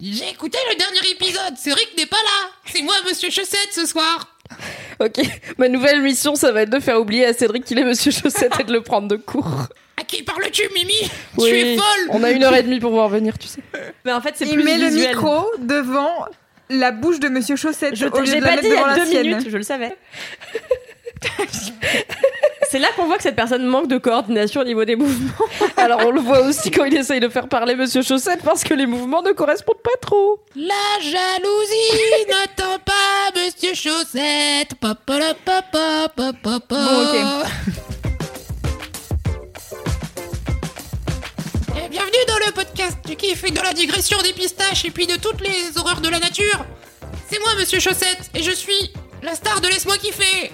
J'ai écouté le dernier épisode, c'est Rick n'est pas là. C'est moi, Monsieur Chaussette, ce soir. Ok, ma nouvelle mission, ça va être de faire oublier à Cédric qu'il est Monsieur Chaussette et de le prendre de court. À qui parles-tu, Mimi? Oui, Tu es folle On a une heure et demie pour voir venir, tu sais. Mais en fait, c'est Il plus met le visuel. micro devant la bouche de Monsieur Chaussette Je au te lieu l'ai de la pas mettre dit il y devant a la deux sienne. minutes, je le savais. c'est là qu'on voit que cette personne manque de coordination au niveau des mouvements. Alors on le voit aussi quand il essaye de faire parler Monsieur Chaussette parce que les mouvements ne correspondent pas trop. La jalousie n'attend pas Monsieur Chaussette. Papalapapapapapa. Bon, ok. Et bienvenue dans le podcast qui fait de la digression des pistaches et puis de toutes les horreurs de la nature. C'est moi, Monsieur Chaussette, et je suis la star de Laisse-moi kiffer.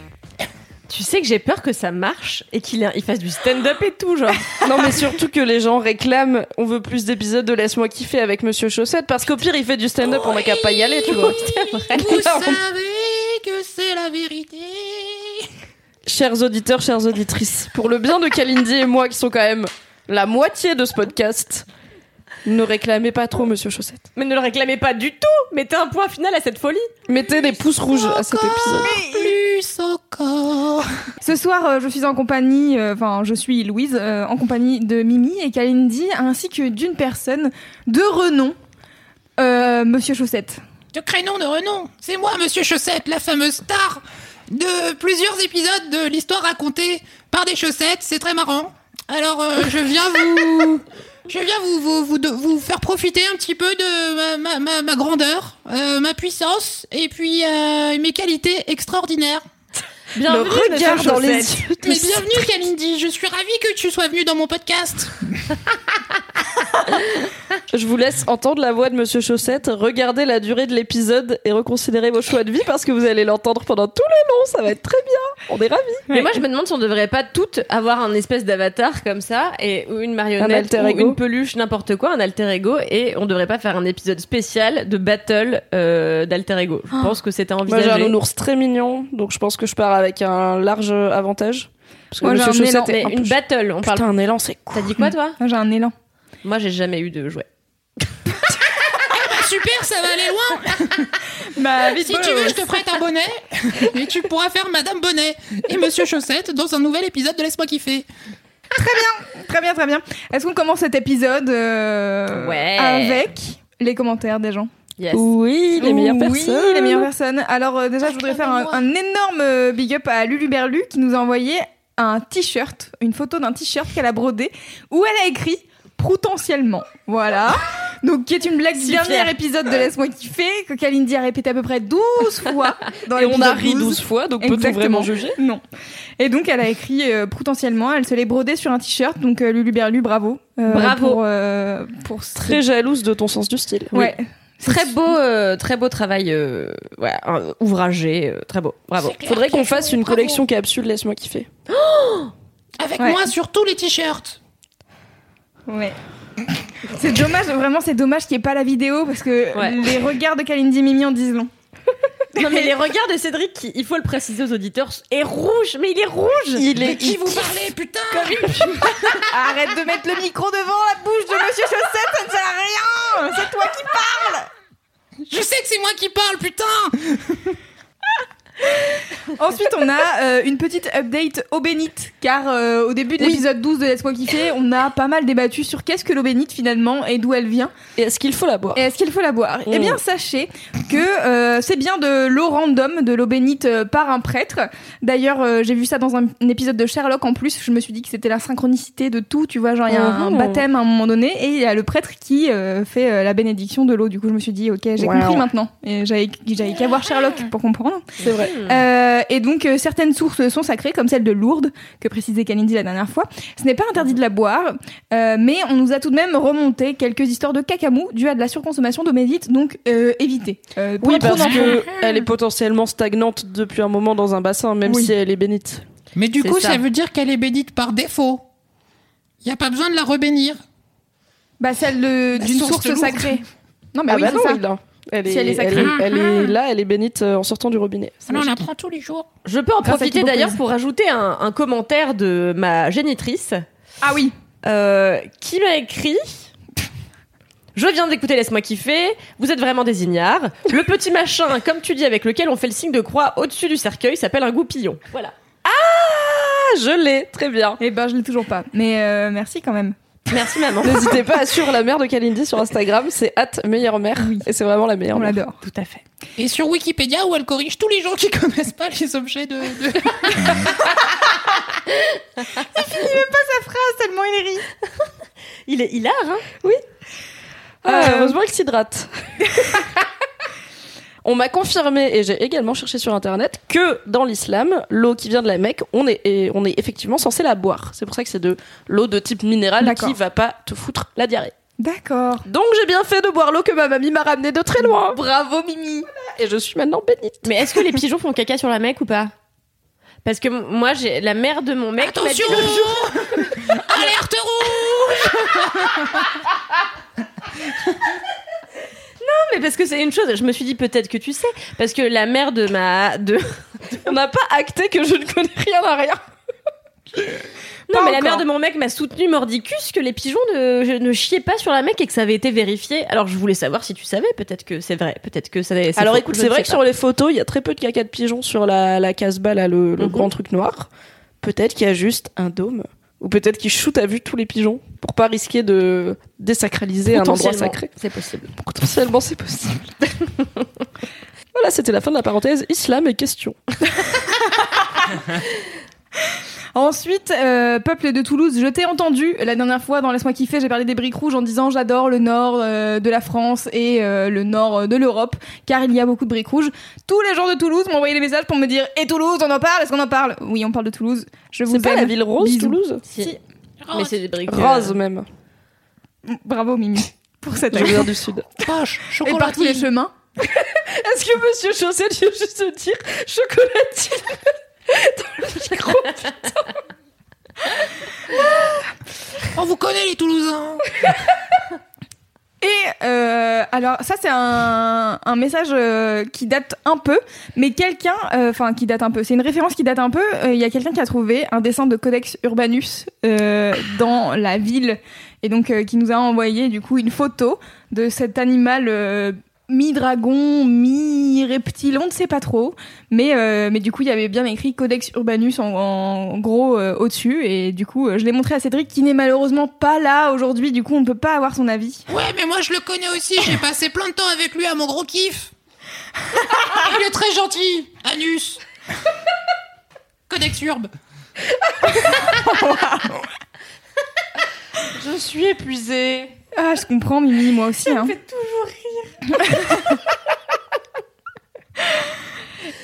Tu sais que j'ai peur que ça marche et qu'il il fasse du stand-up et tout, genre. Non mais surtout que les gens réclament on veut plus d'épisodes de Laisse-moi kiffer avec Monsieur Chaussette parce qu'au pire il fait du stand-up on n'a qu'à pas y aller tu vois. Vous savez que c'est la vérité. Chers auditeurs, chères auditrices, pour le bien de Kalindi et moi qui sont quand même la moitié de ce podcast, ne réclamez pas trop Monsieur Chaussette. Mais ne le réclamez pas du tout Mettez un point final à cette folie Mettez des pouces rouges à cet épisode. Plus encore. Ce soir, euh, je suis en compagnie, euh, enfin, je suis Louise, euh, en compagnie de Mimi et Kalindi, ainsi que d'une personne de renom, euh, Monsieur Chaussette. De crénom de renom. C'est moi, Monsieur Chaussette, la fameuse star de plusieurs épisodes de l'histoire racontée par des chaussettes. C'est très marrant. Alors, euh, je viens vous. Je viens vous, vous, faire profiter un petit peu de ma, ma grandeur, euh, ma puissance et puis euh, mes qualités extraordinaires. Bienvenue, le regard dans les yeux. de Mais bienvenue, Kalindi. Je suis ravie que tu sois venue dans mon podcast. Je vous laisse entendre la voix de Monsieur Chaussette, regardez la durée de l'épisode et reconsidérez vos choix de vie parce que vous allez l'entendre pendant tout le long. Ça va être très bien. On est ravis. Mais moi, je me demande si on devrait pas toutes avoir un espèce d'avatar comme ça, et ou une marionnette, Un alter ou une peluche, n'importe quoi, un alter ego, et on devrait pas faire un épisode spécial de battle euh, d'alter ego. Je pense que c'était Moi j'ai envisagé. un nounours très mignon, donc je pense que je pars avec un large avantage. Parce que Moi, j'ai un élan. Mais un une battle, on Putain, parle. un élan, c'est cool. T'as dit quoi, toi Moi, J'ai un élan. Moi, j'ai jamais eu de jouet. Super, ça va aller loin. Bah, Si tu veux, je te prête un bonnet et tu pourras faire Madame Bonnet et Monsieur Chaussette dans un nouvel épisode de Laisse-moi kiffer. Très bien, très bien. Est-ce qu'on commence cet épisode euh, Ouais. avec les commentaires des gens Yes. Oui, les meilleures Oui, personnes. les meilleures personnes. Alors euh, déjà, je voudrais faire un, un énorme euh, big up à Lulu Berlu qui nous a envoyé un t-shirt, une photo d'un t-shirt qu'elle a brodé où elle a écrit potentiellement. Voilà. Donc qui est une blague du dernier épisode de Laisse-moi kiffer que Kalindi a répété à peu près 12 fois dans Et on a ri 12. 12 fois, donc peut-on vraiment juger? Non. Et donc elle a écrit euh, potentiellement, elle se l'est brodée sur un t-shirt. Donc euh, Lulu Berlu, bravo. Euh, Bravo. Pour, pour ce- Très jalouse de ton sens du style. Ouais. Très beau, euh, très beau travail, euh, ouais, un- ouvragé, euh, très beau. Bravo. C'est clair, Faudrait qu'on fasse une bravo. collection capsule, laisse-moi kiffer. Avec Ouais. moi sur tous les t-shirts. Ouais. C'est dommage, vraiment, c'est dommage qu'il n'y ait pas la vidéo parce que Ouais. les regards de Kalindi et Mimi en disent long. Non mais les regards de Cédric, qui, il faut le préciser aux auditeurs, est rouge, mais il est rouge. Il De est qui vous parlez, putain Arrête de mettre le micro devant la bouche de Monsieur Chaussette, ça ne sert à rien. C'est toi qui parles. Je sais que c'est moi qui parle, putain Ensuite, on a euh, une petite update eau bénite, car euh, au début de Oui. l'épisode 12 de Laisse-moi kiffer, on a pas mal débattu sur qu'est-ce que l'eau bénite finalement et d'où elle vient. Et est-ce qu'il faut la boire? Et est-ce qu'il faut la boire? Eh Mm. bien, sachez que euh, c'est bien de l'eau random, de l'eau bénite par un prêtre. D'ailleurs, j'ai vu ça dans un, un épisode de Sherlock en plus. Je me suis dit que c'était la synchronicité de tout. Tu vois, genre, il y a un, Mhm. baptême à un moment donné et il y a le prêtre qui fait la bénédiction de l'eau. Du coup, je me suis dit, ok, j'ai Wow. compris maintenant. Et j'avais qu'à voir Sherlock pour comprendre. C'est vrai. Euh, et donc euh, certaines sources sont sacrées, comme celle de Lourdes, que précisait Kalindi la dernière fois. Ce n'est pas interdit de la boire, euh, mais on nous a tout de même remonté quelques histoires de cacamou dues à de la surconsommation d'eau médite, donc euh, évitez. Euh, Oui, parce d'enfants. que elle est potentiellement stagnante depuis un moment dans un bassin, même Oui. si elle est bénite. Mais du coup, ça. ça. veut dire qu'elle est bénite par défaut. Il n'y a pas besoin de la rebénir. Bah, celle d'une source sacrée. Non, mais ah oui, bah c'est ça. oui. Elle est, Si elle est sacrée. elle est- elle est là, elle est bénite euh, en sortant du robinet. Ah non, on apprend tous les jours. Je peux en Grâce à profiter d'ailleurs pour rajouter un, un commentaire de ma génitrice Ah oui. euh, qui m'a écrit? Je viens d'écouter Laisse-moi kiffer. Vous êtes vraiment des ignares. Le petit machin, comme tu dis, avec lequel on fait le signe de croix au-dessus du cercueil, s'appelle un goupillon. Voilà. Ah, je l'ai, très bien. Eh ben, je l'ai toujours pas. Mais euh, merci quand même. Merci maman. N'hésitez pas à suivre la mère de Kalindi sur Instagram, c'est at meilleure mère. Oui. Et c'est vraiment la meilleure On mère. l'adore. Tout à fait. Et sur Wikipédia, où elle corrige tous les gens qui connaissent pas les objets de. de- Sa phrase, tellement il rit. Il est hilar, hein Ah, Euh, heureusement qu'il s'hydrate. On m'a confirmé, et j'ai également cherché sur internet, que dans l'islam, l'eau qui vient de la Mecque, on est, et on est effectivement censé la boire. C'est pour ça que c'est de l'eau de type minéral qui va pas te foutre la diarrhée. D'accord. Donc j'ai bien fait de boire l'eau que ma mamie m'a ramenée de très loin. Bravo, Mimi. Et je suis maintenant bénite. Mais est-ce que les pigeons font caca sur la mec ou pas? Parce que moi, j'ai la mère de mon mec. m'a dit Attention l'autre jour- Alerte rouge mais parce que c'est une chose. Je me suis dit peut-être que tu sais, parce que la mère de ma de On n'a pas acté que je ne connais rien à rien. non, Pas mais la mère de mon mec m'a soutenu mordicus que les pigeons ne, ne chiaient pas sur la mec et que ça avait été vérifié. Alors je voulais savoir si tu savais. Peut-être que c'est vrai. Peut-être que ça. c'est Alors faux, écoute, c'est vrai que pas. sur les photos, il y a très peu de caca de pigeons sur la, la Casbah, là, le, le Mhm. grand truc noir. Peut-être qu'il y a juste un dôme. Ou peut-être qu'ils shootent à vue tous les pigeons pour pas risquer de désacraliser un endroit Potentiellement, sacré. C'est possible. Potentiellement, c'est possible. voilà, c'était la fin de la parenthèse islam et questions. Ensuite, euh, peuple de Toulouse, je t'ai entendu la dernière fois dans Laisse-moi kiffer, j'ai parlé des briques rouges en disant j'adore le nord euh, de la France et euh, le nord de l'Europe car il y a beaucoup de briques rouges. Tous les gens de Toulouse m'ont envoyé des messages pour me dire et Toulouse, on en parle Est-ce qu'on en parle? Oui, on parle de Toulouse. Je vous C'est pas la ville rose, Bisous. Toulouse Si. Mais c'est des briques. Rose même. Bravo Mimi pour cette viens du sud. Poche, Et par tous les chemins. Est-ce que Monsieur Chaussette vient juste dire chocolatine? Dans le micro On vous connaît les Toulousains Et euh, alors ça c'est un, un message euh, qui date un peu, mais quelqu'un, euh, enfin qui date un peu, c'est une référence qui date un peu. Il y a quelqu'un qui a trouvé un dessin de Codex Urbanus dans la ville et donc qui nous a envoyé du coup une photo de cet animal mi-dragon, mi-reptile, on ne sait pas trop, mais euh, mais du coup il y avait bien écrit Codex Urbanus en, en gros euh, au-dessus et du coup euh, je l'ai montré à Cédric qui n'est malheureusement pas là aujourd'hui, du coup on ne peut pas avoir son avis. Ouais, mais moi je le connais aussi, j'ai passé plein de temps avec lui à mon gros kiff. Il est très gentil, Anus. Codex Urbe. Je suis épuisée. Ah, je comprends, Mimi, moi aussi. hein.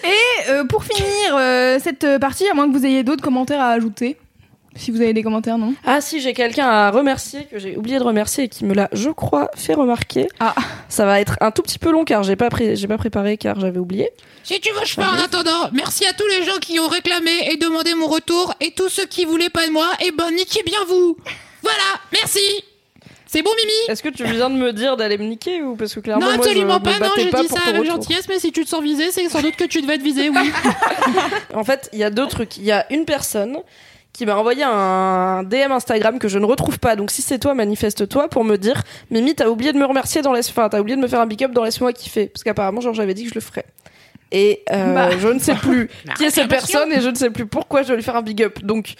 Et euh, pour finir euh, cette partie, à moins que vous ayez d'autres commentaires à ajouter, si vous avez des commentaires, non Ah si, j'ai quelqu'un à remercier que j'ai oublié de remercier et qui me l'a, je crois, fait remarquer. Ah. Ça va être un tout petit peu long car j'ai pas pré- j'ai pas préparé car j'avais oublié. Si tu veux, je fais en attendant. Merci à tous les gens qui ont réclamé et demandé mon retour et tous ceux qui voulaient pas de moi. Et ben, niquez bien vous. Voilà, merci. C'est bon, Mimi Est-ce que tu viens de me dire d'aller me niquer ou parce que clairement Non, moi, je absolument me pas. Non, j'ai dit ça avec gentillesse, mais si tu te sens visé, c'est sans doute que tu devais être visé, oui. En fait, il y a deux trucs. Il y a une personne qui m'a envoyé un DM Instagram que je ne retrouve pas. Donc si c'est toi, manifeste-toi pour me dire Mimi, t'as oublié de me remercier dans laisse enfin, t'as oublié de me faire un big up dans laisse-moi kiffer parce qu'apparemment genre j'avais dit que je le ferais. Et euh, Bah. je ne sais plus qui est cette personne et je ne sais plus pourquoi je vais lui faire un big up. Donc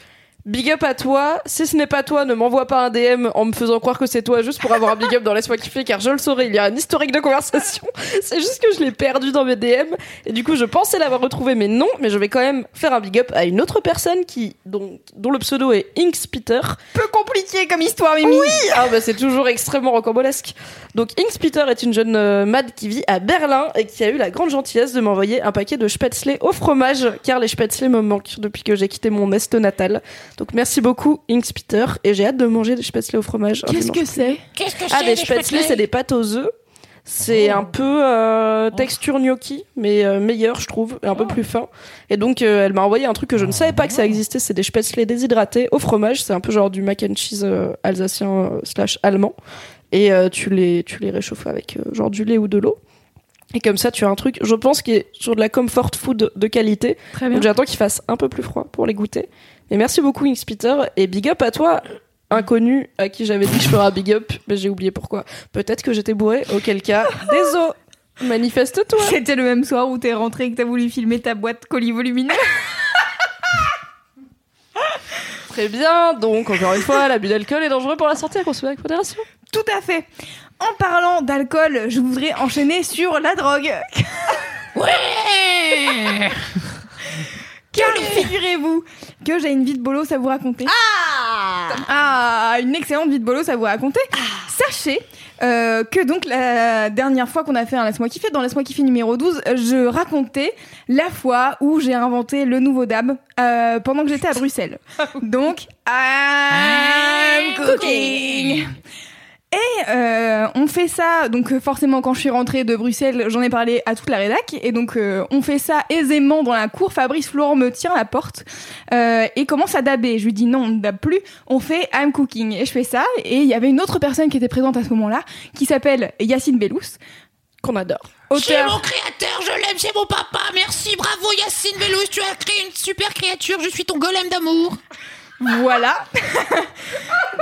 Big up à toi. Si ce n'est pas toi, ne m'envoie pas un DM en me faisant croire que c'est toi juste pour avoir un big up dans Laisse-moi kiffer car je le saurais. Il y a un historique de conversation. C'est juste que je l'ai perdu dans mes DM et du coup je pensais l'avoir retrouvé mais non. Mais je vais quand même faire un big up à une autre personne qui dont, dont le pseudo est Inkspeter. Peu compliqué comme histoire, Mimi. Ah bah c'est toujours extrêmement rocambolesque. Donc Inkspeter est une jeune euh, mad qui vit à Berlin et qui a eu la grande gentillesse de m'envoyer un paquet de spätzle au fromage car les spätzle me manquent depuis que j'ai quitté mon est natal. Donc merci beaucoup Inkspeter et j'ai hâte de manger des spätzle au fromage. un Qu'est-ce que c'est Qu'est-ce que Ah des les spätzle c'est des pâtes aux œufs. C'est un peu euh, texture gnocchi, mais euh, meilleur, je trouve, et un peu plus fin. Et donc, euh, elle m'a envoyé un truc que je ne savais pas que ça existait. C'est des spätzle déshydratés au fromage. C'est un peu genre du mac and cheese euh, alsacien euh, slash allemand. Et euh, tu les tu les réchauffes avec euh, genre du lait ou de l'eau. Et comme ça, tu as un truc, je pense, qui est sur de la comfort food de qualité. Très bien. Donc j'attends qu'il fasse un peu plus froid pour les goûter. Mais merci beaucoup Inkspeter et big up à toi, inconnu à qui j'avais dit que je ferais un big up, mais j'ai oublié pourquoi. Peut-être que j'étais bourré, auquel cas, désolé. Manifeste-toi. C'était le même soir où t'es rentré et que t'as voulu filmer ta boîte colis volumineux. Très bien. Donc encore une fois, l'abus d'alcool est dangereux pour la santé à consommer avec modération. Tout à fait. En parlant d'alcool, je voudrais enchaîner sur la drogue. Ouais Car figurez-vous que j'ai une vie de bolos à vous raconter. Ah Une excellente vie de bolos à vous raconter. Sachez euh, que donc la dernière fois qu'on a fait un Laisse-moi kiffer, dans Laisse-moi kiffer numéro 12, je racontais la fois où j'ai inventé le nouveau dab euh, pendant que j'étais à Bruxelles. Donc, I'm cooking et euh, on fait ça, donc euh, forcément quand je suis rentrée de Bruxelles, j'en ai parlé à toute la rédac, et donc euh, on fait ça aisément dans la cour. Fabrice Florent me tient la porte euh, et commence à daber. Je lui dis non, on ne dabe plus, on fait I'm cooking. Et je fais ça, et il y avait une autre personne qui était présente à ce moment-là, qui s'appelle Yacine Bellous, Qu'on adore. C'est mon créateur, je l'aime, c'est mon papa. Merci, bravo Yacine Bellous, tu as créé une super créature, je suis ton golem d'amour. Voilà.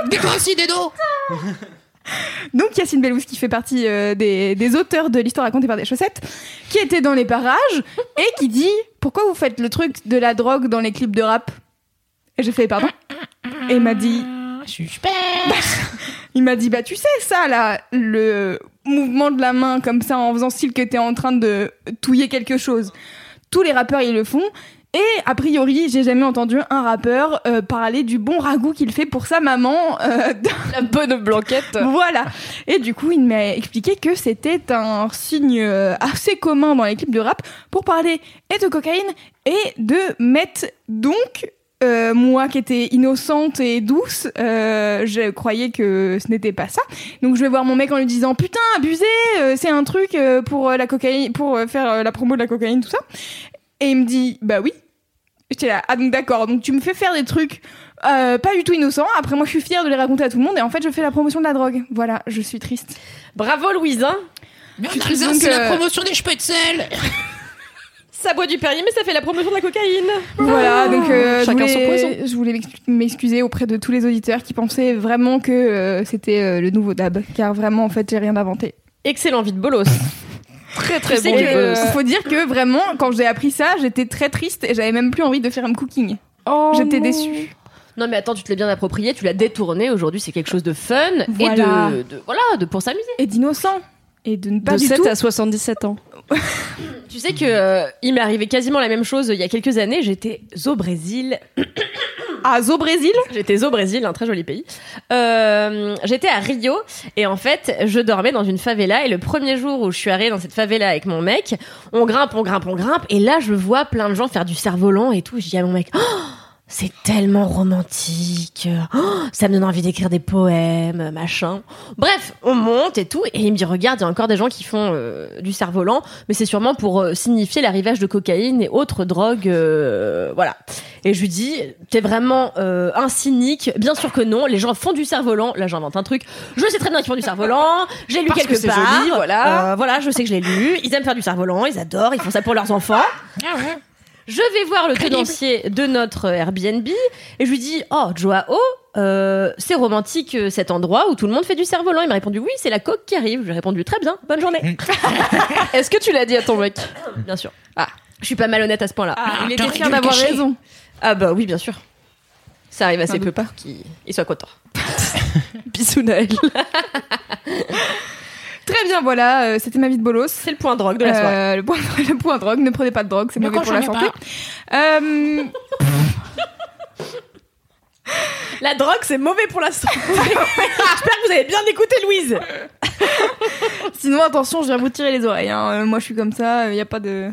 Toi aussi, Dedo Donc Yacine Bellous qui fait partie euh, des, des auteurs de l'histoire racontée par des chaussettes, qui était dans les parages et qui dit pourquoi vous faites le truc de la drogue dans les clips de rap? Et j'ai fait pardon? Et il m'a dit Suspense Il m'a dit bah tu sais ça là le mouvement de la main comme ça en faisant style que t'es en train de touiller quelque chose. Tous les rappeurs ils le font et a priori j'ai jamais entendu un rappeur euh, parler du bon ragoût qu'il fait pour sa maman. euh, La bonne blanquette. voilà. Et du coup il m'a expliqué que c'était un signe euh, assez commun dans les clips de rap pour parler et de cocaïne et de mettre donc euh, moi qui étais innocente et douce, euh, je croyais que ce n'était pas ça. Donc je vais voir mon mec en lui disant putain abusé, euh, c'est un truc pour la cocaïne, pour faire la promo de la cocaïne tout ça. Et il me dit bah oui. J'étais là ah donc d'accord donc tu me fais faire des trucs euh, pas du tout innocents. Après moi je suis fière de les raconter à tout le monde et en fait je fais la promotion de la drogue. Voilà je suis triste. Bravo Louisin. Bernard Donc, c'est la euh, promotion des Spätzle Ça boit du Perrier mais ça fait la promotion de la cocaïne. Voilà, donc euh, Chacun son voulais, poison. je voulais m'excu- m'excuser auprès de tous les auditeurs qui pensaient vraiment que euh, c'était euh, le nouveau dab, car vraiment en fait j'ai rien inventé. Excellent vide bolos. Très très Tu sais bon. que- les. Il faut dire que vraiment quand j'ai appris ça, j'étais très triste et j'avais même plus envie de faire un cooking. Oh J'étais déçue. Non mais attends, tu te l'as bien approprié, tu l'as détourné. Aujourd'hui, c'est quelque chose de fun Voilà. et de, de- voilà, de pour s'amuser. Et d'innocent. Et de ne pas De du 7 tout. à 77 ans. Tu sais que euh, il m'est arrivé quasiment la même chose il y a quelques années. J'étais au Brésil. Ah, Zo Brésil? J'étais au Brésil, un très joli pays. Euh, J'étais à Rio et en fait, je dormais dans une favela et le premier jour où je suis arrivée dans cette favela avec mon mec, on grimpe, on grimpe, on grimpe et là, je vois plein de gens faire du cerf-volant et tout. Je dis à mon mec, Oh, c'est tellement romantique. Oh, ça me donne envie d'écrire des poèmes, machin. Bref, on monte et tout et il me dit, regarde, il y a encore des gens qui font euh, du cerf-volant, mais c'est sûrement pour euh, signifier l'arrivage de cocaïne et autres drogues, euh, voilà. Et je lui dis, t'es vraiment euh, un cynique. Bien sûr que non. Les gens font du cerf-volant. Là, j'invente un truc. Je sais très bien qu'ils font du cerf-volant. J'ai lu Parce quelque que c'est part. joli, voilà. Euh, voilà, je sais que je l'ai lu. Ils aiment faire du cerf-volant. Ils adorent. Ils font ça pour leurs enfants. Ah ouais. Je vais voir le tenancier de notre Airbnb et je lui dis, oh, Joao, euh, c'est romantique euh, cet endroit où tout le monde fait du cerf-volant. Il m'a répondu, oui, c'est la coque qui arrive. J'ai répondu, très bien, bonne journée. Est-ce que tu l'as dit à ton mec? Bien sûr. Ah, je suis pas malhonnête à ce point-là. Ah, il était fier d'avoir raison. Ah bah oui, bien sûr. Ça arrive assez peu pas. qu'il il soit content. Bisous Naël. Très bien, voilà, euh, c'était ma vie de bolos. C'est le point drogue de la soirée. Euh, le, point, le point drogue, ne prenez pas de drogue, c'est mauvais pour la santé. Euh, La drogue, c'est mauvais pour la santé. J'espère que vous avez bien écouté Louise. sinon, attention, je viens vous tirer les oreilles. hein. Moi, je suis comme ça, il n'y a pas de.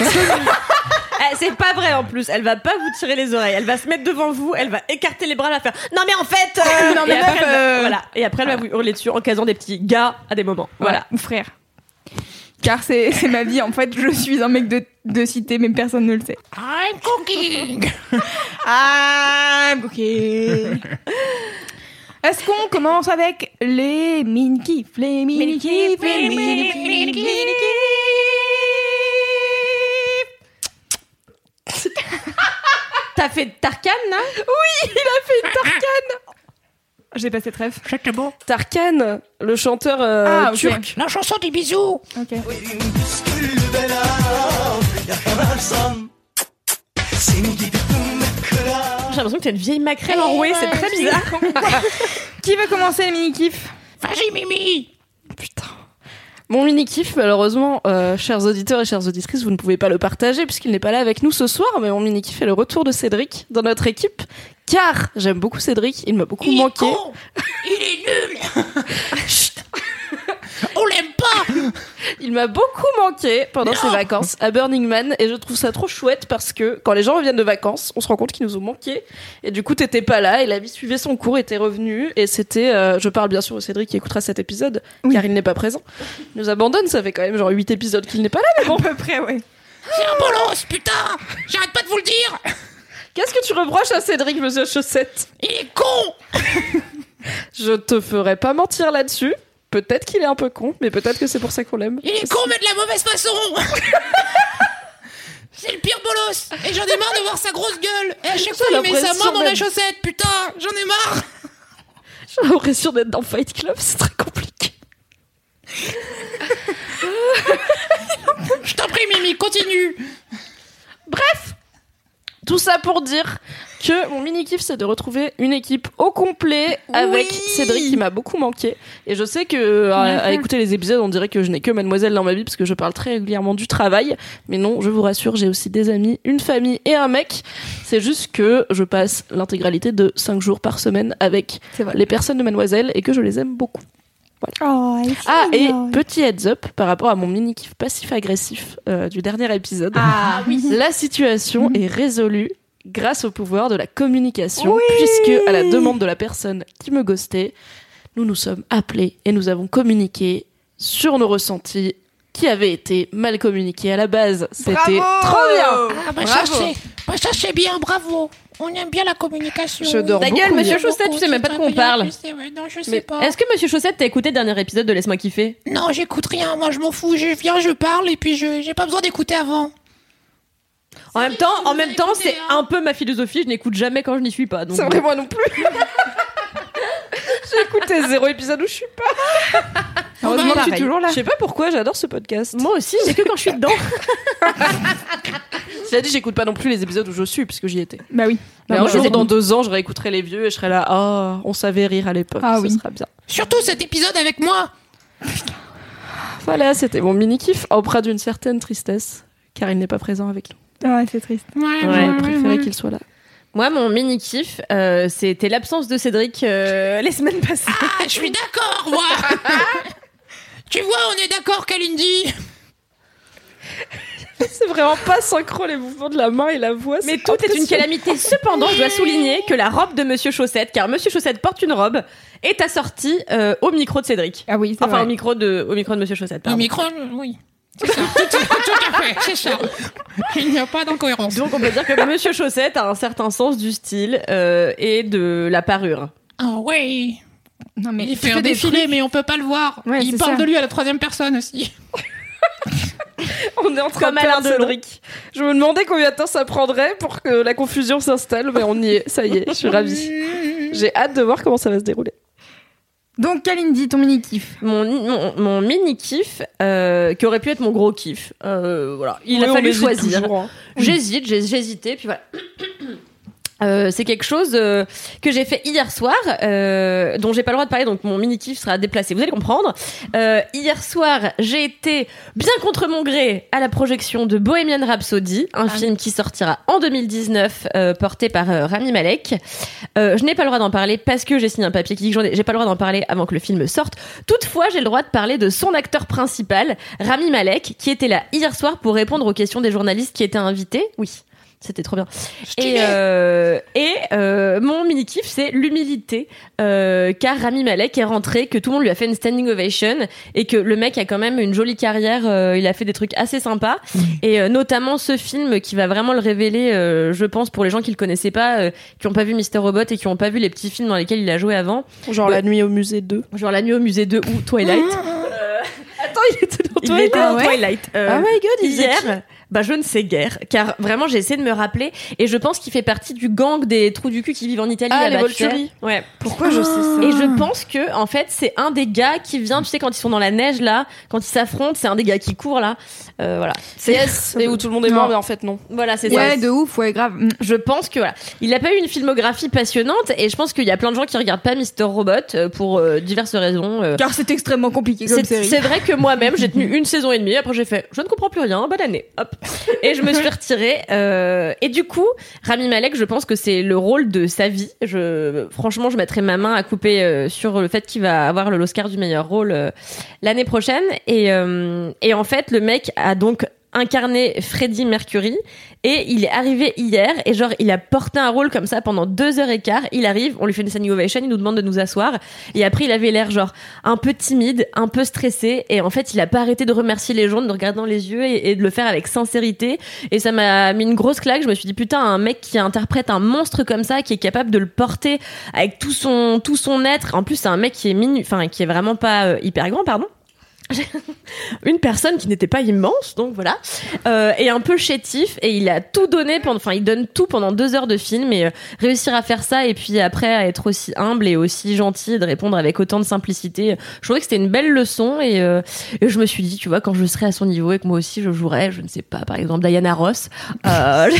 Eh, c'est pas vrai en plus. Elle va pas vous tirer les oreilles. Elle va se mettre devant vous. Elle va écarter les bras. Elle va faire. Non mais en fait. euh, Non, mais et après, elle va- euh, Voilà. Et après elle va vous hurler dessus en casant des petits gars à des moments. Voilà. Ou frère. Car c'est c'est ma vie, en fait, je suis un mec de, de cité, mais personne ne le sait. I'm cooking. Ah, ok. Est-ce qu'on commence avec les mini-kifs Les mini-kifs, les mini-kifs, les mini-kifs T'as fait Tarkan là Il a fait une tarkane J'ai passé trèfle. C'était beau. Tarkan, le chanteur euh, Ah, ok. turc. La chanson des bisous. Ok. J'ai l'impression que t'es une vieille maquerelle enrouée. C'est très bizarre. Qui veut commencer les mini-kifs Vas-y, Mimi. Mon mini kiff, malheureusement, euh, chers auditeurs et chères auditrices, vous ne pouvez pas le partager puisqu'il n'est pas là avec nous ce soir. Mais mon mini kiff est le retour de Cédric dans notre équipe, car j'aime beaucoup Cédric. Il m'a beaucoup Il manqué. est con. Il est nul. Chut. On l'aime pas. Il m'a beaucoup manqué pendant Non. ses vacances à Burning Man et je trouve ça trop chouette parce que quand les gens reviennent de vacances, on se rend compte qu'ils nous ont manqué et du coup t'étais pas là et la vie suivait son cours et t'es revenu et c'était, euh, je parle bien sûr au Cédric qui écoutera cet épisode Oui. car il n'est pas présent. Il nous abandonne, ça fait quand même genre 8 épisodes qu'il n'est pas là mais bon. À peu près, ouais. C'est un bolos, putain. J'arrête pas de vous le dire. Qu'est-ce que tu reproches à Cédric, monsieur Chaussette? Il est con. Je te ferai pas mentir là-dessus. Peut-être qu'il est un peu con, mais peut-être que c'est pour ça qu'on l'aime. Il est con, mais de la mauvaise façon. C'est le pire bolos. Et j'en ai marre de voir sa grosse gueule. Et à chaque fois, il met sa main dans la chaussette. Putain, j'en ai marre. J'ai l'impression d'être dans Fight Club, c'est très compliqué. Je t'en prie, Mimi, continue. Tout ça pour dire que mon mini kiff c'est de retrouver une équipe au complet avec Oui. Cédric qui m'a beaucoup manqué. Et je sais que à, à écouter les épisodes on dirait que je n'ai que mademoiselle dans ma vie parce que je parle très régulièrement du travail. Mais non je vous rassure j'ai aussi des amis une famille et un mec. C'est juste que je passe l'intégralité de 5 jours par semaine avec les personnes de mademoiselle et que je les aime beaucoup Oh, ah et petit heads up par rapport à mon mini kiff passif agressif euh, du dernier épisode. Ah oui. la situation est résolue grâce au pouvoir de la communication, puisque à la demande de la personne qui me ghostait, nous nous sommes appelés et nous avons communiqué sur nos ressentis qui avaient été mal communiqués à la base. C'était trop bien. Ah, bah, Bravo. ça, c'est bah, ça, c'est bien, bravo. On aime bien la communication. Je dors Ta beaucoup gueule, monsieur. Chaussette, tu sais même pas de quoi on parle. Est-ce que Monsieur Chaussette t'as écouté le dernier épisode de Laisse-moi kiffer? Non, j'écoute rien. Moi, je m'en fous. Je viens, je parle, et puis je j'ai pas besoin d'écouter avant. En même temps, en même temps, c'est hein? un peu ma philosophie. Je n'écoute jamais quand je n'y suis pas. Donc C'est vrai, moi non plus. J'ai écouté zéro épisode où je suis pas. Heureusement que je suis toujours là. Je sais pas pourquoi, j'adore ce podcast. moi aussi, c'est que quand je suis dedans. Cela dit, j'écoute pas non plus les épisodes où je suis, puisque j'y étais. Bah oui. Mais Bah, un jour, dans deux ans, je réécouterai les vieux et je serai là, oh, on savait rire à l'époque, Ah ce oui. sera bien. Surtout cet épisode avec moi. Voilà, c'était mon mini-kiff, empreint d'une certaine tristesse, car il n'est pas présent avec nous. Ah Ouais, c'est triste. Ouais, Ouais, J'aurais préféré qu'il soit là. Moi, mon mini kiff, euh, c'était l'absence de Cédric euh, les semaines passées. Ah, je suis d'accord, moi. tu vois, on est d'accord, Kalindi. C'est vraiment pas synchro les mouvements de la main et la voix. Mais tout est une calamité. Cependant, je dois souligner que la robe de Monsieur Chaussette, car Monsieur Chaussette porte une robe, est assortie euh, au micro de Cédric. Ah oui, c'est Enfin, au vrai. micro de, au micro de Monsieur Chaussette. Le pardon. micro, oui. C'est ça. Tout, tout- tout à fait, c'est ça. Il n'y a pas d'incohérence. Donc, on peut dire que Monsieur Chaussette a un certain sens du style euh, et de la parure. Ah oui. Non, mais Il fait un défilé, trucs- mais on peut pas le voir. Ouais, il parle ça. de lui à la troisième personne aussi. On est en train Comme de Alain. Cédric. Je me demandais combien de temps ça prendrait pour que la confusion s'installe, mais on y est. Ça y est, je suis ravie. J'ai hâte de voir comment ça va se dérouler. Donc, Kalindi, ton mini-kiff. Mon, mon, mon mini kiff, euh, qui aurait pu être mon gros kiff. Euh, voilà. Il Oui, a fallu choisir. hein. J'hésite, j'ai hésité, puis voilà. Euh, c'est quelque chose euh, que j'ai fait hier soir, euh, dont j'ai pas le droit de parler, donc mon mini kiff sera déplacé. Vous allez comprendre. Euh, hier soir, j'ai été bien contre mon gré à la projection de Bohemian Rhapsody, un film qui sortira en 2019, euh, porté par euh, Rami Malek. Euh, je n'ai pas le droit d'en parler parce que j'ai signé un papier qui dit que j'ai pas le droit d'en parler avant que le film sorte. Toutefois, j'ai le droit de parler de son acteur principal, Rami Malek, qui était là hier soir pour répondre aux questions des journalistes qui étaient invités. Oui. C'était trop bien. Et, euh, et euh, mon mini kiff, c'est l'humilité, euh, car Rami Malek est rentré, que tout le monde lui a fait une standing ovation, et que le mec a quand même une jolie carrière. euh, il a fait des trucs assez sympas, et euh, notamment ce film qui va vraiment le révéler, euh, je pense, pour les gens qui le connaissaient pas, euh, qui ont pas vu Mister Robot et qui ont pas vu les petits films dans lesquels il a joué avant, Genre Ouais. la nuit au musée 2. genre La Nuit au musée 2 ou Twilight. Attends, il était dans il Twilight. était dans Twilight. Euh, Oh my god, il hier, bah je ne sais guère, car vraiment j'ai essayé de me rappeler et je pense qu'il fait partie du gang des trous du cul qui vivent en Italie. Ah, là-bas, les. Volturi. Ouais. Pourquoi je sais ça Et je pense que en fait c'est un des gars qui vient, tu sais quand ils sont dans la neige là, quand ils s'affrontent, c'est un des gars qui court là. Euh, voilà. C'est Yes, et où tout le monde est Non. mort, mais en fait non. voilà c'est ça. Ouais, de ouf, ouais, grave. Mm. Je pense que voilà, il a pas eu une filmographie passionnante et je pense qu'il y a plein de gens qui regardent pas Mister Robot euh, pour euh, diverses raisons. euh, Car c'est extrêmement compliqué comme c'est série. c'est vrai que moi-même, j'ai tenu une saison et demie. Après, j'ai fait, je ne comprends plus rien. Bonne année. Hop. Et je me suis retirée. euh, et du coup, Rami Malek, je pense que c'est le rôle de sa vie. Je, franchement, je mettrai ma main à couper euh, sur le fait qu'il va avoir le l'Oscar du meilleur rôle euh, l'année prochaine. Et, euh, et en fait, le mec a donc incarné Freddie Mercury. Et il est arrivé hier et genre il a porté un rôle comme ça pendant deux heures et quart. Il arrive on lui fait une standing ovation il nous demande de nous asseoir. Et après il avait l'air genre un peu timide un peu stressé. Et en fait il a pas arrêté de remercier les gens de regarder dans les yeux et, et de le faire avec sincérité. Et ça m'a mis une grosse claque. Je me suis dit putain un mec qui interprète un monstre comme ça qui est capable de le porter avec tout son tout son être. En plus c'est un mec qui est minu enfin qui est vraiment pas euh, hyper grand pardon une personne qui n'était pas immense, donc voilà, euh, et un peu chétif, et il a tout donné pendant, enfin, il donne tout pendant deux heures de film, et euh, réussir à faire ça, et puis après à être aussi humble et aussi gentil, et de répondre avec autant de simplicité, je trouvais que c'était une belle leçon, et, euh, et je me suis dit, tu vois, quand je serai à son niveau et que moi aussi je jouerais, je ne sais pas, par exemple Diana Ross, euh,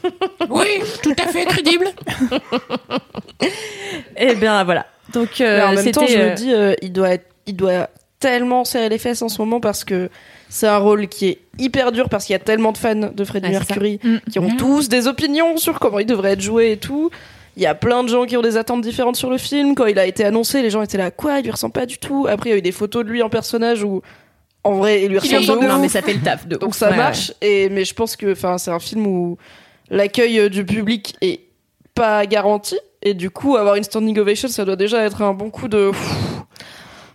Oui, tout à fait crédible. et bien voilà. Donc euh, Mais en même temps, je me dis, euh, il doit être, il doit tellement serrer les fesses en ce moment parce que c'est un rôle qui est hyper dur parce qu'il y a tellement de fans de Freddie Ouais. Mercury Mm. qui ont tous des opinions sur comment il devrait être joué et tout. Il y a plein de gens qui ont des attentes différentes sur le film. Quand il a été annoncé, les gens étaient là, quoi, il lui ressemble pas du tout. Après, il y a eu des photos de lui en personnage où, en vrai, il lui ressemble de non mais ça fait le taf de Donc ça Ouais, marche. Et mais je pense que, enfin, c'est un film où l'accueil euh, du public est pas garanti. Et du coup, avoir une standing ovation, ça doit déjà être un bon coup de.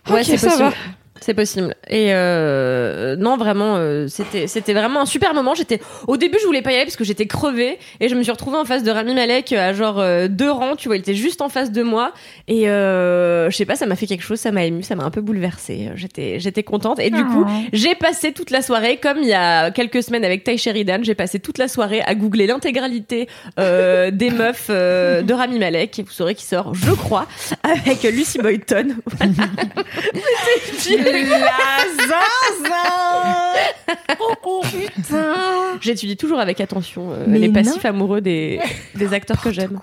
Ouais, Ok, c'est ça possible. C'est possible. Et euh, non, vraiment, euh, c'était c'était vraiment un super moment. J'étais au début, je voulais pas y aller parce que j'étais crevée et je me suis retrouvée en face de Rami Malek à genre euh, deux rangs. Tu vois, il était juste en face de moi et euh, je sais pas, ça m'a fait quelque chose, ça m'a ému, ça m'a un peu bouleversée. J'étais j'étais contente et du coup, j'ai passé toute la soirée comme il y a quelques semaines avec Ty Sheridan. J'ai passé toute la soirée à googler l'intégralité euh, des meufs euh, de Rami Malek. Et vous saurez qui sort, je crois, avec Lucy Boyton. Oh, putain. J'étudie toujours avec attention euh, les non. passifs amoureux des, des acteurs que j'aime.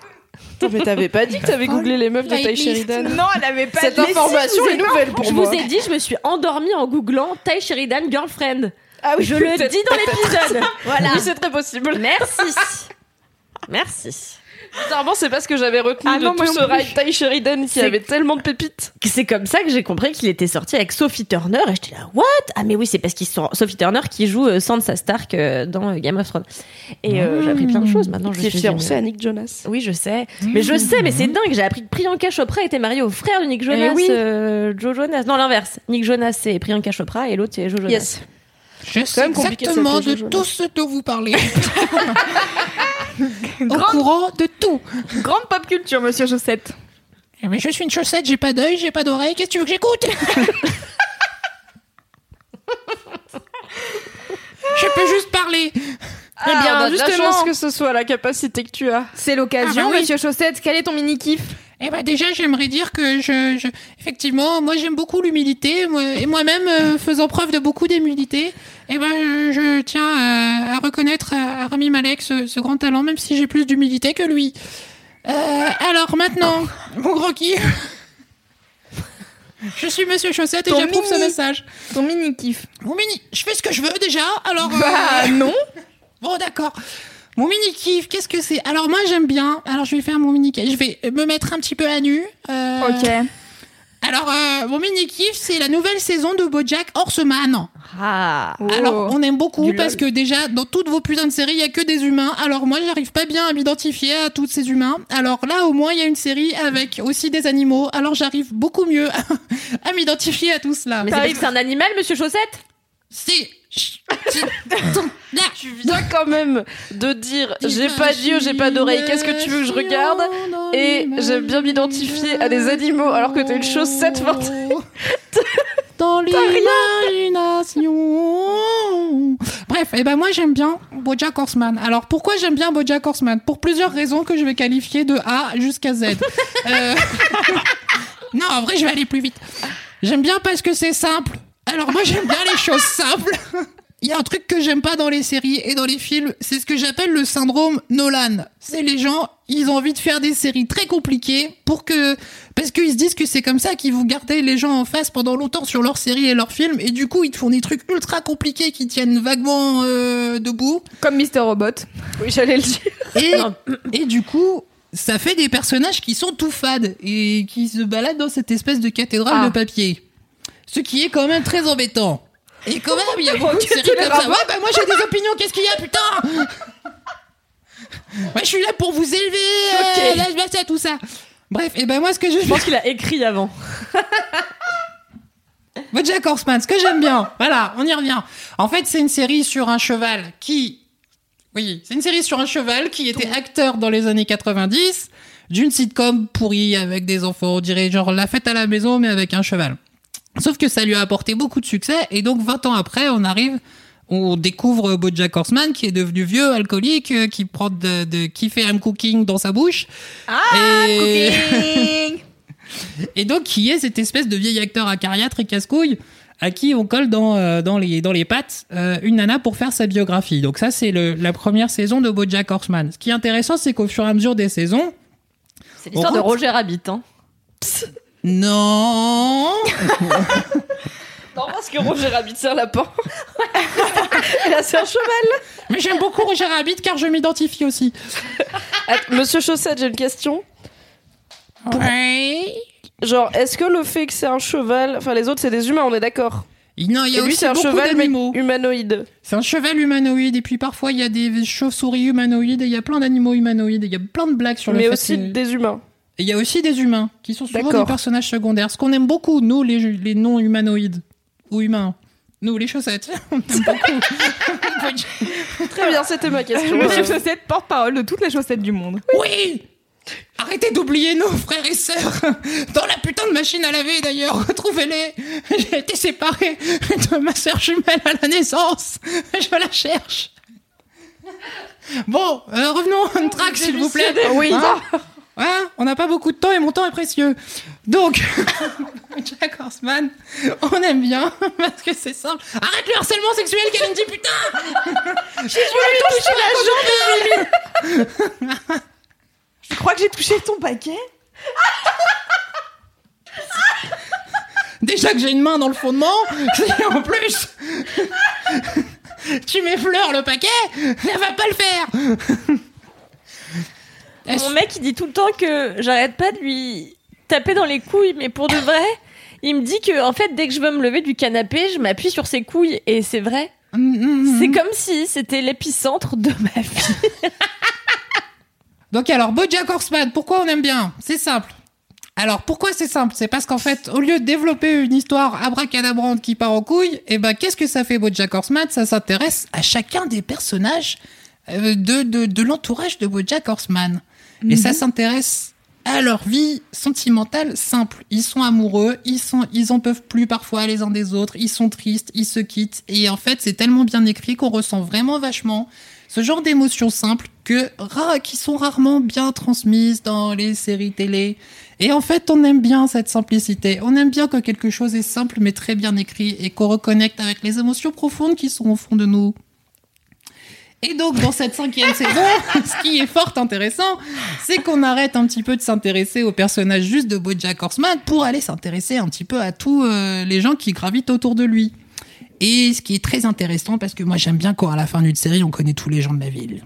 Mais t'avais pas dit que t'avais googlé les meufs de Ty. Sheridan Non, elle avait pas Cette dit. information est nouvelle pour je moi. vous ai dit, je me suis endormie en googlant Ty Sheridan Girlfriend. Ah oui, je le dis dans l'épisode. Voilà. Oui, c'est très possible. Merci. Merci. Bizarrement, c'est parce que j'avais retenu Ah de non, tout ce Ty Sheridan qui avait tellement de pépites. C'est comme ça que j'ai compris qu'il était sorti avec Sophie Turner et j'étais là what? Ah mais oui c'est parce qu'ils sont Sophie Turner qui joue euh, Sansa Stark euh, dans euh, Game of Thrones. Et euh, j'ai appris plein de choses maintenant. Je Qui est suis fiancée une- à Nick Jonas. Oui, je sais. Mais je sais, mais c'est dingue. J'ai appris que Priyanka Chopra était mariée au frère de Nick Jonas. Eh oui. euh, Joe Jonas. Non, l'inverse. Nick Jonas, c'est Priyanka Chopra et l'autre, c'est Joe Jonas. Yes. Je sais même compliqué de exactement de tout ce dont vous parlez. Au courant de tout. Grande pop culture, monsieur Chaussette. Eh, Mais je suis une chaussette, j'ai pas d'œil, j'ai pas d'oreille, qu'est-ce que tu veux que j'écoute? Je peux juste parler. Eh bien, Ah, on a de la justement. chance que ce soit la capacité que tu as. C'est l'occasion, Ah bah oui. monsieur Chaussette. Quel est ton mini kiff Eh ben déjà, j'aimerais dire que je, je- effectivement, moi j'aime beaucoup l'humilité, moi- et moi-même euh, faisant preuve de beaucoup d'humilité, eh ben je, je tiens à, à reconnaître à, à Rami Malek ce, ce grand talent, même si j'ai plus d'humilité que lui. Euh, alors maintenant, mon grand kiff. Je suis Monsieur Chaussette et j'approuve ce message. Ton mini kiff. Mon mini, je fais ce que je veux déjà. Alors. euh, Bah non. Bon, d'accord. Mon mini kiff, qu'est-ce que c'est? Alors moi j'aime bien. Alors je vais faire mon mini kiff. Je vais me mettre un petit peu à nu. Euh, Ok. Alors euh, mon mini kiff, c'est la nouvelle saison de BoJack Horseman. Ah. Alors on aime beaucoup Du parce que déjà dans toutes vos putains de séries, il y a que des humains. Alors moi j'arrive pas bien à m'identifier à tous ces humains. Alors là au moins il y a une série avec aussi des animaux. Alors j'arrive beaucoup mieux à m'identifier à tout cela. Mais c'est un animal, monsieur Chaussette? C'est Tu viens quand même de dire j'ai pas d'yeux, j'ai pas d'oreilles, qu'est-ce que tu veux que je regarde Et j'aime bien m'identifier à des animaux alors que t'es une chaussette forte. Dans l'imagination. Bref, et ben moi j'aime bien BoJack Horseman. Alors pourquoi j'aime bien BoJack Horseman? Pour plusieurs raisons que je vais qualifier de A jusqu'à Z. Euh, non, en vrai je vais aller plus vite. J'aime bien parce que c'est simple. Alors moi j'aime bien les choses simples. Il y a un truc que j'aime pas dans les séries et dans les films, c'est ce que j'appelle le syndrome Nolan. C'est les gens, ils ont envie de faire des séries très compliquées pour que, parce qu'ils se disent que c'est comme ça qu'ils vont garder les gens en face pendant longtemps sur leurs séries et leurs films, et du coup ils te font des trucs ultra compliqués qui tiennent vaguement euh, debout. Comme Mister Robot. Oui, j'allais le dire. Et, du coup, ça fait des personnages qui sont tout fades et qui se baladent dans cette espèce de cathédrale Ah. de papier. Ce qui est quand même très embêtant. Et quand même, il y a beaucoup de séries comme ça. Ouais, bah moi j'ai des opinions, qu'est-ce qu'il y a, putain Ouais, je suis là pour vous élever, euh, là, tout ça. Bref, et ben moi ce que je Je pense qu'il a écrit avant. Bojack Horseman, ce que j'aime bien, voilà, on y revient. En fait, c'est une série sur un cheval qui... Oui, c'est une série sur un cheval qui était acteur dans les années 90 d'une sitcom pourrie avec des enfants, on dirait genre la fête à la maison mais avec un cheval. Sauf que ça lui a apporté beaucoup de succès et donc 20 ans après, on arrive, on découvre Bojack Horseman qui est devenu vieux, alcoolique, euh, qui prend de, de qui fait un cooking dans sa bouche. Ah, et... cooking. Et donc, qui est cette espèce de vieil acteur acariâtre et casse-couille à qui on colle dans, euh, dans, les, dans les pattes euh, une nana pour faire sa biographie. Donc ça, c'est la première saison de BoJack Horseman. Ce qui est intéressant, c'est qu'au fur et à mesure des saisons... C'est l'histoire de. Roger Rabbit. Hein. Non Non, parce que Roger Rabbit, c'est un lapin. Et là, c'est un cheval. Mais j'aime beaucoup Roger Rabbit car je m'identifie aussi. Att- Monsieur Chaussette, j'ai une question. Ouais. Genre, est-ce que le fait que c'est un cheval. Enfin, les autres, c'est des humains, on est d'accord. Non, il y Et a lui, aussi c'est un beaucoup cheval mais d'animaux. humanoïde. C'est un cheval humanoïde et puis parfois il y a des chauves-souris humanoïdes et il y a plein d'animaux humanoïdes et il y a plein de blagues sur le Mais fait aussi que- des humains. Et il y a aussi des humains qui sont souvent des personnages secondaires. Ce qu'on aime beaucoup, nous, les, les non-humanoïdes ou humains. Nous, les chaussettes. On aime beaucoup. Très bien, c'était ma question. Monsieur Chaussette, porte-parole de toutes les chaussettes du monde. oui Arrêtez d'oublier nos frères et sœurs dans la putain de machine à laver d'ailleurs. Retrouvez-les. J'ai été séparée de ma sœur jumelle à la naissance. Je la cherche. Bon, euh, revenons à une track s'il vous plaît. Oui. Hein Hein on n'a pas beaucoup de temps et mon temps est précieux. Donc, Jack Horseman, on aime bien parce que c'est simple. Arrête le harcèlement sexuel, Kalindi, putain J'ai voulu toucher la jambe Je crois que j'ai touché ton paquet. Déjà que j'ai une main dans le fondement, et en plus, tu m'effleures le paquet, ça va pas le faire Mon mec, il dit tout le temps que j'arrête pas de lui taper dans les couilles, mais pour de vrai, il me dit que en fait, dès que je veux me lever du canapé, je m'appuie sur ses couilles, et c'est vrai. Mhm. C'est comme si c'était l'épicentre de ma vie. Donc alors, Bojack Horseman, pourquoi on aime bien? C'est simple. Alors pourquoi c'est simple? C'est parce qu'en fait, au lieu de développer une histoire abracadabrante qui part en couille, eh ben qu'est-ce que ça fait Bojack Horseman? Ça s'intéresse à chacun des personnages euh, de, de, de l'entourage de Bojack Horseman. Et ça s'intéresse à leur vie sentimentale simple. Ils sont amoureux, ils sont, ils en peuvent plus parfois les uns des autres, ils sont tristes, ils se quittent. Et en fait, c'est tellement bien écrit qu'on ressent vraiment vachement ce genre d'émotion simple que qui sont rarement bien transmises dans les séries télé. Et en fait, on aime bien cette simplicité. On aime bien quand quelque chose est simple mais très bien écrit et qu'on reconnecte avec les émotions profondes qui sont au fond de nous. Et donc, dans cette cinquième saison, ce qui est fort intéressant, c'est qu'on arrête un petit peu de s'intéresser au personnage juste de Bojack Horseman pour aller s'intéresser un petit peu à tous euh, les gens qui gravitent autour de lui. Et ce qui est très intéressant, parce que moi j'aime bien quand à la fin d'une série, on connaît tous les gens de la ville.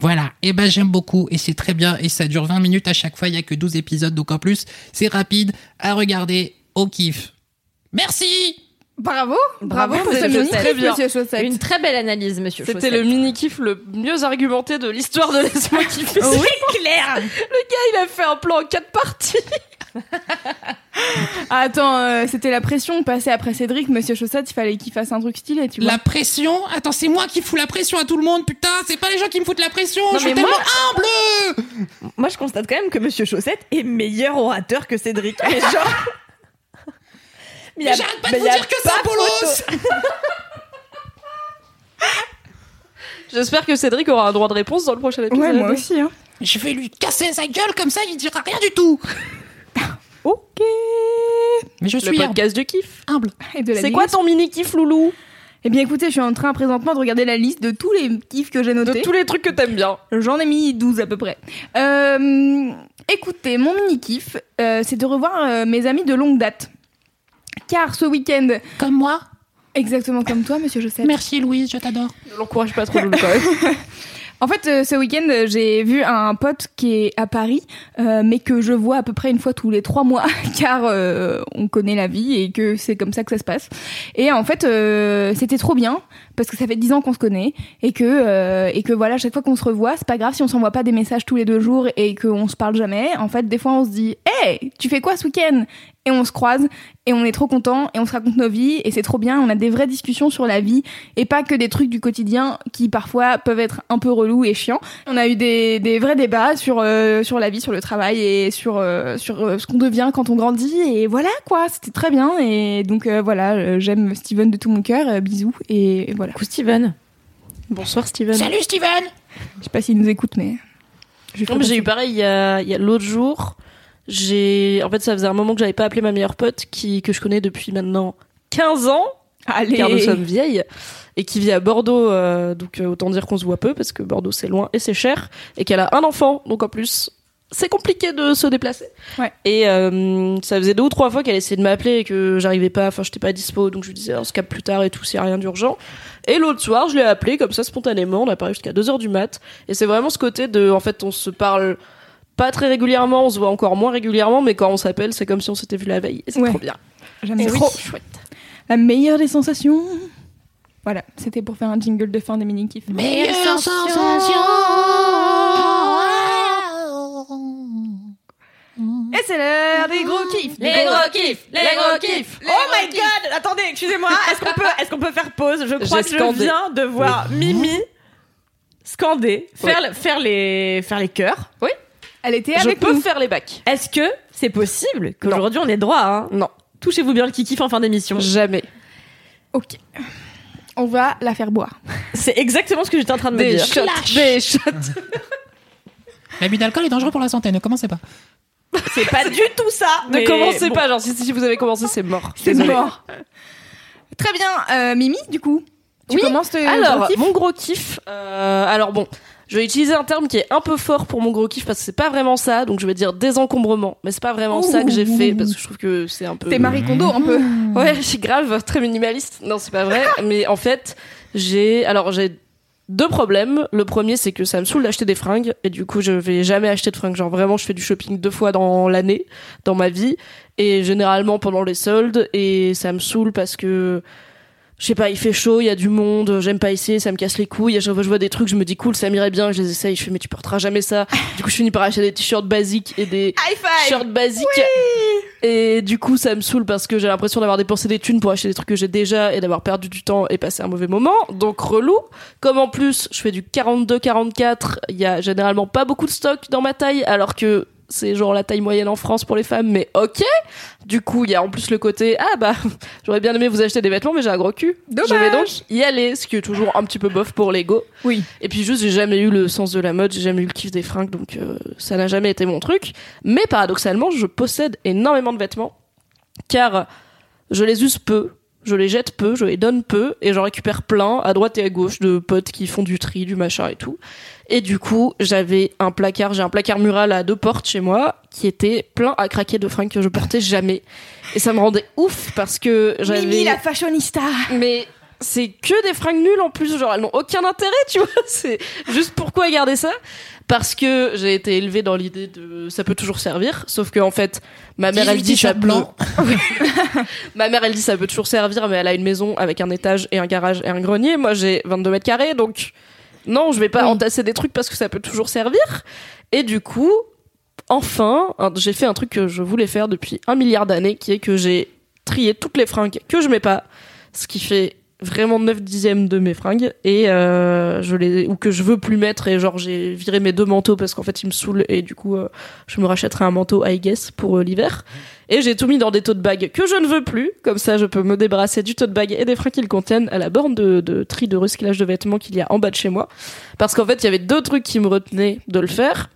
Voilà, et ben j'aime beaucoup, et c'est très bien, et ça dure 20 minutes à chaque fois, il y a que 12 épisodes, donc en plus, c'est rapide à regarder, au kiff. Merci Bravo, Bravo, pour monsieur ce mini Chaussette. Très bien. monsieur Chaussette. Une très belle analyse, monsieur C'était le mini kiff le mieux argumenté de l'histoire de Laisse-moi kiffer. Oui, clair Le gars, il a fait un plan en quatre parties. Ah, Attends, euh, c'était la pression de passer après Cédric, monsieur Chaussette, il fallait qu'il fasse un truc stylé, tu vois. La pression Attends, c'est moi qui fous la pression à tout le monde, putain C'est pas les gens qui me foutent la pression Non, Je suis tellement moi- humble Moi, je constate quand même que Monsieur Chaussette est meilleur orateur que Cédric. Mais genre. Mais j'arrête pas de mais vous dire que ça, Bolos. J'espère que Cédric aura un droit de réponse dans le prochain épisode. Ouais, moi aussi, hein. Je vais lui casser sa gueule comme ça, il dira rien du tout Ok. Mais je Le suis humble. podcast du kiff. humble. De C'est quoi ton mini kiff, Loulou Eh bien, écoutez, je suis en train présentement de regarder la liste de tous les kiffs que j'ai De notés. tous les trucs que t'aimes bien. J'en ai mis 12 à peu près. Euh, écoutez, mon mini kiff, euh, c'est de revoir euh, mes amis de longue date. Car ce week-end, Comme moi exactement comme toi, monsieur Joseph. Merci Louise, je t'adore. Ne l'encourage pas trop, Loulou, quand même. En fait, euh, ce week-end, euh, j'ai vu un pote qui est à Paris, euh, mais que je vois à peu près une fois tous les trois mois, car euh, on connaît la vie et que c'est comme ça que ça se passe. Et en fait, euh, c'était trop bien parce que ça fait dix ans qu'on se connaît et que euh, et que voilà, chaque fois qu'on se revoit, c'est pas grave si on s'envoie pas des messages tous les deux jours et qu'on se parle jamais. En fait, des fois, on se dit, hey, tu fais quoi ce week-end? Et on se croise et on est trop content et on se raconte nos vies et c'est trop bien. On a des vraies discussions sur la vie et pas que des trucs du quotidien qui parfois peuvent être un peu relous et chiants. On a eu des, des vrais débats sur euh, sur la vie, sur le travail et sur euh, sur euh, ce qu'on devient quand on grandit et voilà quoi. C'était très bien et donc euh, voilà, euh, j'aime Steven de tout mon cœur. bisous et, et voilà. Coucou Steven. Bonsoir, Steven. Salut Steven Je sais pas s'il nous écoute mais j'ai eu pareil il y a, il y a l'autre jour. J'ai, en fait, ça faisait un moment que j'avais pas appelé ma meilleure pote qui, que je connais depuis maintenant 15 ans, Allez. car nous sommes vieilles, et qui vit à Bordeaux, euh, donc euh, autant dire qu'on se voit peu parce que Bordeaux c'est loin et c'est cher, et qu'elle a un enfant, donc en plus c'est compliqué de se déplacer. Ouais. Et euh, ça faisait deux ou trois fois qu'elle essayait de m'appeler et que j'arrivais pas, enfin j'étais pas dispo, donc je lui disais on se capte plus tard et tout, a rien d'urgent. Et l'autre soir, je l'ai appelé comme ça spontanément, on a parlé jusqu'à 2h du mat, et c'est vraiment ce côté de, en fait, on se parle pas très régulièrement, on se voit encore moins régulièrement, mais quand on s'appelle, c'est comme si on s'était vu la veille, et c'est Ouais. trop bien. J'aime C'est trop. chouette. La meilleure des sensations. Voilà, c'était pour faire un jingle de fin des mini kiffs. Meilleure Et c'est l'heure des gros kiffs. Les gros kiffs, les gros kiffs. Oh my god, attendez, excusez-moi, est-ce qu'on peut, est-ce qu'on peut faire pause? Je crois que je viens de voir Mimi scander, faire, le- faire les, faire les chœurs. Elle était Je avec peux nous. faire les bacs. Est-ce que c'est possible qu'aujourd'hui on ait droit hein? Non, Touchez-vous bien le kiki en fin d'émission. jamais. Ok. On va la faire boire. C'est exactement ce que j'étais en train de me Des dire. shots, des shots. L'abus d'alcool est dangereux pour la santé, ne commencez pas. C'est pas du tout ça. Ne commencez bon. pas, genre si, si vous avez commencé, c'est mort. C'est mort. Très bien, euh, Mimi, du coup. Tu Oui, commences te Alors, gros kiff mon gros kiff. euh, alors bon, je vais utiliser un terme qui est un peu fort pour mon gros kiff parce que c'est pas vraiment ça, donc je vais dire désencombrement. Mais c'est pas vraiment ça que j'ai fait parce que je trouve que c'est un peu. T'es Marie Kondo un peu. Ouais, je suis grave, très minimaliste. Non, c'est pas vrai. mais en fait, j'ai. Alors, j'ai deux problèmes. Le premier, c'est que ça me saoule d'acheter des fringues. Et du coup, je vais jamais acheter de fringues. Genre, vraiment, je fais du shopping deux fois dans l'année, dans ma vie. Et généralement pendant les soldes. Et ça me saoule parce que. Je sais pas, il fait chaud, il y a du monde, j'aime pas essayer, ça me casse les couilles. À chaque fois je vois des trucs, je me dis cool, ça m'irait bien, je les essaye, je fais mais tu porteras jamais ça. Du coup, je finis par acheter des t-shirts basiques et des shirts basiques. Et du coup, ça me saoule parce que j'ai l'impression d'avoir dépensé des thunes pour acheter des trucs que j'ai déjà et d'avoir perdu du temps et passé un mauvais moment. Donc relou. Comme en plus, je fais du 42-44, il y a généralement pas beaucoup de stock dans ma taille alors que c'est genre la taille moyenne en France pour les femmes, mais ok. Du coup, il y a en plus le côté ah bah j'aurais bien aimé vous acheter des vêtements, mais j'ai un gros cul. Dommage. Je vais donc y aller, ce qui est toujours un petit peu bof pour l'ego. Oui. Et puis juste, j'ai jamais eu le sens de la mode, j'ai jamais eu le kiff des fringues, donc euh, ça n'a jamais été mon truc. Mais paradoxalement, je possède énormément de vêtements, car je les use peu, je les jette peu, je les donne peu, et j'en récupère plein à droite et à gauche de potes qui font du tri, du machin et tout. Et du coup, j'avais un placard, j'ai un placard mural à deux portes chez moi, qui était plein à craquer de fringues que je portais jamais. Et ça me rendait ouf parce que j'avais Mimi la fashionista. mais c'est que des fringues nulles en plus, genre elles n'ont aucun intérêt, tu vois. C'est juste pourquoi garder ça? Parce que j'ai été élevée dans l'idée de ça peut toujours servir, sauf que en fait ma mère elle 18 dit ça blancs. ma mère elle dit ça peut toujours servir, mais elle a une maison avec un étage et un garage et un grenier. Moi j'ai 22 mètres carrés, donc non je vais pas entasser des trucs parce que ça peut toujours servir. Et du coup enfin j'ai fait un truc que je voulais faire depuis un milliard d'années, qui est que j'ai trié toutes les fringues que je mets pas, ce qui fait vraiment 9 dixièmes de mes fringues et euh, je les ou que je veux plus mettre et genre j'ai viré mes deux manteaux parce qu'en fait ils me saoulent et du coup euh, je me rachèterai un manteau I guess pour euh, l'hiver et j'ai tout mis dans des tote bags que je ne veux plus comme ça je peux me débarrasser du tote bag et des fringues qui le contiennent à la borne de, de tri de recyclage de vêtements qu'il y a en bas de chez moi parce qu'en fait il y avait deux trucs qui me retenaient de le faire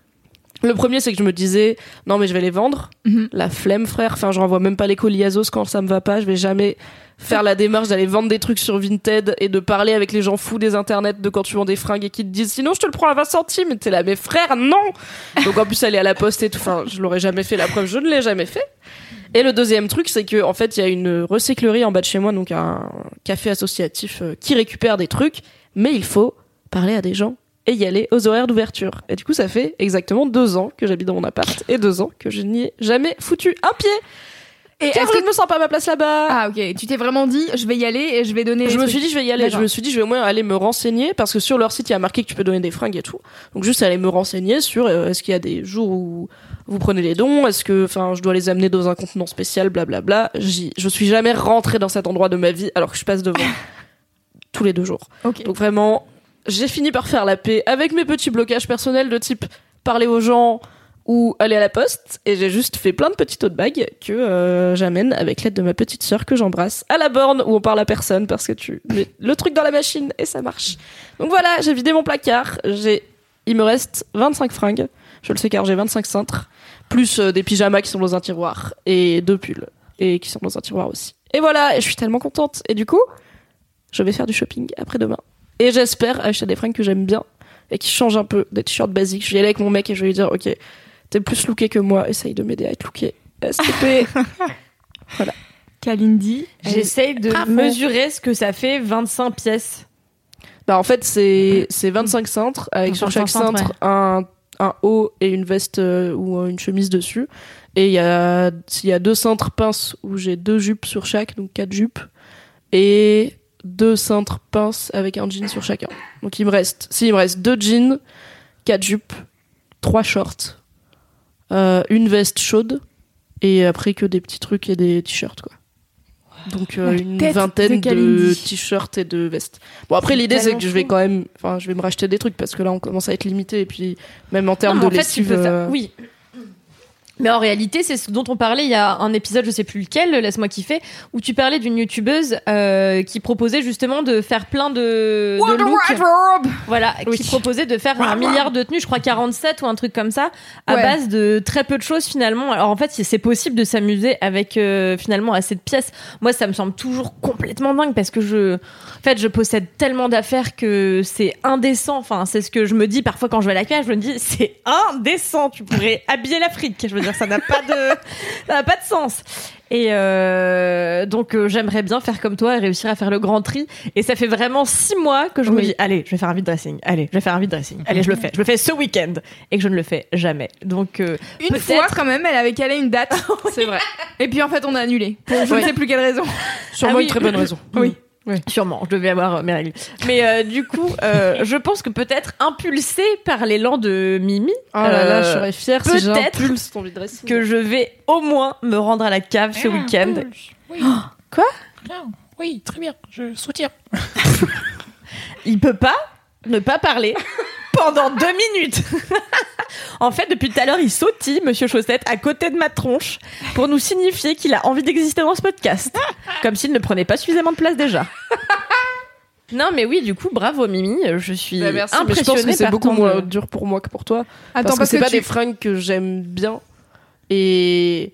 le premier, c'est que je me disais, non, mais je vais les vendre. Mhm. La flemme, frère. Enfin, je renvoie même pas les colis Azos quand ça me va pas. Je vais jamais faire la démarche d'aller vendre des trucs sur Vinted et de parler avec les gens fous des internets de quand tu vends des fringues et qui te disent, sinon je te le prends à 20 centimes. Et t'es là, mais frère, non! Donc en plus, aller à la poste et tout. Enfin, je l'aurais jamais fait. La preuve, je ne l'ai jamais fait. Et le deuxième truc, c'est que en fait, il y a une recyclerie en bas de chez moi, donc un café associatif euh, qui récupère des trucs, mais il faut parler à des gens et y aller aux horaires d'ouverture. Et du coup, ça fait exactement deux ans que j'habite dans mon appart et deux ans que je n'y ai jamais foutu un pied. Et Car est-ce je que ne me sens pas à ma place là-bas. ah ok, tu t'es vraiment dit, je vais y aller et je vais donner. je me suis dit, je vais y aller. Je me suis dit, je vais au moins aller me renseigner parce que sur leur site, il y a marqué que tu peux donner des fringues et tout. Donc juste aller me renseigner sur euh, est-ce qu'il y a des jours où vous prenez les dons, est-ce que, enfin, je dois les amener dans un contenant spécial, blablabla. J'y- Je suis jamais rentrée dans cet endroit de ma vie alors que je passe devant tous les deux jours. Ok. Donc vraiment, j'ai fini par faire la paix avec mes petits blocages personnels de type parler aux gens ou aller à la poste et j'ai juste fait plein de petits tote bags que euh, j'amène avec l'aide de ma petite sœur que j'embrasse à la borne où on parle à personne parce que tu mets le truc dans la machine et ça marche. Donc voilà, j'ai vidé mon placard, j'ai il me reste 25 fringues, je le sais car j'ai 25 cintres plus euh, des pyjamas qui sont dans un tiroir et deux pulls et qui sont dans un tiroir aussi. Et voilà, et je suis tellement contente et du coup, je vais faire du shopping après-demain. Et j'espère acheter des fringues que j'aime bien et qui changent un peu des t-shirts basiques. Je vais y aller avec mon mec et je vais lui dire, ok, t'es plus looké que moi, essaye de m'aider à être looké. STP. Kalindi. J'essaye de Bravo. mesurer ce que ça fait 25 pièces. bah en fait, c'est c'est 25 cintres avec sur 25 chaque cintre un, un haut et une veste euh, ou une chemise dessus. Et il y a, s'il y a deux cintres pinces où j'ai deux jupes sur chaque, donc quatre jupes. Et deux cintres pinces avec un jean sur chacun. Donc il me reste, si il me reste deux jeans, quatre jupes, trois shorts, euh, une veste chaude et après que des petits trucs et des t-shirts quoi. Donc euh, une de vingtaine de, t-shirts et de vestes. Bon après l'idée c'est que je vais quand même, enfin je vais me racheter des trucs parce que là on commence à être limité et puis même en termes Non, de en fait, tu lessive. peux faire- euh, Oui. Mais en réalité, c'est ce dont on parlait il y a un épisode, je sais plus lequel, laisse-moi kiffer, où tu parlais d'une youtubeuse euh, qui proposait justement de faire plein de, de Wonder looks. Voilà, Oui. qui proposait de faire un milliard de tenues, je crois 47 ou un truc comme ça, à Ouais. base de très peu de choses finalement. Alors en fait, c'est possible de s'amuser avec euh, finalement assez de pièces. Moi, ça me semble toujours complètement dingue parce que je, en fait, je possède tellement d'affaires que c'est indécent. Enfin, c'est ce que je me dis parfois quand je vais à la cage. Je me dis, c'est indécent. Tu pourrais habiller l'Afrique. Je dire, ça n'a pas de, ça n'a pas de sens. Et euh, donc euh, j'aimerais bien faire comme toi et réussir à faire le grand tri. Et ça fait vraiment six mois que je me dis allez, je vais faire un vide dressing. Allez, je vais faire un vide dressing. Allez, je le fais. Je le fais ce week-end et que je ne le fais jamais. Donc euh, Une Peut-être. fois quand même, elle avait calé une date. C'est vrai. Et puis en fait, on a annulé. Pour je ne sais plus quelle raison. Sûrement Ah oui. une très bonne raison. Oui. Sûrement, je devais avoir euh, mes règles. Mais euh, du coup, euh, je pense que peut-être impulsé par l'élan de Mimi, Oh là là, euh, je serais fière si peut-être j'impulse ton vide dressing. que je vais au moins me rendre à la cave ce week-end. Oui. Quoi? Non. Oui, très bien. Je soutiens. Il peut pas ne pas parler pendant deux minutes. En fait, depuis tout à l'heure, il sautille, Monsieur Chaussette, à côté de ma tronche, pour nous signifier qu'il a envie d'exister dans ce podcast. Comme s'il ne prenait pas suffisamment de place déjà. Non, mais oui, du coup, bravo Mimi. Je suis Bah, merci, mais je impressionnée pense que c'est beaucoup moins dur pour moi que pour toi. Attends, parce que c'est pas tu- des fringues que j'aime bien. Et.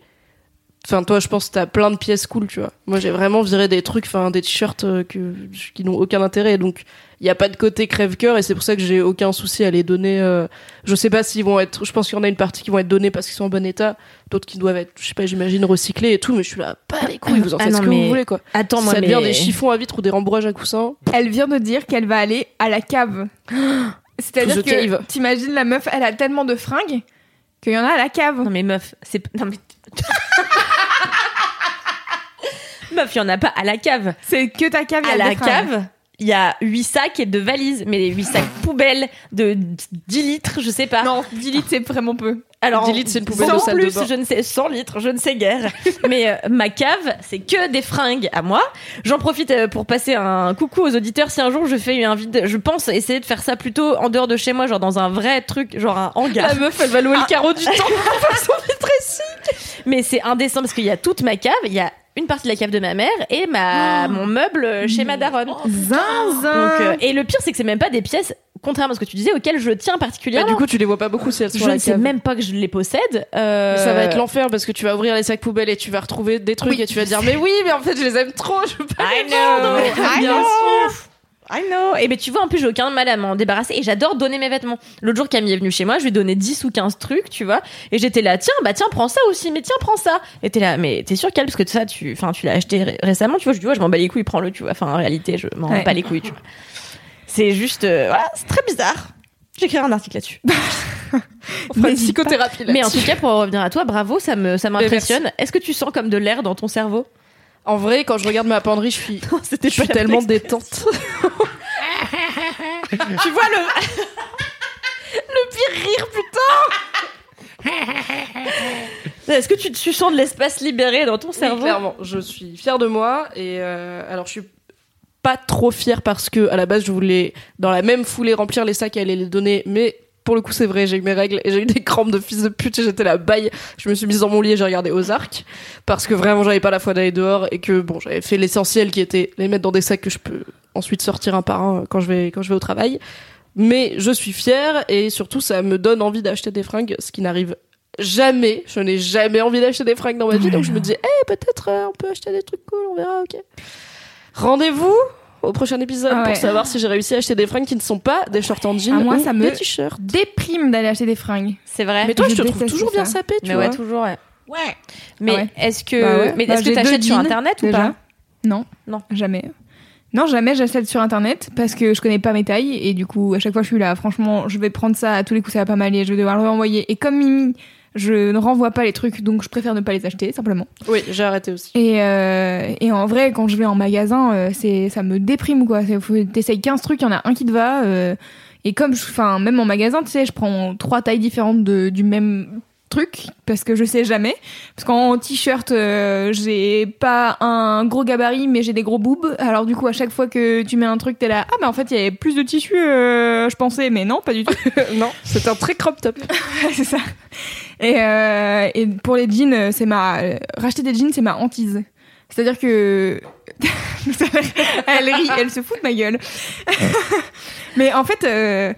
Enfin, toi, je pense que t'as plein de pièces cool, tu vois. Moi, j'ai vraiment viré des trucs, enfin, des t-shirts euh, que, qui n'ont aucun intérêt. Donc, il n'y a pas de côté crève-cœur et c'est pour ça que j'ai aucun souci à les donner. euh, Je sais pas s'ils vont être. Je pense qu'il y en a une partie qui vont être donnés parce qu'ils sont en bon état, d'autres qui doivent être, je sais pas, j'imagine, recyclés et tout. Mais je suis là, pas les couilles, vous en Ah faites non, ce que mais- vous voulez, quoi. Attends, Si moi, ça devient mais- des chiffons à vitre ou des rembourrages à coussins. Elle vient de dire qu'elle va aller à la cave. C'est-à-dire The que cave. t'imagines la meuf, elle a tellement de fringues qu'il y en a à la cave. Non mais meuf, c'est non mais meuf, il y en a pas à la cave. C'est que ta cave. y À la cave, il y a 8 sacs et 2 valises, mais les 8 sacs poubelles de 10 litres, je sais pas. Non, 10 litres, c'est vraiment peu. Alors 10 litres, c'est une poubelle de 100 salle de plus, bain. je ne sais 100 litres, je ne sais guère. mais euh, ma cave, c'est que des fringues à moi. J'en profite euh, pour passer un coucou aux auditeurs si un jour je fais un vide, je pense essayer de faire ça plutôt en dehors de chez moi, genre dans un vrai truc, genre un hangar. La meuf, elle va louer le carreau du temps. Mais c'est indécent parce qu'il y a toute ma cave, il y a une partie de la cave de ma mère et ma mon meuble euh, chez ma daronne. Zinzin. Donc, euh, et le pire, c'est que c'est même pas des pièces, contrairement à ce que tu disais, auxquelles je tiens Bah, particulièrement. du coup, tu les vois pas beaucoup si elles sont je ne sais même pas que je les possède. Euh, Ça va être l'enfer parce que tu vas ouvrir les sacs poubelles et tu vas retrouver des trucs et tu vas dire mais oui mais en fait je les aime trop je veux pas I les know, vendre. I Bien know. sûr. I know. Et ben tu vois, en plus, j'ai aucun mal à m'en débarrasser et j'adore donner mes vêtements. L'autre jour, Camille est venue chez moi, je lui ai donné 10 ou 15 trucs, tu vois. Et j'étais là, tiens, bah tiens, prends ça aussi, mais tiens, prends ça. Et t'es là, mais t'es sûr qu'elle, parce que ça, tu, enfin, tu l'as acheté ré- récemment, tu vois, je dis, ouais, je m'en bats les couilles, prends-le, tu vois. Enfin, en réalité, je m'en Ouais. bats pas les couilles, tu vois. C'est juste, euh, voilà, c'est très bizarre. J'écrirai un article là-dessus. On fera une psychothérapie là Mais en tout cas, pour en revenir à toi, bravo, ça me, ça m'impressionne. Est-ce que tu sens comme de l'air dans ton cerveau? En vrai quand je regarde ma penderie je suis C'était je suis pas tellement détente. Tu vois le. le pire rire, putain. Est-ce que tu, tu sens de l'espace libéré dans ton Oui, cerveau clairement. Je suis fière de moi et euh, alors je suis pas trop fière parce que à la base je voulais dans la même foulée remplir les sacs et aller les donner mais pour le coup, c'est vrai, j'ai eu mes règles et j'ai eu des crampes de fils de pute et j'étais la baille. Je me suis mise dans mon lit et j'ai regardé Ozark parce que vraiment j'avais pas la foi d'aller dehors et que bon, j'avais fait l'essentiel qui était les mettre dans des sacs que je peux ensuite sortir un par un quand je vais quand je vais au travail. Mais je suis fière et surtout ça me donne envie d'acheter des fringues, ce qui n'arrive jamais. Je n'ai jamais envie d'acheter des fringues dans ma vie, donc je me dis, eh peut-être euh, on peut acheter des trucs cool, on verra, ok. Rendez-vous au prochain épisode Ah ouais. pour savoir si j'ai réussi à acheter des fringues qui ne sont pas des shorts en jean Ah, moi, ou ça me- des t-shirts. Déprime d'aller acheter des fringues. C'est vrai. Mais toi, Je je te trouve toujours ça. bien sapé, tu Mais vois. ouais, toujours, ouais. Ouais. Mais Ah ouais. est-ce que, Bah ouais. mais Bah, est-ce que t'achètes sur internet ou déjà. pas Non. Non. Jamais. Non, jamais j'achète sur internet parce que je connais pas mes tailles et du coup, à chaque fois, je suis là. Franchement, je vais prendre ça à tous les coups, ça va pas m'aller. Je vais devoir le renvoyer. Et comme Mimi, je ne renvoie pas les trucs, donc je préfère ne pas les acheter, simplement. Oui, j'ai arrêté aussi. Et, euh, et en vrai, quand je vais en magasin, euh, c'est ça me déprime quoi. T'essayes 15 trucs, il y en a un qui te va. euh, et comme, enfin, même en magasin, tu sais, je prends trois tailles différentes de, du même truc parce que je sais jamais. Parce qu'en t-shirt, euh, j'ai pas un gros gabarit, mais j'ai des gros boobs. Alors du coup, à chaque fois que tu mets un truc, t'es là, ah mais en fait, il y avait plus de tissu, euh, je pensais, mais non, pas du tout. non, c'est un très crop top. c'est ça. Et, euh, et pour les jeans, c'est ma racheter des jeans, c'est ma hantise. C'est-à-dire que elle rit, elle se fout de ma gueule. Mais en fait, euh,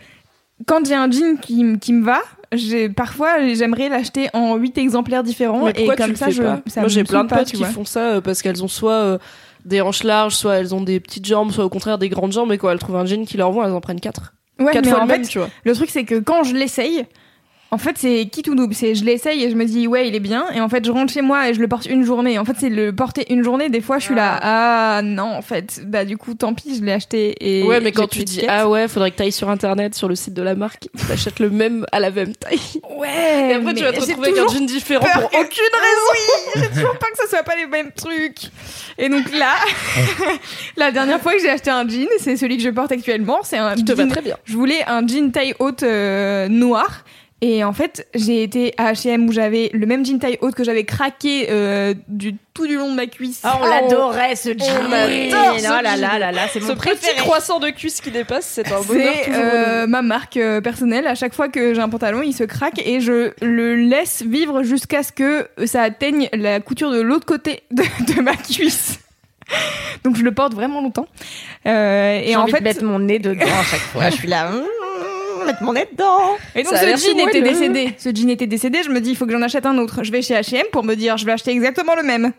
quand j'ai un jean qui, qui me va, j'ai parfois j'aimerais l'acheter en 8 exemplaires différents Mais et comme tu le ça fais je pas ça Moi, j'ai plein de potes qui vois. font ça euh, parce qu'elles ont soit euh, des hanches larges, soit elles ont des petites jambes, soit au contraire des grandes jambes. Et quand elles trouvent un jean qui leur vont, elles en prennent quatre. Ouais, quatre mais fois en le même, fait, tu vois. Le truc, c'est que quand je l'essaye, en fait, c'est qui tout double. C'est je l'essaye et je me dis, ouais, il est bien. Et en fait, je rentre chez moi et je le porte une journée. En fait, c'est le porter une journée. Des fois, je suis là, ah non, en fait, bah du coup, tant pis, je l'ai acheté. Et ouais, mais quand tu dis ah ouais, faudrait que t'ailles sur internet, sur le site de la marque, tu achètes le même à la même taille. ouais, Et après, tu vas te retrouver avec un jean différent peur pour aucune raison. Oui, j'ai toujours pas que ce soit pas les mêmes trucs. Et donc là, la dernière fois que j'ai acheté un jean, c'est celui que je porte actuellement. C'est un Qui te jean très bien. Je voulais un jean taille haute euh, noir. Et en fait, j'ai été à H&M où j'avais le même jean taille haute que j'avais craqué euh, du tout du long de ma cuisse. Ah, on l'adorait ce jean. on adore ce Oh là jean. là là là, c'est Ce mon petit préféré. croissant de cuisse qui dépasse, c'est un bonheur C'est euh, ma marque euh, personnelle. À chaque fois que j'ai un pantalon, il se craque et je le laisse vivre jusqu'à ce que ça atteigne la couture de l'autre côté de, de ma cuisse. Donc je le porte vraiment longtemps. Euh, et J'ai en envie fait, de mettre mon nez dedans à chaque fois. Je suis là, mmh, mettre mon nez dedans. Et donc ce jean était moelleux. décédé. Ce jean était décédé. Je me dis, il faut que j'en achète un autre. Je vais chez H&M pour me dire, je vais acheter exactement le même.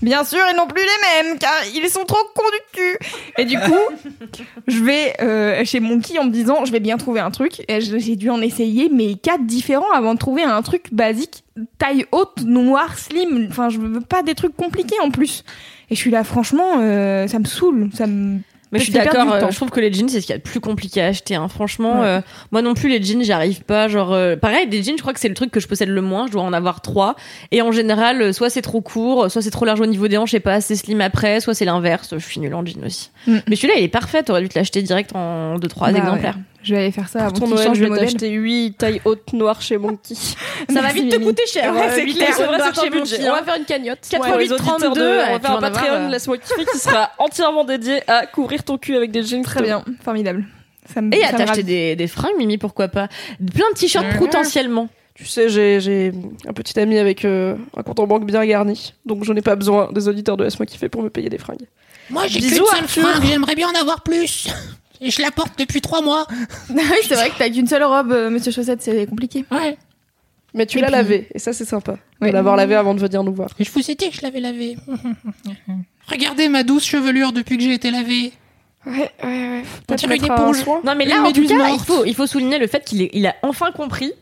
Bien sûr, ils n'ont plus les mêmes, car ils sont trop cons du cul. Et du coup, je vais euh, chez Monkey en me disant, je vais bien trouver un truc. Et j'ai dû en essayer, mais quatre différents avant de trouver un truc basique, taille haute, noir, slim. Enfin, je veux pas des trucs compliqués en plus. Et je suis là, franchement, euh, ça me saoule. Ça me Mais je suis d'accord, euh, je trouve que les jeans c'est ce qu'il y a de plus compliqué à acheter. hein. Franchement, Ouais. euh, moi non plus les jeans j'y arrive pas. Genre, euh, pareil, des jeans, je crois que c'est le truc que je possède le moins. Je dois en avoir trois. Et en général, euh, soit c'est trop court, soit c'est trop large au niveau des hanches et pas assez slim après, soit c'est l'inverse. Je suis nulle en jean aussi. Mm. Mais celui-là il est parfait. T'aurais dû te l'acheter direct en deux trois Bah exemplaires. ouais. Je vais aller faire ça avant Pour ton qu'ils Noël, changent je de vais modèle. t'acheter 8 tailles hautes noires chez Monkey. Ça va vite te coûter cher. Ouais, c'est clair, euros C'est vrai, noir c'est un chez budget. Monkey, On va hein. faire une cagnotte. 4 pour les 8, auditeurs 32, de- ouais, On va faire un Patreon, euh. laisse-moi kiffer, qui sera entièrement dédié à couvrir ton cul avec des jeans. Très bien, formidable. Ça me, Et à t'acheter des, des fringues, Mimi, pourquoi pas? Plein de t-shirts potentiellement. Tu sais, j'ai j'ai un petit ami avec euh, un compte en banque bien garni, donc je n'ai pas besoin des auditeurs de Laisse-moi kiffer pour me payer des fringues. Moi, j'ai Bisous, qu'une seule Arthur. fringue, j'aimerais bien en avoir plus. Et je la porte depuis trois mois. Ah oui, c'est vrai que t'as qu'une seule robe, euh, Monsieur Chaussette, c'est compliqué. Ouais. Mais tu Et l'as puis- lavé, et ça c'est sympa. De l'avoir lavé avant de venir nous voir. Et je vous ai dit que je l'avais lavé. Regardez ma douce chevelure depuis que j'ai été lavée. Ouais, ouais, ouais. On dirait une éponge. Non mais Une là en tout méduse cas il morte. faut, il faut souligner le fait qu'il est- il a enfin compris.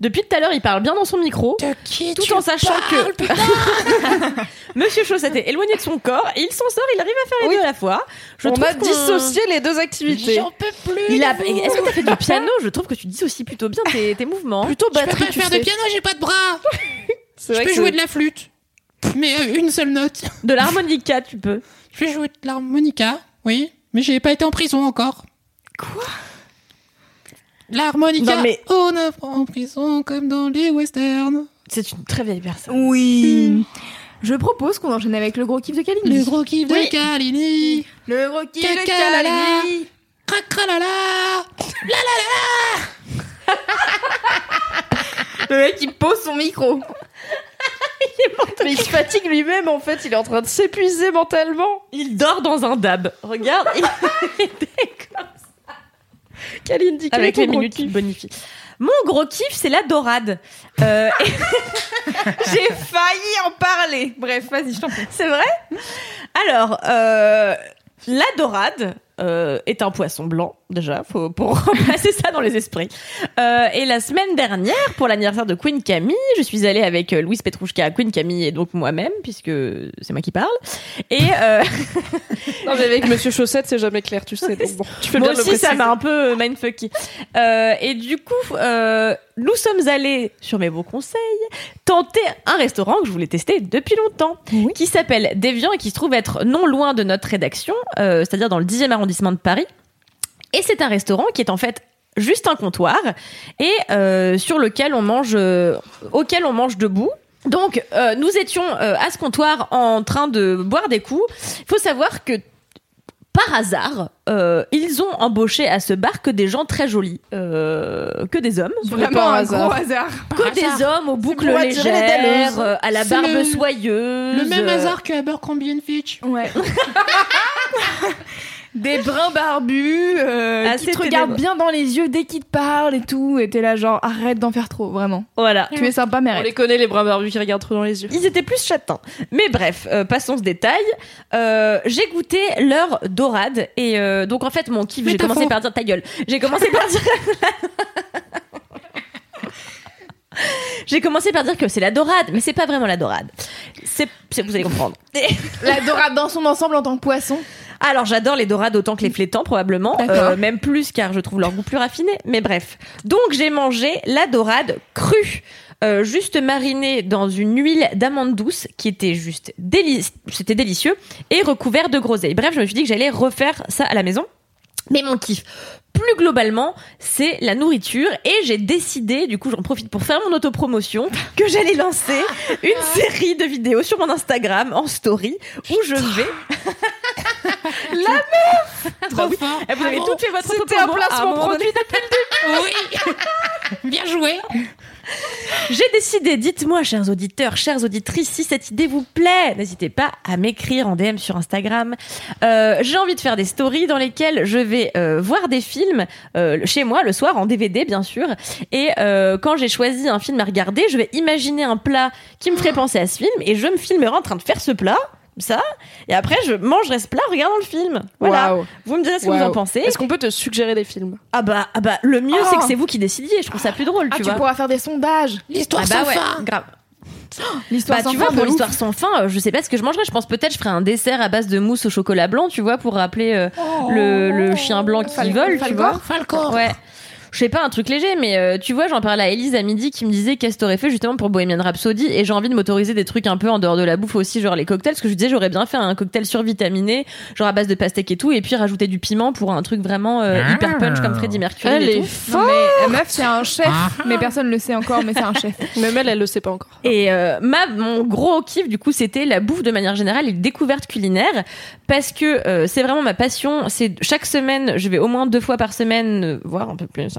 Depuis tout à l'heure il parle bien dans son micro. De qui Tout tu en sachant parles, que- Monsieur Chaussette est éloigné de son corps et il s'en sort, il arrive à faire les Oui. deux à la fois. Je On a dissocié les deux activités. J'en peux plus. Il a... Est-ce que t'as fait du piano Je trouve que tu dissocies plutôt bien tes, tes mouvements. Plutôt Je peux batterie, pas tu faire sais. de piano, j'ai pas de bras. Je vrai peux que jouer de la flûte. Mais euh, une seule note. De l'harmonica, tu peux. Je peux jouer de l'harmonica, oui. Mais j'ai pas été en prison encore. Quoi? L'harmonica, Non, mais- on a en prison comme dans les westerns. C'est une très vieille personne. Oui. Je propose qu'on enchaîne avec le gros kiff de Kalindi. Le gros kiff Oui. de Kalini. Le gros kiff de. Kalindi. Cracralala. Le mec qui pose son micro. Mais il se fatigue lui-même en fait, il est en train de s'épuiser mentalement. Il dort dans un dab. Regarde, il Kalindi, quel avec les minutes kiff bonifient. Mon gros kiff, c'est la dorade. Euh, et- J'ai failli en parler. Bref, vas-y, je t'en prie. c'est vrai? Alors, euh, la dorade euh, est un poisson blanc, déjà, faut, pour remplacer ça dans les esprits. Euh, et la semaine dernière, pour l'anniversaire de Queen Camille, je suis allée avec euh, Louise Petrouchka, Queen Camille et donc moi-même, puisque c'est moi qui parle. Et euh, Non mais avec Monsieur Chaussette, c'est jamais clair, tu sais. donc bon, tu fais Moi bien le aussi, ça m'a un peu mindfucky. Euh, et du coup, euh, nous sommes allés, sur mes bons conseils, tenter un restaurant que je voulais tester depuis longtemps, Oui. qui s'appelle Déviant et qui se trouve être non loin de notre rédaction, euh, c'est-à-dire dans le 10e arrondissement de Paris. Et c'est un restaurant qui est en fait juste un comptoir et euh, sur lequel on mange, euh, auquel on mange debout. Donc, euh, nous étions euh, à ce comptoir en train de boire des coups. Il faut savoir que par hasard, euh, ils ont embauché à ce bar que des gens très jolis, euh, que des hommes, Vraiment un hasard. gros hasard. que des hommes aux boucles légères, euh, à la barbe le- soyeuse. Le même hasard que Abercrombie Fitch. Ouais. Des brins barbus euh, qui te regardent bien dans les yeux dès qu'ils te parlent et tout. Et t'es là genre arrête d'en faire trop, vraiment. Voilà. Tu es sympa, mais On arrête. les connaît les bras barbus qui regardent trop dans les yeux. Ils étaient plus châtains. Mais bref, euh, passons ce détail. Euh, j'ai goûté leur dorade. Et euh, donc, en fait, mon kiff, j'ai commencé par dire ta gueule. J'ai commencé par dire. J'ai commencé par dire que c'est la dorade, mais c'est pas vraiment la dorade. C'est, c'est- vous allez comprendre. La dorade dans son ensemble en tant que poisson. Alors j'adore les dorades autant que les flétans probablement. Euh, même plus car je trouve leur goût plus raffiné. Mais bref, donc j'ai mangé la dorade crue, euh, juste marinée dans une huile d'amande douce qui était juste délic- c'était délicieux et recouvert de groseille. Bref, je me suis dit que j'allais refaire ça à la maison. Mais mon kiff, plus globalement, c'est la nourriture et j'ai décidé, du coup j'en profite pour faire mon autopromotion, que j'allais lancer une série de vidéos sur mon Instagram en story où je vais... Trop fort. Eh, Vous avez Bravo. tout fait votre C'était un promo à placement moment donné. produit Oui. Bien joué. J'ai décidé, dites-moi, chers auditeurs, chères auditrices, si cette idée vous plaît, n'hésitez pas à m'écrire en DM sur Instagram. Euh, J'ai envie de faire des stories dans lesquelles je vais euh, voir des films euh, chez moi le soir en DVD, bien sûr. Et quand j'ai choisi un film à regarder, je vais imaginer un plat qui me ferait penser à ce film et je me filmerai en train de faire ce plat. Ça, et après je mangerai ce plat en regardant le film. Voilà. Vous me direz ce que vous en pensez. Est-ce qu'on peut te suggérer des films? Ah bah, ah bah, le mieux c'est Oh. que c'est vous qui décidiez. Je trouve ça plus drôle, Ah, tu tu vois. pourras faire des sondages. L'histoire Ah bah sans ouais, fin. grave. L'histoire Bah, sans tu fin vois, pour l'histoire sans fin, je sais pas ce que je mangerais. Je pense peut-être je ferais un dessert à base de mousse au chocolat blanc, tu vois, pour rappeler euh, le, le chien blanc qui Fal- vole, tu Falcor vois. Falcor. Ouais. Je sais pas, un truc léger, mais euh, tu vois, j'en parlais à Elise à midi qui me disait qu'est-ce que t'aurais fait justement pour Bohemian Rhapsody et j'ai envie de m'autoriser des trucs un peu en dehors de la bouffe aussi, genre les cocktails, parce que je disais j'aurais bien fait un cocktail survitaminé, genre à base de pastèque et tout, et puis rajouter du piment pour un truc vraiment euh, hyper punch comme Freddie Mercury Elle et est tout. Non, mais euh, meuf, c'est un chef, mais personne le sait encore, mais c'est un chef. Même elle, elle le sait pas encore. Et euh, ma, mon gros kiff, du coup, c'était la bouffe de manière générale et les découvertes culinaires. Parce que euh, c'est vraiment ma passion. C'est chaque semaine, je vais au moins deux fois par semaine, euh, voire un peu plus.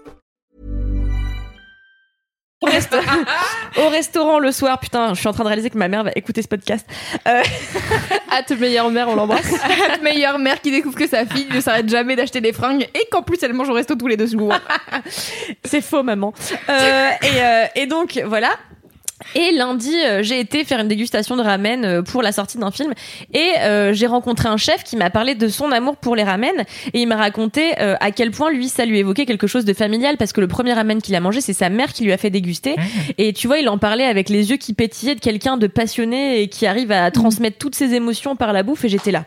Au, resta- au restaurant le soir, putain, je suis en train de réaliser que ma mère va écouter ce podcast. Euh, ta meilleure mère, on l'embrasse. Cette meilleure mère qui découvre que sa fille ne s'arrête jamais d'acheter des fringues et qu'en plus elle mange au resto tous les deux jours. C'est faux, maman. Euh, et, euh, et donc, voilà. Et lundi, euh, j'ai été faire une dégustation de ramen euh, pour la sortie d'un film. Et euh, j'ai rencontré un chef qui m'a parlé de son amour pour les ramen. Et il m'a raconté à quel point lui ça lui évoquait quelque chose de familial. Parce que le premier ramen qu'il a mangé c'est sa mère qui lui a fait déguster. Et tu vois il en parlait avec les yeux qui pétillaient de quelqu'un de passionné et qui arrive à transmettre toutes ses émotions par la bouffe. Et j'étais là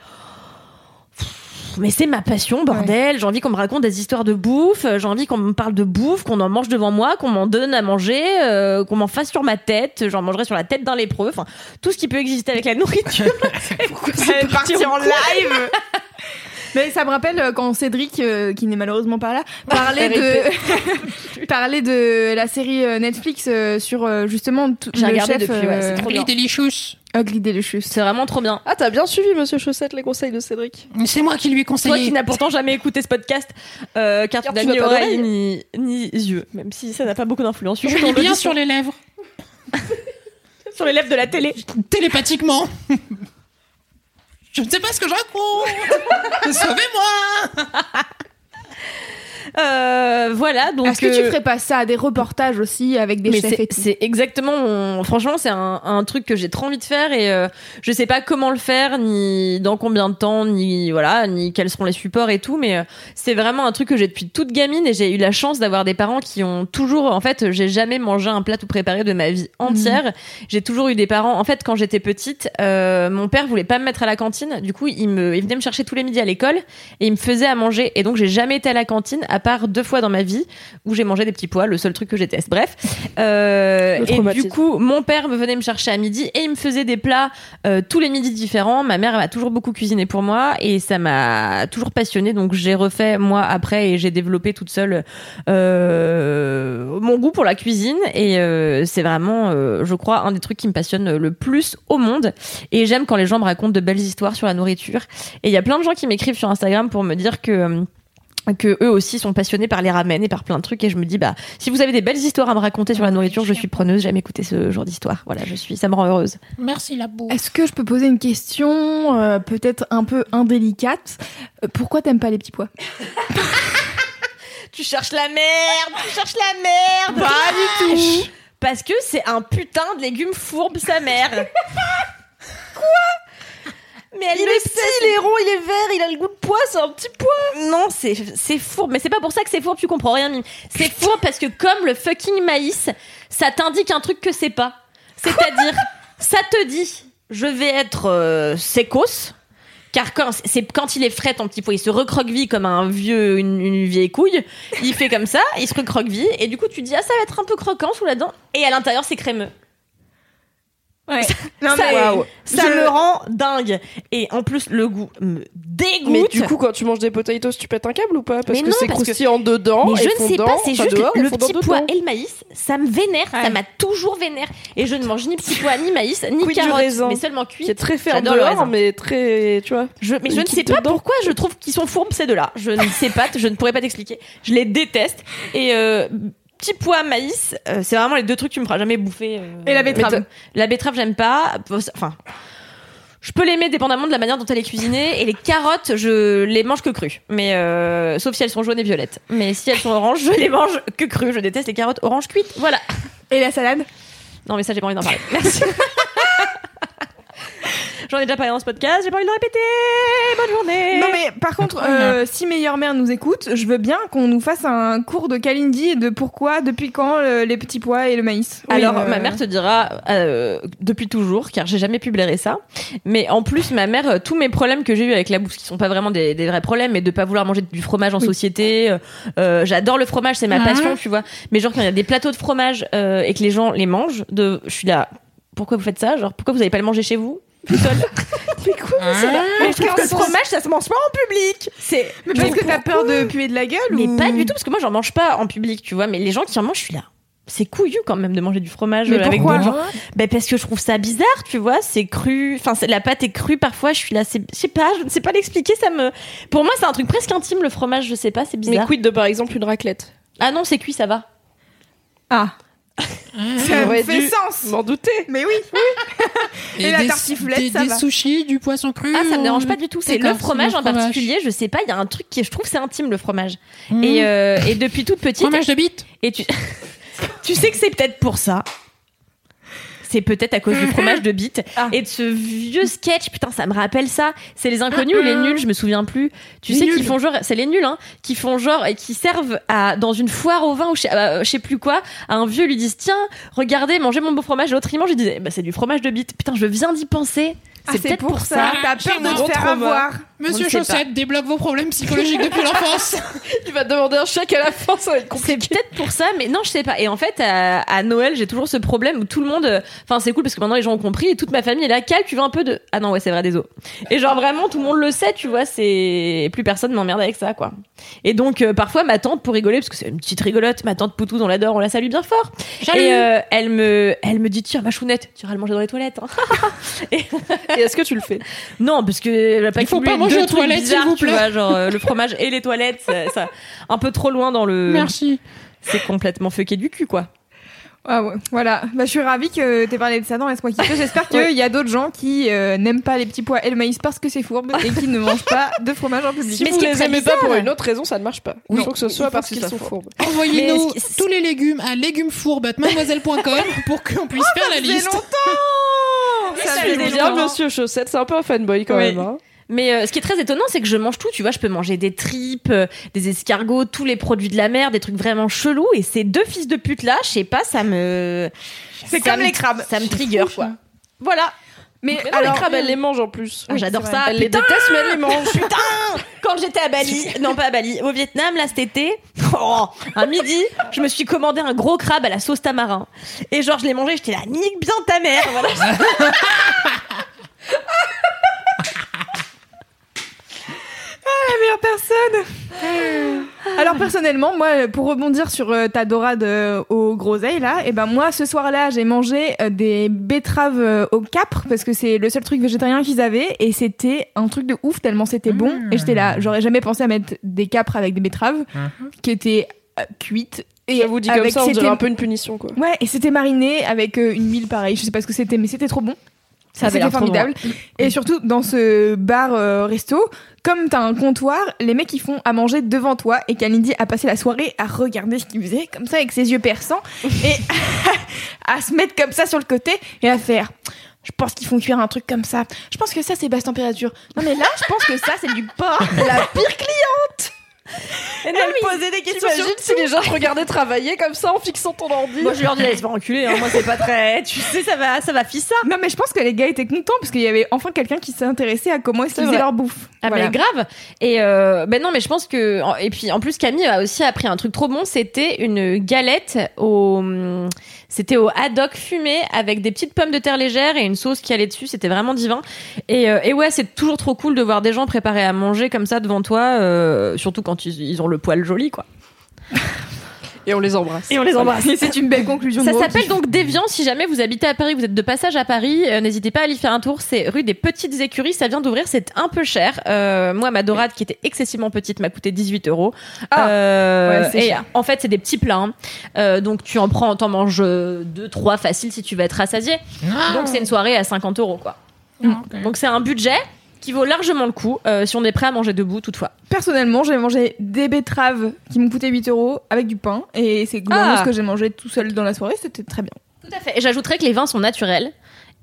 mais c'est ma passion, bordel. J'ai envie qu'on me raconte des histoires de bouffe. J'ai envie qu'on me parle de bouffe, qu'on en mange devant moi, qu'on m'en donne à manger, euh, qu'on m'en fasse sur ma tête. J'en mangerai sur la tête d'un lépreux. Enfin, tout ce qui peut exister avec la nourriture. C'est parti en live Mais ça me rappelle euh, quand Cédric, euh, qui n'est malheureusement pas là, parlait de parlait de la série euh, Netflix euh, sur euh, justement tout J'ai le regardé chef depuis, ouais, c'est trop Ugly bien. Delicious. Ugly Delicious. C'est vraiment trop bien. Ah, t'as bien suivi, monsieur Chaussette, les conseils de Cédric? C'est moi qui lui ai Toi conseillé. qui n'as pourtant jamais écouté ce podcast, euh, car, Car tu n'as ni n'as pas oreille ni, ni yeux, même si ça n'a pas beaucoup d'influence. Je sur l'ai bien sur les lèvres. sur les lèvres de la télé. Télépathiquement. Je ne sais pas ce que je raconte. Sauvez-moi. Euh, voilà, donc. Est-ce que tu euh, ferais pas ça à des reportages aussi avec des mais chefs c'est- et tout c'est exactement mon- franchement c'est un, un truc que j'ai trop envie de faire et euh, je sais pas comment le faire ni dans combien de temps ni voilà ni quels seront les supports et tout mais euh, c'est vraiment un truc que j'ai depuis toute gamine et j'ai eu la chance d'avoir des parents qui ont toujours en fait j'ai jamais mangé un plat tout préparé de ma vie entière j'ai toujours eu des parents en fait quand j'étais petite mon père voulait pas me mettre à la cantine du coup il me il venait me chercher tous les midis à l'école et il me faisait à manger et donc j'ai jamais été à la cantine à part deux fois dans ma vie où j'ai mangé des petits pois le seul truc que j'ai testé bref euh, et du coup mon père me venait me chercher à midi et il me faisait des plats euh, tous les midis différents. Ma mère m'a toujours beaucoup cuisiné pour moi et ça m'a toujours passionnée. Donc j'ai refait moi après et j'ai développé toute seule euh, mon goût pour la cuisine. Et c'est vraiment je crois un des trucs qui me passionne le plus au monde. Et j'aime quand les gens me racontent de belles histoires sur la nourriture. Et il y a plein de gens qui m'écrivent sur Instagram pour me dire que que eux aussi sont passionnés par les ramen et par plein de trucs et je me dis bah si vous avez des belles histoires à me raconter sur la nourriture je suis preneuse j'aime écouter ce genre d'histoire. Voilà je suis ça me rend heureuse. Merci la boue. Est-ce que je peux poser une question euh, peut-être un peu indélicate? Euh, Pourquoi t'aimes pas les petits pois? Tu cherches la merde tu cherches la merde. Pas du tout. Parce que c'est un putain de légume fourbe sa mère. Quoi? Mais elle le sait il est rond, il est vert, il a le goût de pois, c'est un petit pois. Non, c'est c'est fourbe. Mais c'est pas pour ça que c'est fourbe, tu comprends rien, Mimi. C'est fourbe parce que comme le fucking maïs, ça t'indique un truc que c'est pas. C'est-à-dire, ça te dit, je vais être euh, sécos. Car quand, c'est quand il est frais, ton petit pois, il se recroqueville comme un vieux, une, une vieille couille. Il fait comme ça, il se recroqueville, et du coup, tu dis, ah, ça va être un peu croquant sous la dent. Et à l'intérieur, c'est crémeux. Ouais. Non, ça, mais- ça je- me rend dingue. Et en plus, le goût me dégoûte. Mais du coup, quand tu manges des potatoes, tu pètes un câble ou pas? Parce Mais que c'est parce que- croustillant dedans. Mais et je ne sais pas, c'est juste dehors le petit dedans. pois et le maïs, ça me vénère, ça m'a toujours vénère. Et je ne mange ni petit pois, ni maïs, ni du carottes, raisin, mais seulement cuit. Qui est très ferme dehors, mais très. Tu vois. Je, mais je ne liquide sais pas dedans. pourquoi je trouve qu'ils sont fourbes ces deux-là. Je ne sais pas, je ne pourrais pas t'expliquer. Je les déteste. Et euh, petit pois, maïs, euh, c'est vraiment les deux trucs que tu me feras jamais bouffer. euh. Et la betterave. La betterave, j'aime pas. Enfin. Je peux l'aimer dépendamment de la manière dont elle est cuisinée. Et les carottes, je les mange que crues. Mais euh, sauf si elles sont jaunes et violettes. Mais si elles sont oranges, je les mange que crues. Je déteste les carottes oranges cuites. Voilà. Et la salade? Non, mais ça, j'ai pas envie d'en parler. Merci. J'en ai déjà parlé dans ce podcast. J'ai pas envie de le répéter. Bonne journée. Non mais par contre, euh, si meilleure mère nous écoute, je veux bien qu'on nous fasse un cours de Kalindi et de pourquoi, depuis quand euh, les petits pois et le maïs. Alors, euh, ma mère te dira euh, depuis toujours, car j'ai jamais pu blairer ça. Mais en plus, ma mère, tous mes problèmes que j'ai eu avec la bouffe, qui sont pas vraiment des, des vrais problèmes, mais de pas vouloir manger du fromage en société. J'adore le fromage, c'est ma Mhm. passion, tu vois. Mais genre quand il y a des plateaux de fromage euh, et que les gens les mangent, de, je suis là. Pourquoi vous faites ça? Genre pourquoi vous allez pas le manger chez vous? Mais quoi c'est Mais je trouve que le fromage, ça se mange pas en public. C'est Mais parce que t'as peur de puer de la gueule mais ou... pas du tout, parce que moi, j'en mange pas en public, tu vois. Mais les gens qui en mangent, je suis là. C'est couillu quand même de manger du fromage Mais euh, avec pourquoi d'autres gens. Ben parce que je trouve ça bizarre, tu vois. C'est cru. Enfin, c'est- la pâte est crue parfois. Je suis là. C'est, je sais pas. Je ne sais pas l'expliquer. Ça me. Pour moi, c'est un truc presque intime le fromage. Je sais pas. C'est Mais bizarre. quid de par exemple une raclette? Ah non, c'est cuit, ça va. Ah, ça fait dû sens. M'en douter. Mais oui, Et la des- tartiflette, des, ça des va. sushis, du poisson cru. Ah, ça me dérange pas du tout. C'est le fromage le en fromage. particulier. Je sais pas. Il y a un truc qui, je trouve, c'est intime le fromage. Mmh. Et, euh, et depuis toute petite. Fromage de bite. Et tu, tu sais que c'est peut-être pour ça. C'est peut-être à cause du fromage de bite Ah. et de ce vieux sketch. Putain, ça me rappelle ça. C'est les inconnus ou les nuls, je me souviens plus. Tu Les sais qu'ils font genre, c'est les nuls, hein, qui font genre et qui servent à dans une foire au vin ou je sais, euh, je sais plus quoi. À un vieux lui disent tiens, regardez, mangez mon beau fromage. L'autre il mange, il disait bah c'est du fromage de bite. Putain, je viens d'y penser. Ah, C'est peut-être pour ça. T'as peur de te faire avoir. Monsieur Chaussette débloque vos problèmes psychologiques depuis l'enfance. Tu vas te demander un chèque à la fin, ça va être C'est compliqué. peut-être pour ça, mais non, je sais pas. Et en fait, à, à Noël, j'ai toujours ce problème où tout le monde. euh, Enfin, c'est cool parce que maintenant les gens ont compris et toute ma famille est là. Cal, tu veux un peu de. Ah non, ouais, c'est vrai, désolé. Et genre vraiment, tout le monde le sait, tu vois. C'est plus personne m'emmerde avec ça, quoi. Et donc euh, parfois, ma tante, pour rigoler, parce que c'est une petite rigolote, ma tante Poutou, on l'adore, on la salue bien fort. Salut. Et euh, elle me, elle me dit tiens, ma chounette, tu iras le manger dans les toilettes. hein. Et est-ce que tu le fais? Non, parce que pas Il faut pas manger aux toilettes, s'il bizarres, vous tu plaît. vois, genre euh, le fromage et les toilettes, ça, ça- un peu trop loin dans le. Merci. C'est complètement fucké du cul, quoi. Ah ouais, voilà. Bah, je suis ravie que t'aies parlé de ça dans Laisse-moi kiffer. J'espère qu'il y a d'autres gens qui euh, n'aiment pas les petits pois et le maïs parce que c'est fourbe et qui ne mangent pas de fromage en public. Si Mais vous ce qui est les très aimez pas bizarre- pour une autre raison, ça ne marche pas. Il faut que ce soit parce qu'ils sont fourbes. Envoyez-nous Mais tous les légumes à légumesfourbes@mademoiselle.com pour qu'on puisse faire la Ça fait liste. longtemps Ça bien, monsieur Chaussette, c'est un peu un fanboy quand Oui. même. hein. Mais euh, ce qui est très étonnant, c'est que je mange tout. Tu vois, je peux manger des tripes, euh, des escargots, tous les produits de la mer, des trucs vraiment chelous. Et ces deux fils de pute là, je sais pas, ça me. C'est comme me- les crabes. Ça me trigger, quoi. Voilà. Mais, Mais non, alors, les crabes, elle les mange en plus. Ah, J'adore ça. Elle les Putain, déteste, mais elle les mange. quand j'étais à Bali, non pas à Bali, au Vietnam, là cet été, oh, un midi, je me suis commandé un gros crabe à la sauce tamarin. Et genre, je l'ai mangé, j'étais là, nique bien ta mère. Voilà. La meilleure personne. Alors personnellement, moi, pour rebondir sur euh, ta dorade euh, aux groseilles là, et ben moi ce soir-là, j'ai mangé euh, des betteraves euh, au capre parce que c'est le seul truc végétarien qu'ils avaient et c'était un truc de ouf tellement c'était bon. Et j'étais là, j'aurais jamais pensé à mettre des capres avec des betteraves qui étaient euh, cuites. Et Je vous dis comme ça, on dirait c'était- un peu une punition quoi. Ouais, et c'était mariné avec euh, une huile pareille. Je sais pas ce que c'était, mais c'était trop bon. Ça c'était formidable. Et surtout, dans ce bar euh, resto, comme t'as un comptoir, les mecs ils font à manger devant toi et Kalindi a passé la soirée à regarder ce qu'ils faisaient, comme ça avec ses yeux perçants, et à se mettre comme ça sur le côté et à faire Je pense qu'ils font cuire un truc comme ça. Je pense que ça, c'est basse température. Non, mais là, je pense que ça, c'est du porc. La pire cliente Elle posait des questions. T'imagines si les gens te regardaient travailler comme ça en fixant ton ordi Moi, je leur dis, laisse pas enculer, hein, moi, c'est pas très. Tu sais, ça va, ça va fissa. Non, mais je pense que les gars étaient contents parce qu'il y avait enfin quelqu'un qui s'intéressait à comment ils faisaient vrai. leur bouffe. Ah Voilà. mais grave et euh, ben non mais je pense que et puis en plus Camille a aussi appris un truc trop bon c'était une galette au c'était au haddock fumé avec des petites pommes de terre légères et une sauce qui allait dessus c'était vraiment divin et, euh, et ouais c'est toujours trop cool de voir des gens préparés à manger comme ça devant toi euh, surtout quand ils, ils ont le poil joli quoi Et on les embrasse. et on les embrasse Et c'est une belle conclusion. ça s'appelle donc Déviant. Si jamais vous habitez à Paris, vous êtes de passage à Paris, euh, n'hésitez pas à aller faire un tour. C'est rue des Petites Écuries. Ça vient d'ouvrir. C'est un peu cher. Euh, moi, ma dorade qui était excessivement petite m'a coûté 18 euros. Ah. Euh, Ouais, c'est et cher. en fait, c'est des petits plats. hein. Euh, donc tu en prends, t'en manges deux, trois facile si tu veux être rassasié. Ah. Donc c'est une soirée à 50 euros quoi. Ok. Donc c'est un budget qui vaut largement le coup euh, si on est prêt à manger debout toutefois. Personnellement, j'ai mangé des betteraves qui m'ont coûté 8 euros avec du pain. Et c'est globalement Ah. ce que j'ai mangé tout seul dans la soirée. C'était très bien. Tout à fait. Et j'ajouterais que les vins sont naturels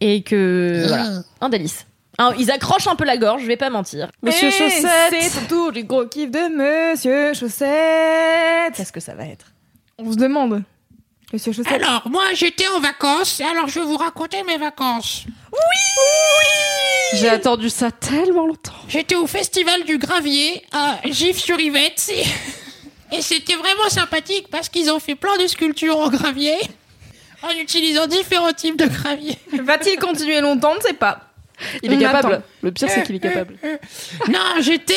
et que voilà, un délice. Ils accrochent un peu la gorge, je vais pas mentir. Monsieur Et Chaussette. C'est tour du gros kiff de Monsieur Chaussette. Qu'est-ce que ça va être? On se demande. Monsieur Chaussette. Alors, moi, j'étais en vacances, et alors je vais vous raconter mes vacances. J'ai attendu ça tellement longtemps. J'étais au festival du gravier à Gif-sur-Yvette. Et et c'était vraiment sympathique parce qu'ils ont fait plein de sculptures en gravier en utilisant différents types de gravier. Va-t-il continuer longtemps On ne sait pas. Il est On capable. attend. Le pire, c'est qu'il est capable. Non, j'étais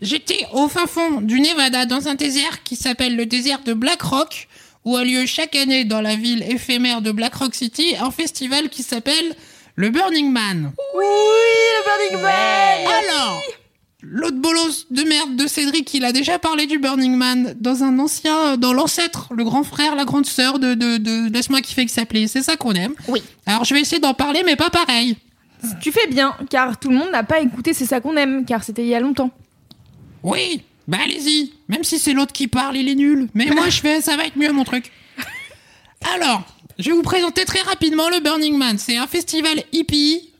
j'étais au fin fond du Nevada dans un désert qui s'appelle le désert de Black Rock où a lieu chaque année dans la ville éphémère de Black Rock City un festival qui s'appelle le Burning Man. Oui, le Burning Man Alors, l'autre bolos de merde de Cédric, il a déjà parlé du Burning Man dans un ancien, dans l'ancêtre, le grand frère, la grande sœur de, de, de Laisse-moi kiffer qui s'appelait. C'est ça qu'on aime. Oui. Alors, je vais essayer d'en parler, mais pas pareil. Tu fais bien, car tout le monde n'a pas écouté C'est ça qu'on aime, car c'était il y a longtemps. Oui, bah allez-y. Même si c'est l'autre qui parle, il est nul. Mais moi, je fais, ça va être mieux mon truc. Alors, je vais vous présenter très rapidement le Burning Man. C'est un festival hippie.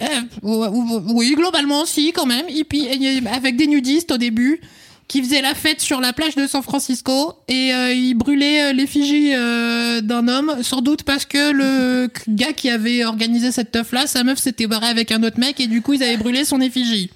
Euh, oui, globalement, si, quand même. Hippie, avec des nudistes au début, qui faisaient la fête sur la plage de San Francisco. Et euh, ils brûlaient euh, l'effigie euh, d'un homme, sans doute parce que le gars qui avait organisé cette teuf-là, sa meuf s'était barrée avec un autre mec, et du coup, ils avaient brûlé son effigie.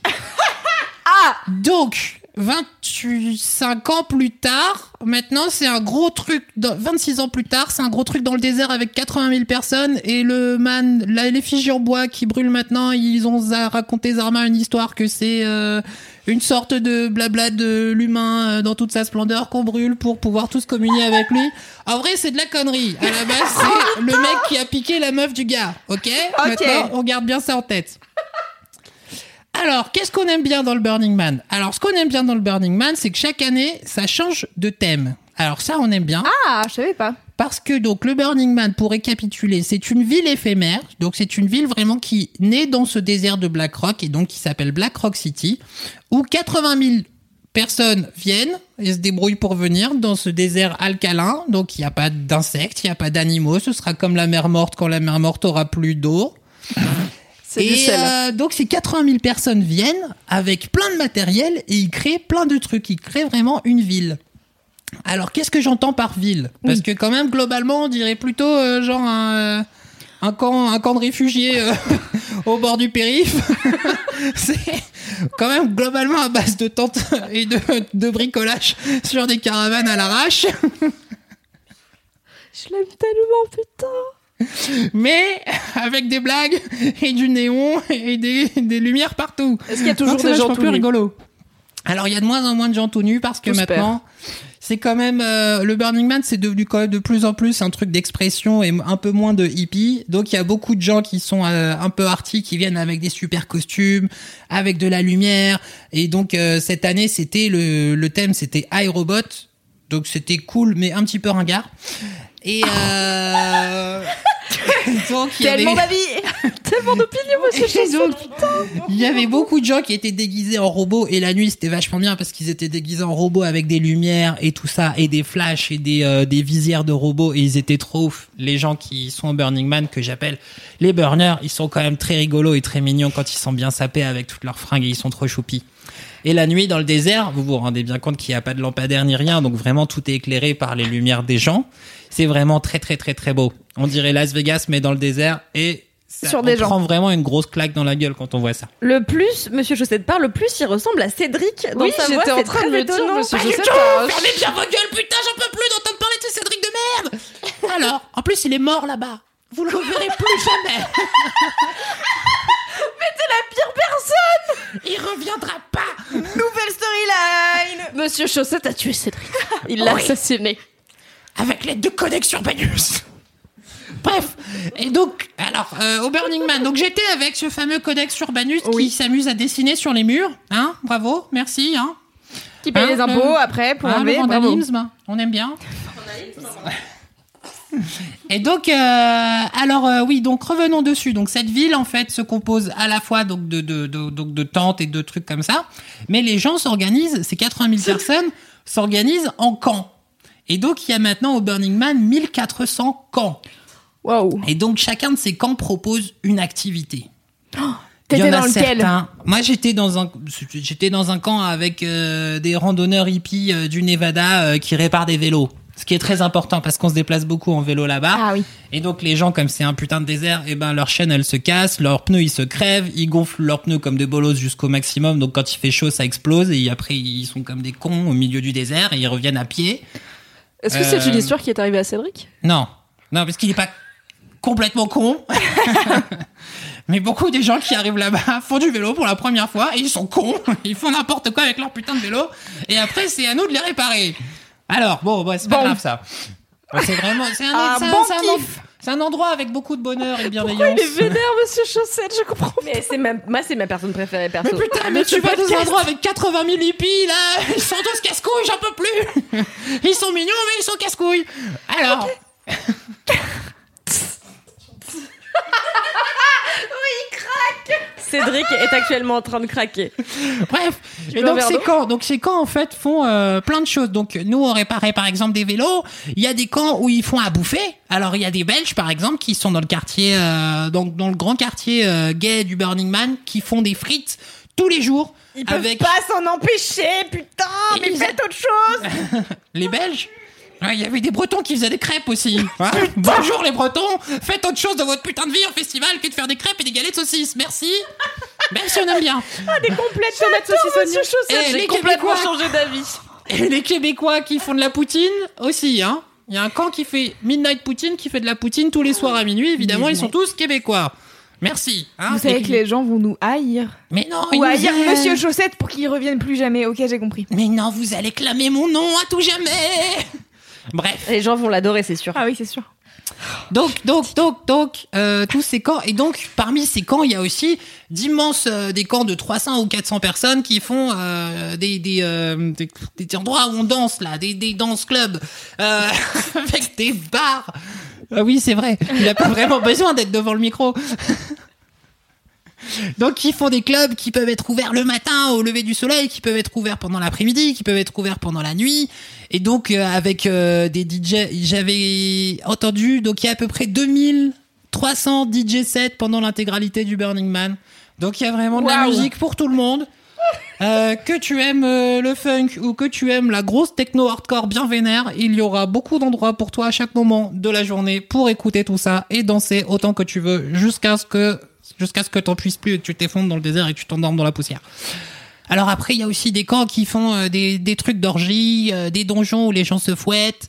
Donc, 25 ans plus tard, maintenant c'est un gros truc, dans- 26 ans plus tard, c'est un gros truc dans le désert avec 80 000 personnes et le man, la- l'effigie en bois qui brûle maintenant, ils ont raconté Zarma une histoire que c'est euh, une sorte de blabla de l'humain euh, dans toute sa splendeur qu'on brûle pour pouvoir tous communier avec lui. En vrai, c'est de la connerie. À la base, c'est le mec qui a piqué la meuf du gars, ok Maintenant, on garde bien ça en tête. Alors, qu'est-ce qu'on aime bien dans le Burning Man? Alors, ce qu'on aime bien dans le Burning Man, c'est que chaque année, ça change de thème. Alors ça, on aime bien. Ah, je savais pas. Parce que donc le Burning Man, pour récapituler, c'est une ville éphémère. Donc c'est une ville vraiment qui naît dans ce désert de Black Rock et donc qui s'appelle Black Rock City, où 80 000 personnes viennent et se débrouillent pour venir dans ce désert alcalin. Donc il n'y a pas d'insectes, il n'y a pas d'animaux. Ce sera comme la mer morte quand la mer morte aura plus d'eau. Et euh, donc ces 80 000 personnes viennent avec plein de matériel et ils créent plein de trucs. Ils créent vraiment une ville. Alors qu'est-ce que j'entends par ville? Parce que quand même globalement on dirait plutôt euh, genre un, euh, un camp un camp de réfugiés euh, au bord du périph. C'est quand même globalement à base de tentes et de, de bricolage sur des caravanes à l'arrache. Je l'aime tellement, putain. mais avec des blagues et du néon et des, des lumières partout. Est-ce qu'il y a toujours Donc, des gens tout plus nus rigolo. Alors il y a de moins en moins de gens tout nus parce que Tout maintenant c'est quand même euh, le Burning Man c'est devenu quand même de plus en plus un truc d'expression et un peu moins de hippie. Donc il y a beaucoup de gens qui sont euh, un peu arty qui viennent avec des super costumes, avec de la lumière et donc euh, cette année c'était le le thème c'était iRobot. Donc c'était cool mais un petit peu ringard. Et euh, donc il y avait- Tellement ma vie Tellement d'opinions, monsieur il y avait beaucoup de gens qui étaient déguisés en robots et la nuit c'était vachement bien parce qu'ils étaient déguisés en robots avec des lumières et tout ça et des flashs et des, euh, des visières de robots et ils étaient trop ouf. Les gens qui sont au Burning Man que j'appelle les burners, ils sont quand même très rigolos et très mignons quand ils sont bien sapés avec toutes leurs fringues et ils sont trop choupis. Et la nuit dans le désert, vous vous rendez bien compte qu'il n'y a pas de lampadaire ni rien, donc vraiment tout est éclairé par les lumières des gens. C'est vraiment très très très très beau. On dirait Las Vegas mais dans le désert et ça, Sur on des gens. prend vraiment une grosse claque dans la gueule quand on voit ça. Le plus, Monsieur Chaussette parle, le plus il ressemble à Cédric dans Oui, sa voix. j'étais en C'est train de très me dire, monsieur Pas du Chaussette, tout t'as un- Fermez bien vos gueules, putain, j'en peux plus d'entendre parler de ce Cédric de merde Alors, en plus, il est mort là-bas. Vous le reverrez plus jamais Mais t'es la pire personne Il reviendra pas Nouvelle storyline Monsieur Chaussette a tué Cédric. Il l'a Oui. assassiné. Avec l'aide de Codex Urbanus Bref, et donc, alors, euh, au Burning Man, donc j'étais avec ce fameux Codex Urbanus qui s'amuse à dessiner sur les murs, hein, bravo, merci, hein. Qui paye Hein, les impôts le- après pour Hein, enlever. le Bravo. vandalisme, on aime bien. Et donc, euh, alors euh, oui, donc revenons dessus. Donc cette ville en fait se compose à la fois donc de de, de, donc, de tentes et de trucs comme ça, mais les gens s'organisent. Ces 80 000 personnes s'organisent en camps. Et donc il y a maintenant au Burning Man 1400 camps. Waouh. Et donc chacun de ces camps propose une activité. Y T'étais dans lequel? Moi, j'étais dans un, j'étais dans un camp avec euh, des randonneurs hippies euh, du Nevada euh, qui réparent des vélos. Ce qui est très important parce qu'on se déplace beaucoup en vélo là-bas. Ah oui. Et donc les gens, comme c'est un putain de désert, et ben leur chaîne elle se casse, leurs pneus ils se crèvent, ils gonflent leurs pneus comme des bolos jusqu'au maximum. Donc quand il fait chaud, ça explose et après ils sont comme des cons au milieu du désert et ils reviennent à pied. Est-ce que c'est Euh, une histoire qui est arrivée à Cédric? Non, non, parce qu'il n'est pas complètement con. Mais beaucoup des gens qui arrivent là-bas font du vélo pour la première fois et ils sont cons. Ils font n'importe quoi avec leur putain de vélo. Et après, c'est à nous de les réparer. Alors, bon, bah, c'est pas Bon. grave ça. Bah, c'est vraiment. C'est un, un- bon un. C'est un endroit avec beaucoup de bonheur et de bienveillance. Il est vénère, monsieur Chaussette, je comprends. Mais c'est ma, moi, c'est ma personne préférée perso. Mais putain, mais tu vas dans un endroit avec 80 000 hippies, là Ils sont tous casse-couilles, j'en peux plus Ils sont mignons, mais ils sont casse-couilles Alors... Cédric est actuellement en train de craquer. Bref, un donc verre ces d'eau camps, donc ces camps en fait font euh, plein de choses. Donc nous on réparait par exemple des vélos. Il y a des camps où ils font à bouffer. Alors il y a des Belges par exemple qui sont dans le quartier, euh, donc dans le grand quartier euh, gay du Burning Man, qui font des frites tous les jours Ils peuvent avec pas s'en empêcher, putain Mais Ils- faites autre chose les Belges. Ouais, Il y avait des Bretons qui faisaient des crêpes aussi. Hein Bonjour les Bretons, faites autre chose de votre putain de vie en festival que de faire des crêpes et des galets de saucisses. Merci. Merci, on aime bien. Des complètes tomates saucisses. Et J'ai les complètement Québécois. changé d'avis. Et les Québécois qui font de la poutine aussi, hein. Il y a un camp qui fait Midnight Poutine, qui fait de la poutine tous les soirs à minuit. Évidemment, ils sont tous québécois. Merci. hein. Vous savez que les gens vont nous haïr. Mais non, ils Ou haïr. Monsieur Chaussette pour qu'il revienne plus jamais. Ok, j'ai compris. Mais non, vous allez clamer mon nom à tout jamais. Bref. Les gens vont l'adorer, c'est sûr. Ah oui, c'est sûr. Donc, donc, donc, donc, euh, tous ces camps. Et donc, parmi ces camps, il y a aussi d'immenses euh, des camps de 300 ou 400 personnes qui font euh, des, des, euh, des, des endroits où on danse, là, des, des danse clubs, euh, avec des bars. Ah oui, c'est vrai. Il a pas vraiment besoin d'être devant le micro. Donc, ils font des clubs qui peuvent être ouverts le matin au lever du soleil, qui peuvent être ouverts pendant l'après-midi, qui peuvent être ouverts pendant la nuit. Et donc, euh, avec euh, des DJ, j'avais entendu, donc il y a à peu près 2300 DJ sets pendant l'intégralité du Burning Man. Donc, il y a vraiment de la musique pour tout le monde. Euh, que tu aimes le funk ou que tu aimes la grosse techno hardcore bien vénère, il y aura beaucoup d'endroits pour toi à chaque moment de la journée pour écouter tout ça et danser autant que tu veux jusqu'à ce que jusqu'à ce que t'en puisses plus et que tu t'effondres dans le désert et que tu t'endormes dans la poussière. Alors après, il y a aussi des camps qui font euh, des, trucs d'orgie, euh, des donjons où les gens se fouettent.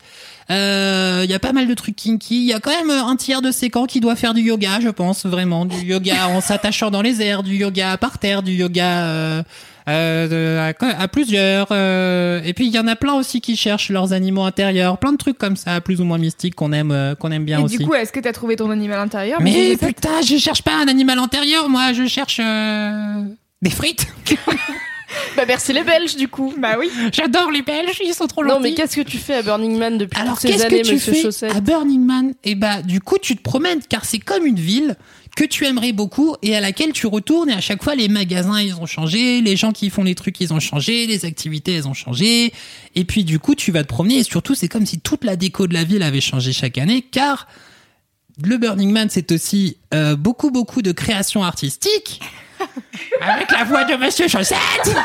Euh, Il y a pas mal de trucs kinky. Il y a quand même un tiers de ces camps qui doit faire du yoga, je pense, vraiment. Du yoga en s'attachant dans les airs, du yoga par terre, du yoga euh, à, à plusieurs. euh, et puis il y en a plein aussi qui cherchent leurs animaux intérieurs. Plein de trucs comme ça, plus ou moins mystiques, qu'on aime, euh, qu'on aime bien Et aussi. du coup, est-ce que t'as trouvé ton animal intérieur Mais putain, je cherche pas un animal antérieur, moi, je cherche euh, des frites. Bah merci les Belges du coup. Bah oui. J'adore les Belges, ils sont trop Non gentils. mais qu'est-ce que tu fais à Burning Man depuis Alors toutes ces années, que tu Monsieur fais Chaussette à Burning Man? Et bah du coup tu te promènes car c'est comme une ville que tu aimerais beaucoup et à laquelle tu retournes et à chaque fois les magasins ils ont changé, les gens qui font les trucs ils ont changé, les activités elles ont changé. Et puis du coup tu vas te promener et surtout c'est comme si toute la déco de la ville avait changé chaque année car le Burning Man c'est aussi euh, beaucoup beaucoup de créations artistiques avec la voix de Monsieur Chaussette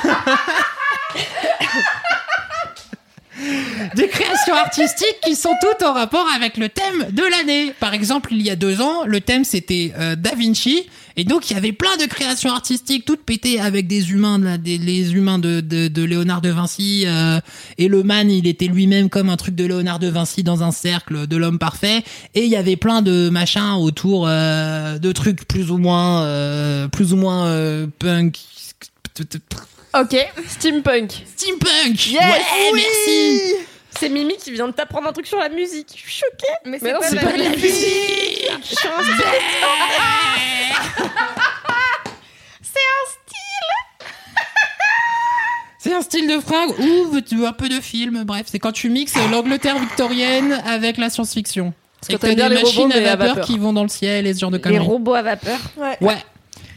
des créations artistiques qui sont toutes en rapport avec le thème de l'année. Par exemple, il y a deux ans, le thème c'était euh, Da Vinci, et donc il y avait plein de créations artistiques toutes pétées avec des humains, là, des, les humains de, de, de Léonard de Vinci, euh, et le man, il était lui-même comme un truc de Léonard de Vinci dans un cercle de l'homme parfait, et il y avait plein de machins autour euh, de trucs plus ou moins, euh, plus ou moins euh, punk. Ok. Steampunk. Steampunk Yes Ouais, Oui merci C'est Mimi qui vient de t'apprendre un truc sur la musique. Je suis choquée. Mais Mais non, c'est c'est pas, pas de la la musique. Sur un C'est un style de fringue ou un peu de film, bref, c'est quand tu mixes l'Angleterre victorienne avec la science-fiction. Et que t'as des les machines robots, à à vapeur, qui vont dans le ciel et ce genre de Les conneries. robots à vapeur. Ouais.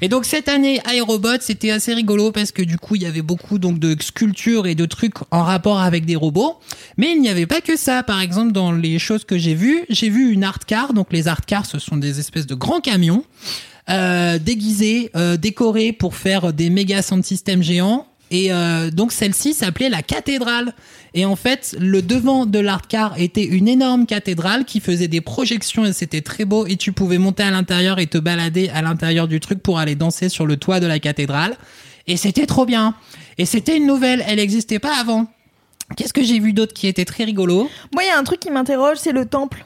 Et donc cette année, Aérobot, c'était assez rigolo parce que du coup, il y avait beaucoup donc de sculptures et de trucs en rapport avec des robots. Mais il n'y avait pas que ça. Par exemple, dans les choses que j'ai vues, j'ai vu une art car. Donc les art cars, ce sont des espèces de grands camions euh, déguisés, euh, décorés pour faire des méga sound systems géants. Et euh, donc celle-ci s'appelait la cathédrale. Et en fait, le devant de l'art car était une énorme cathédrale qui faisait des projections et c'était très beau. Et tu pouvais monter à l'intérieur et te balader à l'intérieur du truc pour aller danser sur le toit de la cathédrale. Et c'était trop bien. Et c'était une nouvelle, elle n'existait pas avant. Qu'est-ce que j'ai vu d'autre qui était très rigolo? Moi, il y a un truc qui m'interroge, c'est le temple.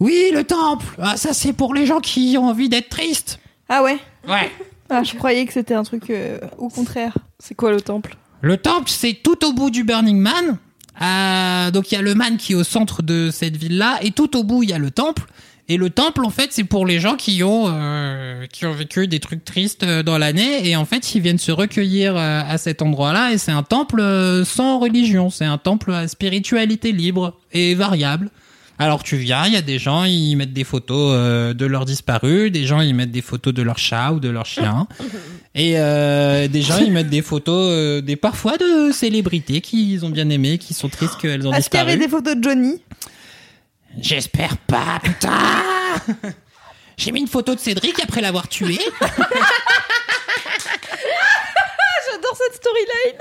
Oui, le temple. Ah, ça c'est pour les gens qui ont envie d'être tristes. Ah ouais? Ouais. Ah, je croyais que c'était un truc euh, au contraire. C'est quoi le temple? Le temple, c'est tout au bout du Burning Man. Euh, donc il y a le man qui est au centre de cette ville-là, et tout au bout il y a le temple. Et le temple, en fait, c'est pour les gens qui ont euh, qui ont vécu des trucs tristes dans l'année, et en fait, ils viennent se recueillir à cet endroit-là. Et c'est un temple sans religion, c'est un temple à spiritualité libre et variable. Alors tu viens, il y a des gens, ils mettent des photos euh, de leurs disparus, des gens ils mettent des photos de leur chat ou de leur chien, et euh, des gens ils mettent des photos, euh, des parfois de célébrités qu'ils ont bien aimées, qui sont tristes qu'elles ont Est-ce qu'il y disparu. avait des photos de Johnny? J'espère pas, putain. J'ai mis une photo de Cédric après l'avoir tué. J'adore cette storyline.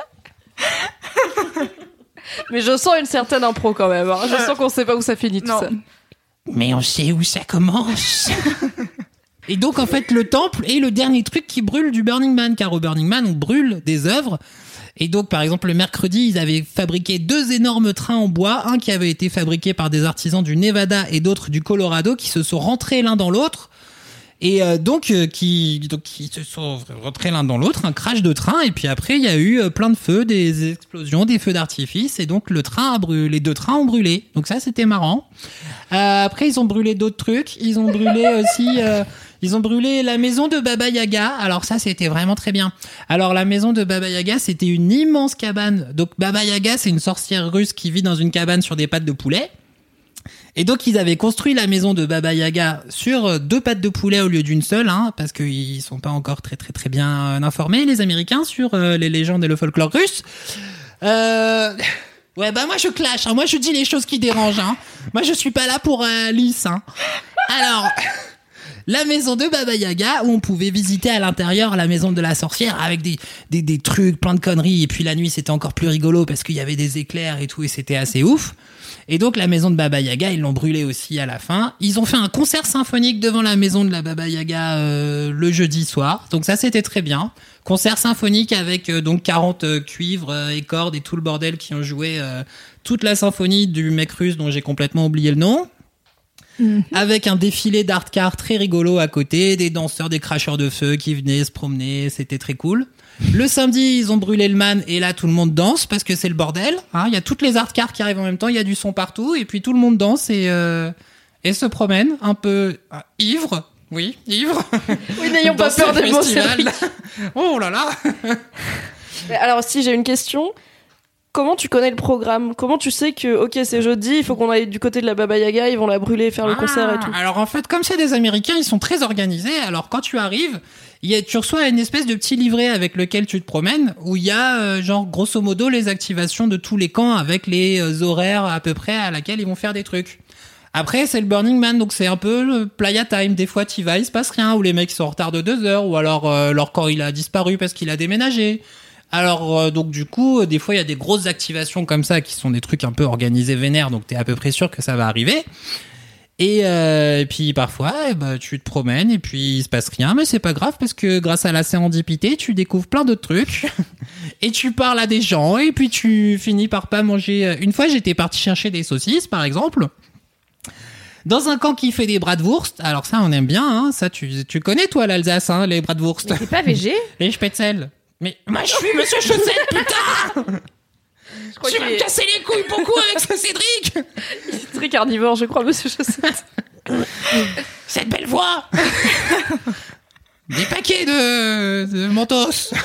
Mais je sens une certaine impro quand même. hein. Je sens qu'on sait pas où ça finit tout Non. ça. Mais on sait où ça commence. Et donc en fait le temple est le dernier truc qui brûle du Burning Man car au Burning Man on brûle des œuvres. Et donc par exemple le mercredi ils avaient fabriqué deux énormes trains en bois, un qui avait été fabriqué par des artisans du Nevada et d'autres du Colorado qui se sont rentrés l'un dans l'autre. Et euh, donc, euh, qui, donc qui se sont rentrés l'un dans l'autre, un crash de train, et puis après il y a eu euh, plein de feux, des explosions, des feux d'artifice, et donc le train a brûlé, les deux trains ont brûlé. Donc ça c'était marrant. Euh, après ils ont brûlé d'autres trucs, ils ont brûlé aussi, euh, ils ont brûlé la maison de Baba Yaga. Alors ça c'était vraiment très bien. Alors la maison de Baba Yaga c'était une immense cabane. Donc Baba Yaga c'est une sorcière russe qui vit dans une cabane sur des pattes de poulet. Et donc ils avaient construit la maison de Baba Yaga sur euh, deux pattes de poulet au lieu d'une seule, hein, parce qu'ils sont pas encore très très très bien euh, informés les Américains sur euh, les légendes et le folklore russe. Ouais bah moi je clash, hein. moi je dis les choses qui dérangent. Hein. Moi je suis pas là pour euh, lisse. Hein. Alors la maison de Baba Yaga où on pouvait visiter à l'intérieur la maison de la sorcière avec des, des, des trucs, plein de conneries. Et puis la nuit c'était encore plus rigolo parce qu'il y avait des éclairs et tout et c'était assez ouf. Et donc la maison de Baba Yaga, ils l'ont brûlée aussi à la fin. Ils ont fait un concert symphonique devant la maison de la Baba Yaga euh, le jeudi soir. Donc ça c'était très bien. Concert symphonique avec euh, donc 40 euh, cuivres et cordes et tout le bordel qui ont joué toute la symphonie du mec russe dont j'ai complètement oublié le nom. Avec un défilé d'art car très rigolo à côté, des danseurs, des cracheurs de feu qui venaient se promener, c'était très cool. Le samedi, ils ont brûlé le man et là tout le monde danse parce que c'est le bordel. hein. Il y a toutes les art cars qui arrivent en même temps, il y a du son partout et puis tout le monde danse et euh, et se promène un peu euh, ivre. Oui, ivre. Oui, n'ayons pas peur des mots. Oh là là. Alors si j'ai une question. comment tu connais le programme? Comment tu sais que, ok, c'est jeudi, il faut qu'on aille du côté de la Baba Yaga, ils vont la brûler, faire le concert et tout? Ah, Alors en fait, comme c'est des Américains, ils sont très organisés. Alors quand tu arrives, y a, tu reçois une espèce de petit livret avec lequel tu te promènes, où il y a euh, genre grosso modo les activations de tous les camps avec les euh, horaires à peu près à laquelle ils vont faire des trucs. Après, c'est le Burning Man, donc c'est un peu le playa time. Des fois, tu vas, il se passe rien, ou les mecs sont en retard de deux heures, ou alors euh, leur corps il a disparu parce qu'il a déménagé. Alors euh, donc du coup, euh, des fois il y a des grosses activations comme ça qui sont des trucs un peu organisés vénères, donc t'es à peu près sûr que ça va arriver. Et, euh, et puis parfois, eh ben, tu te promènes et puis il se passe rien, mais c'est pas grave parce que grâce à la sérendipité, tu découvres plein d'autres trucs et tu parles à des gens et puis tu finis par pas manger. Une fois, j'étais parti chercher des saucisses, par exemple. Dans un camp qui fait des bratwurst, alors ça on aime bien, hein, ça tu, tu connais toi l'Alsace, hein, les bratwurst, Mais t'es pas végé les spätzle. Mais moi je suis Monsieur Chaussette, putain Tu vas me casser les couilles beaucoup avec ce Cédric Très carnivore, je crois, monsieur Chaussette. Cette belle voix Des paquets de, de mentos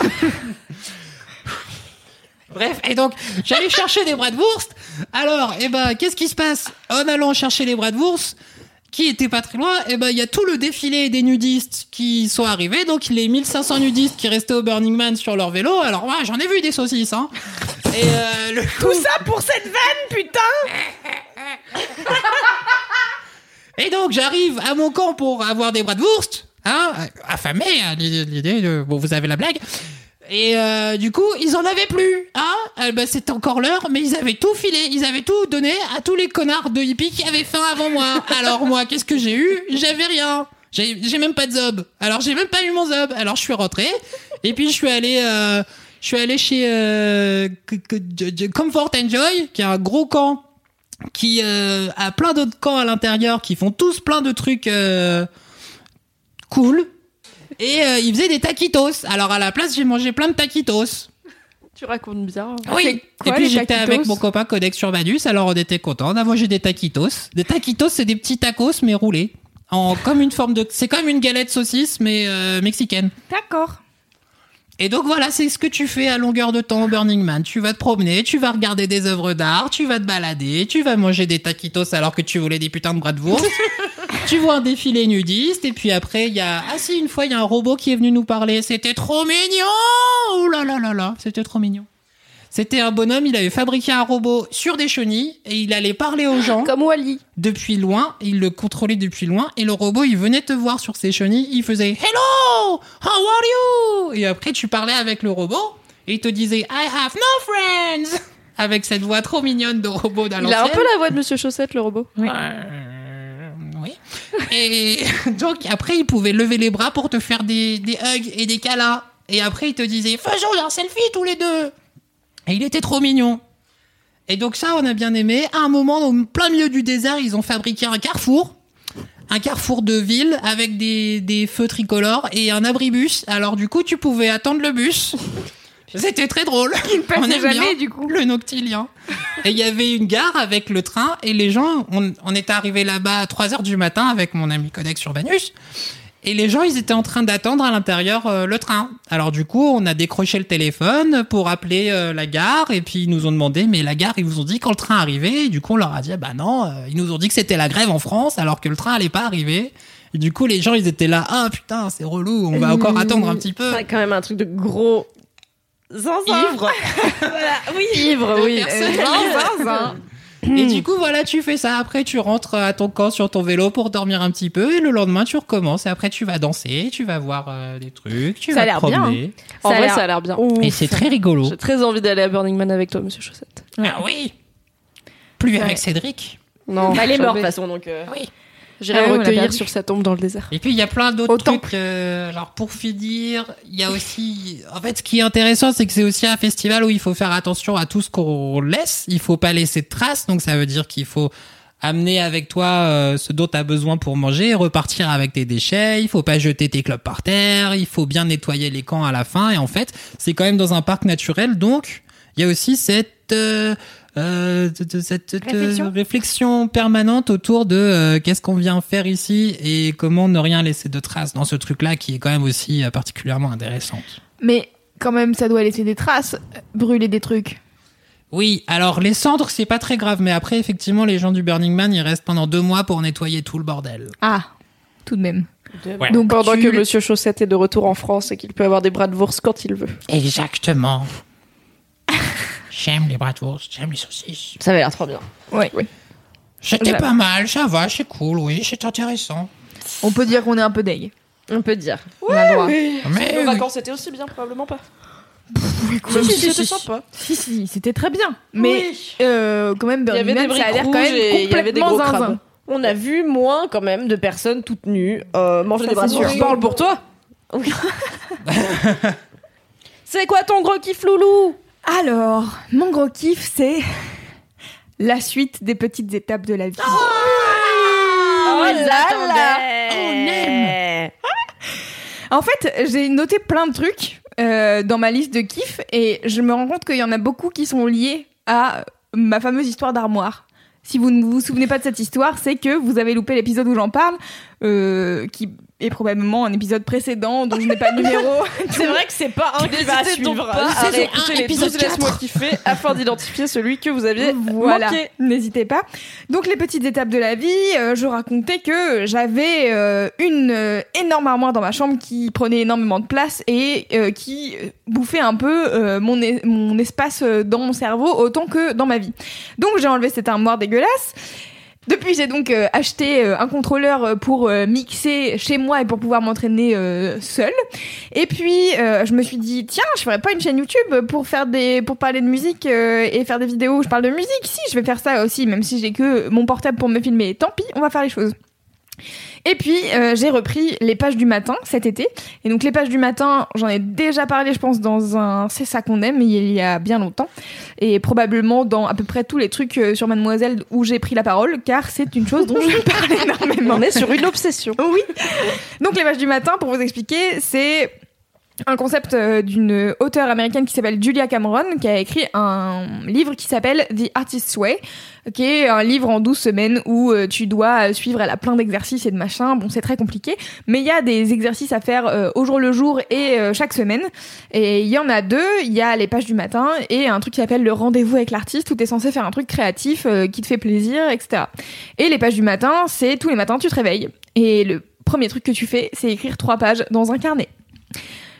Bref, et donc j'allais chercher des bratwurst. Alors, eh ben, qu'est-ce qui se passe En allant chercher les bratwurst, qui était pas très loin, eh ben, il y a tout le défilé des nudistes qui sont arrivés. Donc, les 1500 nudistes qui restaient au Burning Man sur leur vélo. Alors, moi, j'en ai vu des saucisses, hein. Et euh, le Tout ça pour cette vanne, putain Et donc j'arrive à mon camp pour avoir des bratwurst, hein, affamé, hein, l'idée, l'idée de- bon vous avez la blague. Et euh, du coup ils en avaient plus, hein, euh, bah, c'était encore l'heure, mais ils avaient tout filé, ils avaient tout donné à tous les connards de hippies qui avaient faim avant moi. Alors moi qu'est-ce que j'ai eu? J'avais rien. J'ai même pas de zob. Alors j'ai même pas eu mon zob. Alors je suis rentré et puis je suis allé euh, je suis allé chez euh, Comfort Enjoy qui est un gros camp qui euh, a plein d'autres camps à l'intérieur qui font tous plein de trucs cool. Et euh, ils faisaient des taquitos. Alors à la place, j'ai mangé plein de taquitos. Tu racontes bien. Oui. quoi, Et puis j'étais avec mon copain Codex Urbanus, alors on était contents. On a mangé des taquitos. Des taquitos, c'est des petits tacos mais roulés. En, comme une forme de, c'est comme une galette saucisse mais euh, mexicaine. D'accord. Et donc voilà, c'est ce que tu fais à longueur de temps au Burning Man. Tu vas te promener, tu vas regarder des œuvres d'art, tu vas te balader, tu vas manger des taquitos alors que tu voulais des putains de bratwurst. tu vois un défilé nudiste et puis après il y a ah si une fois il y a un robot qui est venu nous parler, c'était trop mignon. Oh là là là là, c'était trop mignon. C'était un bonhomme, il avait fabriqué un robot sur des chenilles et il allait parler aux gens Comme Wally. depuis loin, il le contrôlait depuis loin, et le robot, il venait te voir sur ses chenilles, il faisait Hello, how are you? Et après, tu parlais avec le robot, et il te disait I have no friends, avec cette voix trop mignonne de robot d'à Il a un peu la voix de monsieur Chaussette, le robot. Euh, Et donc, après, il pouvait lever les bras pour te faire des, des hugs et des câlins. Et après, il te disait Faisons un selfie tous les deux. Et il était trop mignon. Et donc, ça, on a bien aimé. À un moment, au plein milieu du désert, ils ont fabriqué un carrefour. Un carrefour de ville avec des, des feux tricolores et un abribus. Alors, du coup, tu pouvais attendre le bus. C'était très drôle. Passait On aime jamais, bien du coup. Le noctilien. Et il y avait une gare avec le train et les gens, on, on était arrivé là-bas à 3 heures du matin avec mon ami Codex Urbanus. Et les gens, ils étaient en train d'attendre à l'intérieur euh, le train. Alors du coup, on a décroché le téléphone pour appeler euh, la gare et puis ils nous ont demandé, mais la gare, ils vous ont dit quand le train arrivait. Et du coup, on leur a dit, ah bah non, euh, ils nous ont dit que c'était la grève en France alors que le train allait pas arriver. Et du coup, les gens, ils étaient là, ah putain, c'est relou, on va encore attendre un petit peu. C'est quand même un truc de gros zinzin. Ivre. Voilà, oui. Ivre, oui. Personne. Euh, zinzin. Et du coup, voilà, tu fais ça. Après, tu rentres à ton camp sur ton vélo pour dormir un petit peu. Et le lendemain, tu recommences. Et après, tu vas danser, tu vas voir euh, des trucs, tu Ça a vas l'air bien, promener. En Ça a vrai, l'air ça a l'air bien. Et c'est très rigolo. J'ai très envie d'aller à Burning Man avec toi, monsieur Chaussette. Ah oui Plus Ouais. avec Cédric. Non, Bah, elle est morte de toute façon donc. euh, Oui. J'irai Ah recueillir sur sa tombe dans le désert. Et puis, il y a plein d'autres Au trucs. euh, alors, pour finir, il y a aussi... En fait, ce qui est intéressant, c'est que c'est aussi un festival où il faut faire attention à tout ce qu'on laisse. Il faut pas laisser de traces. Donc, ça veut dire qu'il faut amener avec toi euh, ce dont tu as besoin pour manger, repartir avec tes déchets, il faut pas jeter tes clopes par terre, il faut bien nettoyer les camps à la fin et en fait, c'est quand même dans un parc naturel donc il y a aussi cette euh, euh, de- de- cette euh, Réflexion. réflexion permanente autour de euh, qu'est-ce qu'on vient faire ici et comment ne rien laisser de traces dans ce truc-là qui est quand même aussi euh, particulièrement intéressante. Mais quand même, ça doit laisser des traces, brûler des trucs. Oui, alors les cendres, c'est pas très grave, mais après, effectivement, les gens du Burning Man, ils restent pendant deux mois pour nettoyer tout le bordel. Ah, tout de même. Ouais. Donc pendant tu- que Monsieur Chaussette est de retour en France et qu'il peut avoir des bras de bourse quand il veut. Exactement. J'aime les bratwurst, j'aime les saucisses. Ça avait l'air trop bien. Ouais. C'était J'avoue. pas mal, ça va, c'est cool, oui, c'est intéressant. On peut dire qu'on est un peu deg. On peut dire. On a le droit. Mais Nos oui. vacances étaient aussi bien, probablement pas. Si, si, C'était si, sympa. Si, si, c'était très bien. Mais Oui. euh, quand même, Il y avait Burning des Man, ça a l'air quand rouges même et il y avait des complètement gros zinzin. On a vu moins quand même de personnes toutes nues euh, manger Ça, des bras c'est sûr. sûrs. Parle pour toi. C'est quoi ton gros kiff loulou? Alors, mon gros kiff, c'est la suite des petites étapes de la vie. Oh là là, on aime. En fait, j'ai noté plein de trucs euh, dans ma liste de kiffs et je me rends compte qu'il y en a beaucoup qui sont liés à ma fameuse histoire d'armoire. Si vous ne vous souvenez pas de cette histoire, c'est que vous avez loupé l'épisode où j'en parle, euh, qui est probablement un épisode précédent dont je n'ai pas le numéro. C'est vrai que c'est pas un qui va suivre. pas à réécouter un, les épisode 12 Laisse-moi kiffer afin d'identifier celui que vous aviez Voilà, manqué. n'hésitez pas. Donc les petites étapes de la vie, euh, je racontais que j'avais euh, une euh, énorme armoire dans ma chambre qui prenait énormément de place et euh, qui bouffait un peu euh, mon, es- mon espace dans mon cerveau autant que dans ma vie. Donc j'ai enlevé cette armoire dégueulasse. Depuis, j'ai donc euh, acheté euh, un contrôleur euh, pour mixer chez moi et pour pouvoir m'entraîner seule. Et puis, je me suis dit, tiens, je ferais pas une chaîne YouTube pour faire des, pour parler de musique et faire des vidéos où je parle de musique. Si, je vais faire ça aussi, même si j'ai que mon portable pour me filmer. Tant pis, on va faire les choses. Et puis, euh, j'ai repris les pages du matin cet été. Et donc, les pages du matin, j'en ai déjà parlé, je pense, dans un C'est ça qu'on aime, il y a bien longtemps. Et probablement dans à peu près tous les trucs euh, sur Mademoiselle où j'ai pris la parole, car c'est une chose dont je parle énormément. On est sur une obsession. Oui. Donc les pages du matin, pour vous expliquer, c'est un concept euh, d'une auteure américaine qui s'appelle Julia Cameron, qui a écrit un livre qui s'appelle The Artist's Way, qui est un livre en 12 semaines où euh, tu dois suivre, elle a plein d'exercices et de machins, bon c'est très compliqué, mais il y a des exercices à faire euh, au jour le jour et chaque semaine, et il y en a deux, il y a les pages du matin et un truc qui s'appelle le rendez-vous avec l'artiste, où tu es censé faire un truc créatif qui te fait plaisir, etc. Et les pages du matin, c'est tous les matins tu te réveilles, et le premier truc que tu fais, c'est écrire trois pages dans un carnet.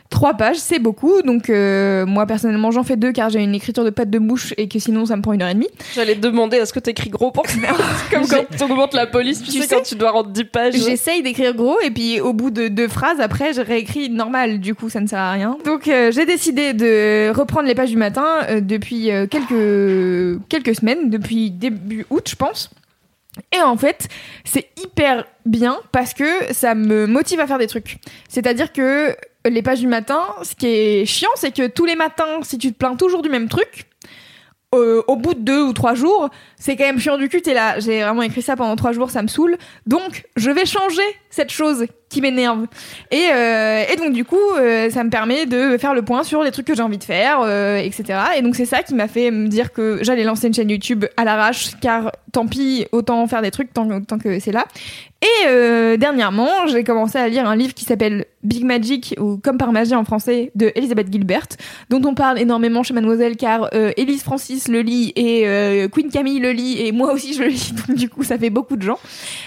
Trois pages, c'est beaucoup. Donc euh, moi personnellement, j'en fais deux car j'ai une écriture de patte de bouche et que sinon ça me prend une heure et demie. J'allais te demander est-ce que t'écris gros pour Comme quand on augmente la police, tu, Tu sais, sais, quand tu dois rendre 10 pages. J'essaye d'écrire gros et puis au bout de deux phrases, après, je réécris normal. Du coup, ça ne sert à rien. Donc euh, j'ai décidé de reprendre les pages du matin euh, depuis quelques quelques semaines, depuis début août, je pense. Et en fait, c'est hyper bien parce que ça me motive à faire des trucs. C'est-à-dire que les pages du matin, ce qui est chiant, c'est que tous les matins, si tu te plains toujours du même truc, euh, au bout de deux ou trois jours, c'est quand même chiant du cul. T'es là, j'ai vraiment écrit ça pendant trois jours, ça me saoule. Donc, je vais changer cette chose qui m'énerve. Et, euh, et donc, du coup, euh, ça me permet de faire le point sur les trucs que j'ai envie de faire, euh, etc. Et donc, c'est ça qui m'a fait me dire que j'allais lancer une chaîne YouTube à l'arrache, car tant pis, autant faire des trucs tant, tant que c'est là. Et dernièrement, j'ai commencé à lire un livre qui s'appelle Big Magic, ou Comme par magie en français, de Elisabeth Gilbert, dont on parle énormément chez Mademoiselle, car Elise Francis le lit et Queen Camille le lit, et moi aussi je le lis, donc du coup ça fait beaucoup de gens.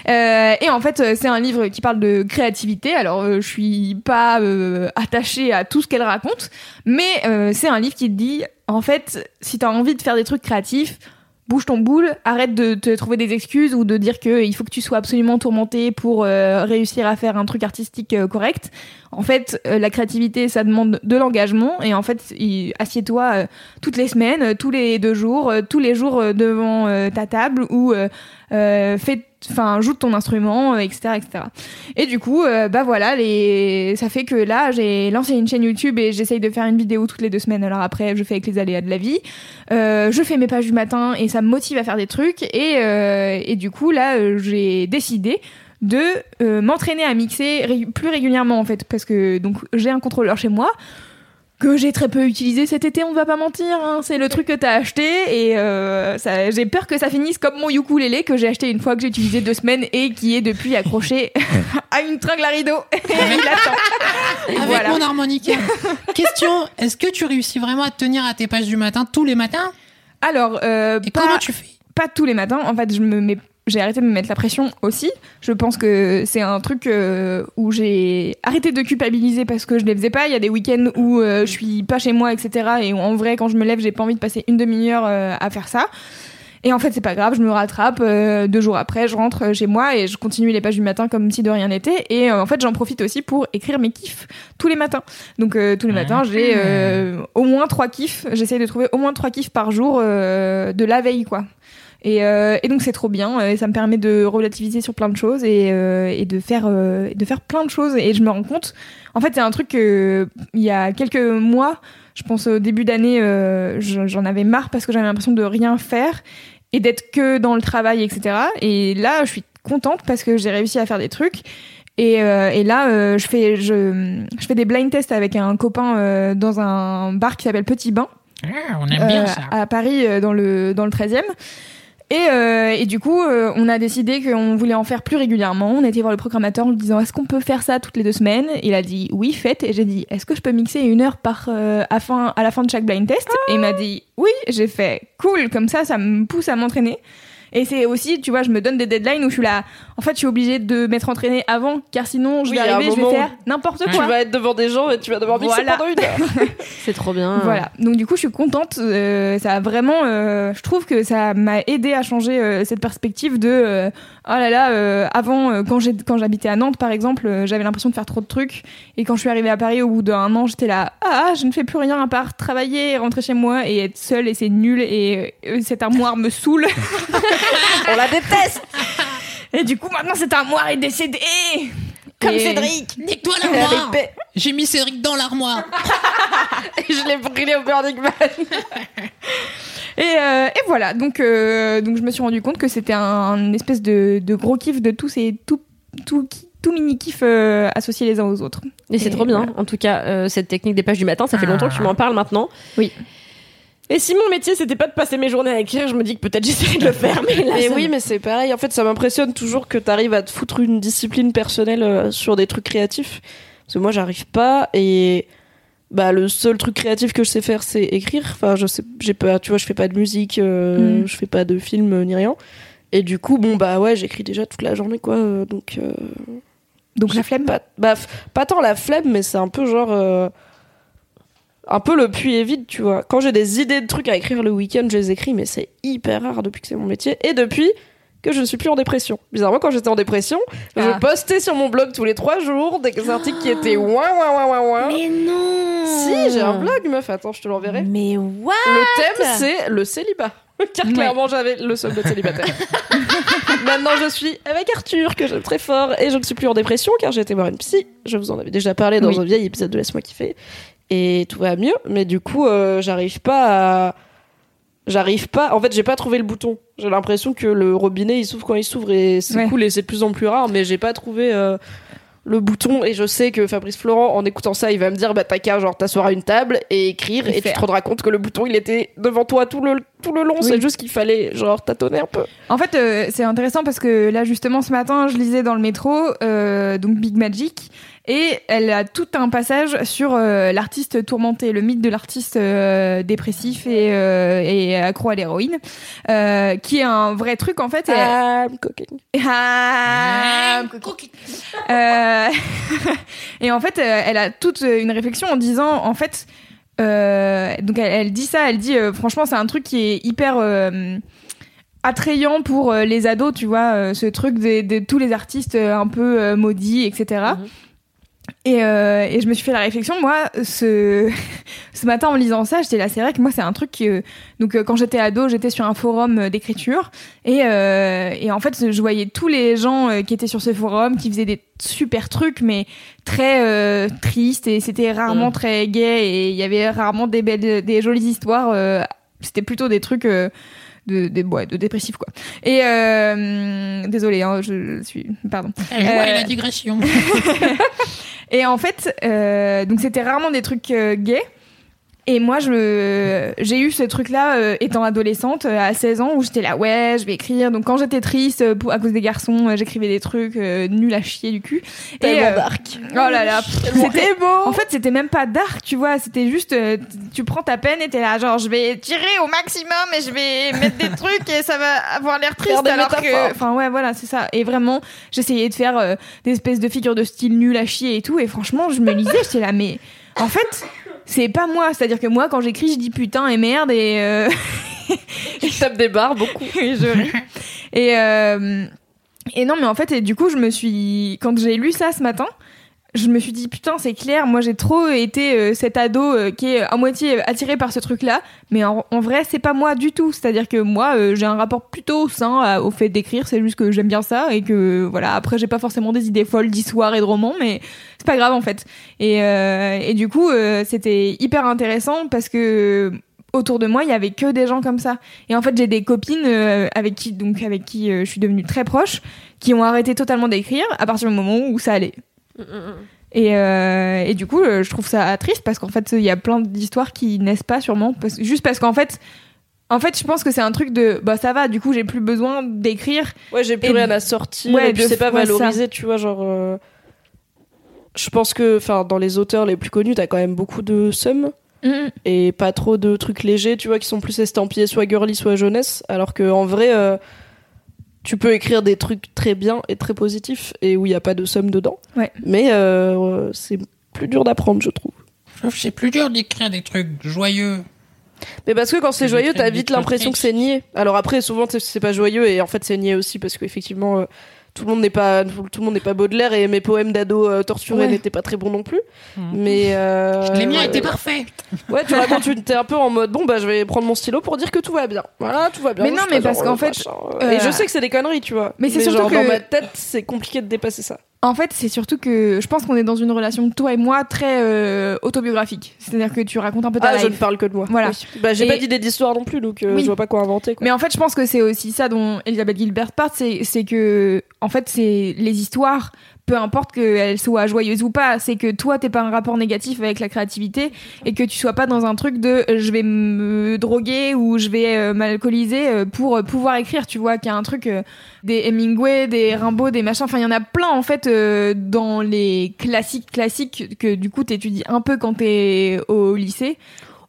Et en fait, c'est un livre qui parle de créativité, alors euh, je suis pas euh, attachée à tout ce qu'elle raconte, mais euh, c'est un livre qui te dit, en fait, si t'as envie de faire des trucs créatifs, bouge ton boule, arrête de te trouver des excuses ou de dire que il faut que tu sois absolument tourmenté pour euh, réussir à faire un truc artistique correct. En fait, la créativité, ça demande de l'engagement et en fait, assieds-toi toutes les semaines, tous les deux jours, tous les jours devant ta table ou fais enfin joue de ton instrument euh, etc etc et du coup euh, bah voilà les ça fait que là j'ai lancé une chaîne YouTube et j'essaye de faire une vidéo toutes les deux semaines. Alors après je fais avec les aléas de la vie. Euh, je fais mes pages du matin et ça me motive à faire des trucs. Et, et du coup là j'ai décidé de m'entraîner à mixer plus régulièrement en fait. Parce que donc j'ai un contrôleur chez moi que j'ai très peu utilisé cet été, on va pas mentir. hein. C'est le truc que t'as acheté et euh, ça- j'ai peur que ça finisse comme mon ukulélé que j'ai acheté une fois que j'ai utilisé deux semaines et qui est depuis accroché à une tringle à rideau. Avec Voilà. mon harmonica. Question, est-ce que tu réussis vraiment à te tenir à tes pages du matin tous les matins? Alors, euh, Et pas, comment tu fais? pas tous les matins. En fait, je me mets j'ai arrêté de me mettre la pression aussi. Je pense que c'est un truc euh, où j'ai arrêté de culpabiliser parce que je les faisais pas. Il y a des week-ends où euh, je suis pas chez moi, etc. Et où, en vrai, quand je me lève, j'ai pas envie de passer une demi-heure euh, à faire ça. Et en fait, c'est pas grave, je me rattrape. euh, deux jours après, je rentre chez moi et je continue les pages du matin comme si de rien n'était. Et en fait, j'en profite aussi pour écrire mes kiffs tous les matins. Donc euh, tous les matins, j'ai euh, au moins trois kiffs. J'essaye de trouver au moins trois kiffs par jour euh, de la veille, quoi. Et, euh, et donc c'est trop bien. Et ça me permet de relativiser sur plein de choses et, euh, et de faire euh, de faire plein de choses. Et je me rends compte. En fait, c'est un truc que il y a quelques mois, je pense au début d'année, euh, je- j'en avais marre parce que j'avais l'impression de rien faire et d'être que dans le travail, etc. Et là, je suis contente parce que j'ai réussi à faire des trucs. Et, euh, et là, euh, je, fais, je, je fais des blind tests avec un copain euh, dans un bar qui s'appelle Petit Bain Ah, On aime bien euh, ça. à Paris euh, dans le dans le 13e. Et, euh, et du coup, euh, on a décidé qu'on voulait en faire plus régulièrement. On a été voir le programmateur en lui disant est-ce qu'on peut faire ça toutes les deux semaines? Il a dit oui, faites. Et j'ai dit est-ce que je peux mixer une heure par euh, à, fin, à la fin de chaque blind test? Et il m'a dit oui. J'ai fait cool, comme ça, ça me pousse à m'entraîner. Et c'est aussi, tu vois, je me donne des deadlines où je suis là. En fait, je suis obligée de m'être entraînée avant, car sinon, je Oui, vais un arriver, je vais faire n'importe Tu quoi. vas être devant des gens et tu vas devoir mixer Voilà. pendant une heure. C'est trop bien. Voilà. Donc du coup, je suis contente. euh, ça a vraiment, euh, je trouve que ça m'a aidé à changer euh, cette perspective de, euh, oh là là, euh, avant euh, quand j'ai quand j'habitais à Nantes par exemple, euh, j'avais l'impression de faire trop de trucs. Et quand je suis arrivée à Paris au bout d'un an, j'étais là, ah, je ne fais plus rien à part travailler, rentrer chez moi et être seule et c'est nul et euh, cette armoire me saoule. On la déteste Et du coup, maintenant cette armoire est décédée. Comme Et- Cédric Nique-toi l'armoire J'ai mis Cédric dans l'armoire. Et je l'ai brûlé au Burning Man Et, euh, et voilà, donc, euh, donc je me suis rendu compte que c'était un, un espèce de, de gros kiff de tous ces tout, tout, tout mini kiffs euh, associés les uns aux autres. Et c'est trop bien. voilà. En tout cas, euh, cette technique des pages du matin, ça fait Ah. longtemps que tu m'en parles maintenant. Oui. Et si mon métier c'était pas de passer mes journées à écrire, je me dis que peut-être j'essaierai de le faire. Mais là, Mais oui, mais c'est pareil. En fait, ça m'impressionne toujours que t'arrives à te foutre une discipline personnelle euh, sur des trucs créatifs. Parce que moi, j'arrive pas. Et bah, le seul truc créatif que je sais faire, c'est écrire. Enfin, je sais, j'ai pas, tu vois, je fais pas de musique, euh, Mm. je fais pas de film euh, ni rien. Et du coup, bon, bah ouais, j'écris déjà toute la journée, quoi. euh, donc. euh, Donc la flemme. Pas, bah, pas tant la flemme, mais c'est un peu genre. Un peu le puits est vide, tu vois. Quand j'ai des idées de trucs à écrire le week-end, je les écris, mais c'est hyper rare depuis que c'est mon métier. Et depuis que je ne suis plus en dépression. Bizarrement, quand j'étais en dépression, Ah. je postais sur mon blog tous les trois jours des articles qui étaient ouin, ouin, ouin, ouin, ouin. Mais non Si, j'ai un blog, meuf. Attends, je te l'enverrai. Mais what? Le thème, c'est le célibat. Car Ouais. clairement, j'avais le seul de célibataire. Maintenant, je suis avec Arthur, que j'aime très fort, et je ne suis plus en dépression, car j'ai été voir une psy. Je vous en avais déjà parlé dans Oui. un vieil épisode de Laisse-moi kiffer. Et tout va mieux, mais du coup, euh, j'arrive pas à. J'arrive pas. En fait, j'ai pas trouvé le bouton. J'ai l'impression que le robinet il s'ouvre quand il s'ouvre et c'est Ouais. cool et c'est de plus en plus rare, mais j'ai pas trouvé euh, le bouton. Et je sais que Fabrice Florent, en écoutant ça, il va me dire bah t'as qu'à genre t'asseoir à une table et écrire Et et, tu te rendras compte que le bouton il était devant toi tout le tout le long. Oui. C'est juste qu'il fallait genre tâtonner un peu. En fait, euh, c'est intéressant parce que là, justement, ce matin, je lisais dans le métro, euh, donc Big Magic, et elle a tout un passage sur euh, l'artiste tourmenté, le mythe de l'artiste euh, dépressif et, euh, et accro à l'héroïne, euh, qui est un vrai truc en fait. et- en fait, elle a toute une réflexion en disant, en fait, euh, donc elle, dit ça, elle dit, euh, franchement, c'est un truc qui est hyper euh, attrayant pour les ados, tu vois, ce truc de, tous les artistes un peu maudits, etc. Et, euh, et je me suis fait la réflexion, moi, ce, ce matin en lisant ça, j'étais là, c'est vrai que moi, c'est un truc donc euh, quand j'étais ado, j'étais sur un forum euh, d'écriture et, euh, et en fait, je voyais tous les gens qui étaient sur ce forum, qui faisaient des super trucs, mais très euh, tristes et c'était rarement Mm. très gai et il y avait rarement des belles, des jolies histoires. euh, c'était plutôt des trucs euh, de, de, ouais, de dépressifs quoi. Et euh, désolé, hein, je, suis, pardon. Elle Euh, la digression. Et en fait, euh, donc c'était rarement des trucs euh, gays. Et moi, je j'ai eu ce truc-là euh, étant adolescente euh, à 16 ans où j'étais là, ouais, je vais écrire. Donc quand j'étais triste euh, pour, à cause des garçons, euh, j'écrivais des trucs euh, nuls à chier du cul. Euh, dark. Oh là là, c'était En fait, c'était même pas dark, tu vois. C'était juste, euh, tu prends ta peine et t'es là, genre, je vais tirer au maximum et je vais mettre des trucs et ça va avoir l'air triste. Alors que, enfin ouais, voilà, c'est ça. Et vraiment, j'essayais de faire euh, des espèces de figures de style nul à chier et tout. Et franchement, je me lisais, j'étais là, mais en fait, c'est pas moi. C'est-à-dire que moi, quand j'écris, je dis putain et merde et euh, Je tape des barres beaucoup. et je ris. Et, euh, et non, mais en fait, et du coup, je me suis. Quand j'ai lu ça ce matin, je me suis dit, putain, c'est clair, moi j'ai trop été euh, cet ado euh, qui est à moitié attiré par ce truc-là, mais en, vrai, c'est pas moi du tout. C'est-à-dire que moi, euh, j'ai un rapport plutôt sain à- au fait d'écrire, c'est juste que j'aime bien ça et que voilà, après, j'ai pas forcément des idées folles d'histoire et de romans, mais c'est pas grave en fait. Et, et du coup, c'était hyper intéressant parce que autour de moi, il y avait que des gens comme ça. Et en fait, j'ai des copines avec qui, donc avec qui je suis devenue très proche, qui ont arrêté totalement d'écrire à partir du moment où ça allait. Et, euh, et du coup, euh, je trouve ça triste parce qu'en fait, il y a plein d'histoires qui naissent pas sûrement, parce, juste parce qu'en fait, en fait, je pense que c'est un truc de, bah ça va, du coup, j'ai plus besoin d'écrire. Ouais, j'ai plus Et- rien à sortir. Ouais, et puis de- c'est pas ouais, valorisé, tu vois, genre. euh, Je pense que, enfin, dans les auteurs les plus connus, t'as quand même beaucoup de sum et pas trop de trucs légers, tu vois, qui sont plus estampillés soit girly, soit jeunesse. Alors que en vrai, euh, tu peux écrire des trucs très bien et très positifs et où il y a pas de somme dedans. Ouais. Mais euh, c'est plus dur d'apprendre, je trouve. Je trouve que c'est plus dur d'écrire des trucs joyeux. Mais parce que quand c'est joyeux, t'as vite l'impression que c'est niais. Alors après, souvent c'est- pas joyeux et en fait c'est niais aussi parce qu'effectivement euh, tout le monde n'est pas tout le monde n'est pas Baudelaire et mes poèmes d'ado euh, torturés Ouais. n'étaient pas très bons non plus. Mais euh, Les miens ouais, étaient parfaits. Ouais, tu racontes, tu t'es un peu en mode bon bah je vais prendre mon stylo pour dire que tout va bien. Voilà, tout va bien. Mais Je non, mais parce qu'en fait, machin, euh, et je sais que c'est des conneries, tu vois. mais c'est surtout genre, dans que- ma tête, c'est compliqué de dépasser ça. En fait, c'est surtout que je pense qu'on est dans une relation, toi et moi, très euh, autobiographique. C'est-à-dire que tu racontes un peu ta Ah, je ne parle que de moi. Voilà. Oui. Bah j'ai Et- pas d'idée d'histoire non plus, donc euh, Oui. je vois pas quoi inventer. Quoi. Mais en fait, je pense que c'est aussi ça dont Elisabeth Gilbert part, c'est c'est que, en fait, c'est les histoires, peu importe qu'elles soient joyeuses ou pas, c'est que toi, t'es pas un rapport négatif avec la créativité et que tu sois pas dans un truc de euh, je vais me droguer ou je vais euh, m'alcooliser euh, pour pouvoir écrire, tu vois, qu'il y a un truc, des Hemingway, des Rimbaud, des machins, enfin, il y en a plein, en fait, dans les classiques classiques que du coup, t'étudies un peu quand t'es au lycée.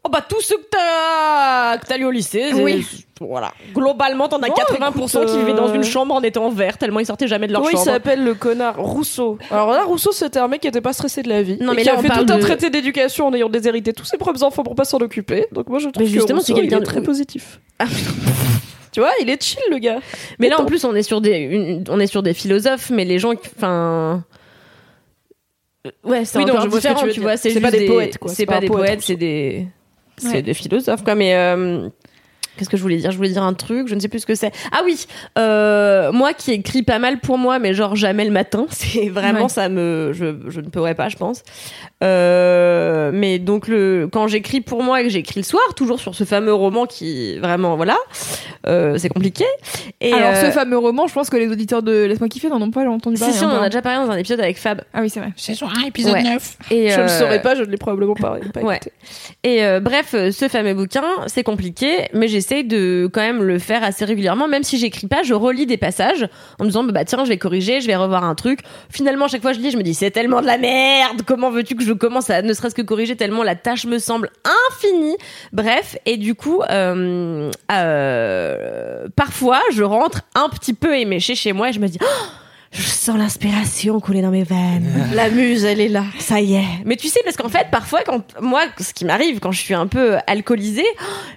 Oh bah tous ceux que t'as que t'as lu au lycée, Oui. voilà. Globalement, t'en as Bon, 80% écoute, qui vivaient dans euh, une chambre en étant verts tellement ils sortaient jamais de leur il chambre. s'appelle le connard? Rousseau. Alors là, Rousseau, c'était un mec qui était pas stressé de la vie. Non, et mais qui là, a on fait parle tout un traité d'éducation en ayant déshérité tous ses propres enfants pour pas s'en occuper. Donc moi, je trouve Mais justement, que c'est Rousseau, il quelqu'un est de- très positif. tu vois, il est chill, le gars. Mais là, en plus, on est sur des, une- on est sur des philosophes, mais les gens, qui- enfin, Euh, ouais, c'est Oui, ce que différent, tu tu vois. C'est pas juste des poètes, quoi. C'est pas, pas un des poète, poètes, c'est des, c'est Ouais. des philosophes, quoi. Mais euh, qu'est-ce que je voulais dire? Je voulais dire un truc, je ne sais plus ce que c'est. Ah oui, euh, moi qui écris pas mal pour moi, mais genre jamais le matin. C'est vraiment Ouais. ça me, je, je ne pourrais pas, je pense. Euh, mais donc le, quand j'écris pour moi et que j'écris le soir, toujours sur ce fameux roman qui vraiment, voilà, euh, c'est compliqué. Et Alors, euh, ce fameux roman, je pense que les auditeurs de Laisse-moi kiffer n'en ont pas entendu si, parler. si, on en encore. a déjà parlé dans un épisode avec Fab. Ah oui, c'est vrai. Saison 1, épisode Ouais. 9. Et, Je ne le saurais pas, je ne l'ai probablement pas, pas Ouais. écouté. Et euh, bref, ce fameux bouquin, c'est compliqué, mais j'essaie de quand même le faire assez régulièrement. Même si j'écris pas, je relis des passages en me disant bah tiens, je vais corriger, je vais revoir un truc. Finalement, chaque fois je lis, je me dis c'est tellement de la merde. Comment veux-tu que je commence à ne serait-ce que corriger tellement la tâche me semble infinie? Bref, et du coup, euh, euh, parfois je rentre un petit peu éméché chez moi et je me dis Oh, je sens l'inspiration couler dans mes veines. La muse, elle est là. Ça y est. Mais tu sais, parce qu'en fait, parfois, quand moi, ce qui m'arrive quand je suis un peu alcoolisée,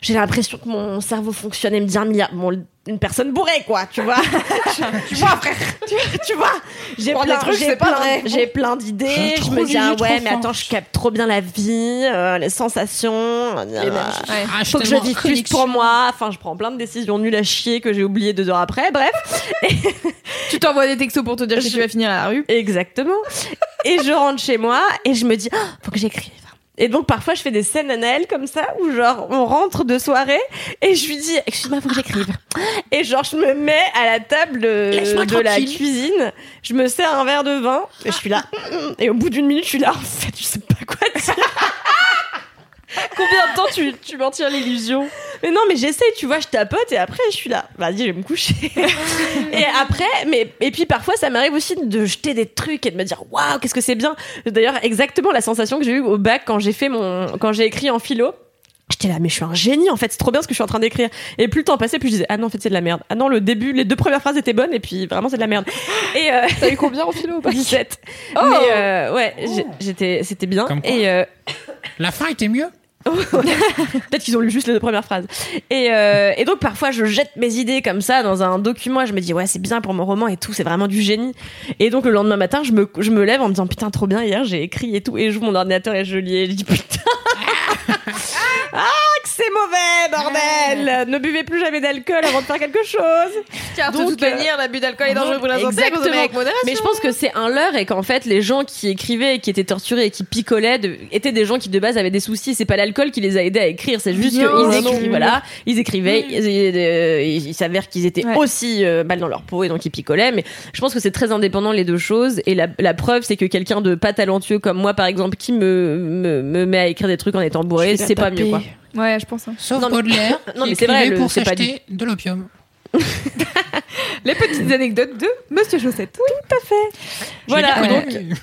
j'ai l'impression que mon cerveau fonctionne et me dit un milliard. Bon, une personne bourrée, quoi, tu vois. tu vois, frère. Tu, tu vois. J'ai plein, trucs, j'ai plein-. J'ai plein d'idées. Je me dis, ah ouais, mais attends, je capte trop bien la vie, euh, les sensations. L'énergie. Ah, je Faut que je vive plus pour moi. Enfin, je prends plein de décisions nulles à chier que j'ai oubliées deux heures après. Bref. Tu t'envoies des textos pour te dire que Je- tu vas finir à la rue. Exactement. et je rentre chez moi et je me dis, Ah, faut que j'écrive. Et donc parfois je fais des scènes à Naël comme ça où genre on rentre de soirée et je lui dis excuse-moi faut que j'écrive. Et genre je me mets à la table de, la cuisine je me sers un verre de vin et je suis là et au bout d'une minute je suis là en fait je sais pas quoi dire Combien de temps tu, tu maintiens l'illusion Mais non, mais j'essaie, tu vois, je tapote et après je suis là. Vas-y, je vais me coucher. et après, mais et puis parfois ça m'arrive aussi de jeter des trucs et de me dire waouh, qu'est-ce que c'est bien. D'ailleurs, exactement la sensation que j'ai eue au bac quand j'ai fait mon, quand j'ai écrit en philo. J'étais là, mais je suis un génie en fait, c'est trop bien ce que je suis en train d'écrire. Et plus le temps passait, plus je disais, ah non, en fait, c'est de la merde. Ah non, le début, les deux premières phrases étaient bonnes et puis vraiment, c'est de la merde. Et euh, T'as eu combien en philo ou pas 17. Mais euh, ouais, j'ai- j'étais, c'était bien. Comme quoi. Et euh, La fin était mieux? Peut-être qu'ils ont lu juste les deux premières phrases. Et, euh, et donc parfois je jette mes idées comme ça dans un document et je me dis ouais c'est bien pour mon roman et tout, c'est vraiment du génie. Et donc le lendemain matin je me, lève en me disant putain trop bien hier j'ai écrit et tout et je mon ordinateur et je lis et je dis putain que c'est mauvais bordel ne buvez plus jamais d'alcool avant de faire quelque chose Car de toute euh, manière, l'abus d'alcool est dangereux pour la santé. Exactement. consommez avec modération. Mais je pense que c'est un leurre et qu'en fait les gens qui écrivaient et qui étaient torturés et qui picolaient de- étaient des gens qui de base avaient des soucis. C'est pas l'alcool qui les a aidés à écrire, c'est juste qu'ils écrivaient. Voilà, ils écrivaient. ils- euh, Il s'avère qu'ils étaient Ouais. aussi euh, mal dans leur peau et donc ils picolaient. Mais je pense que c'est très indépendant les deux choses. Et la, la preuve c'est que quelqu'un de pas talentueux comme moi par exemple qui me me, me met à écrire des trucs en étant bourré, c'est pas mieux quoi. Ouais, je pense. hein. Sauf Non, mais- Baudelaire, Non, qui mais c'est vrai, pour s'acheter de l'opium. Les petites anecdotes de Monsieur Chaussette. Voilà. Je veux dire, donc, euh,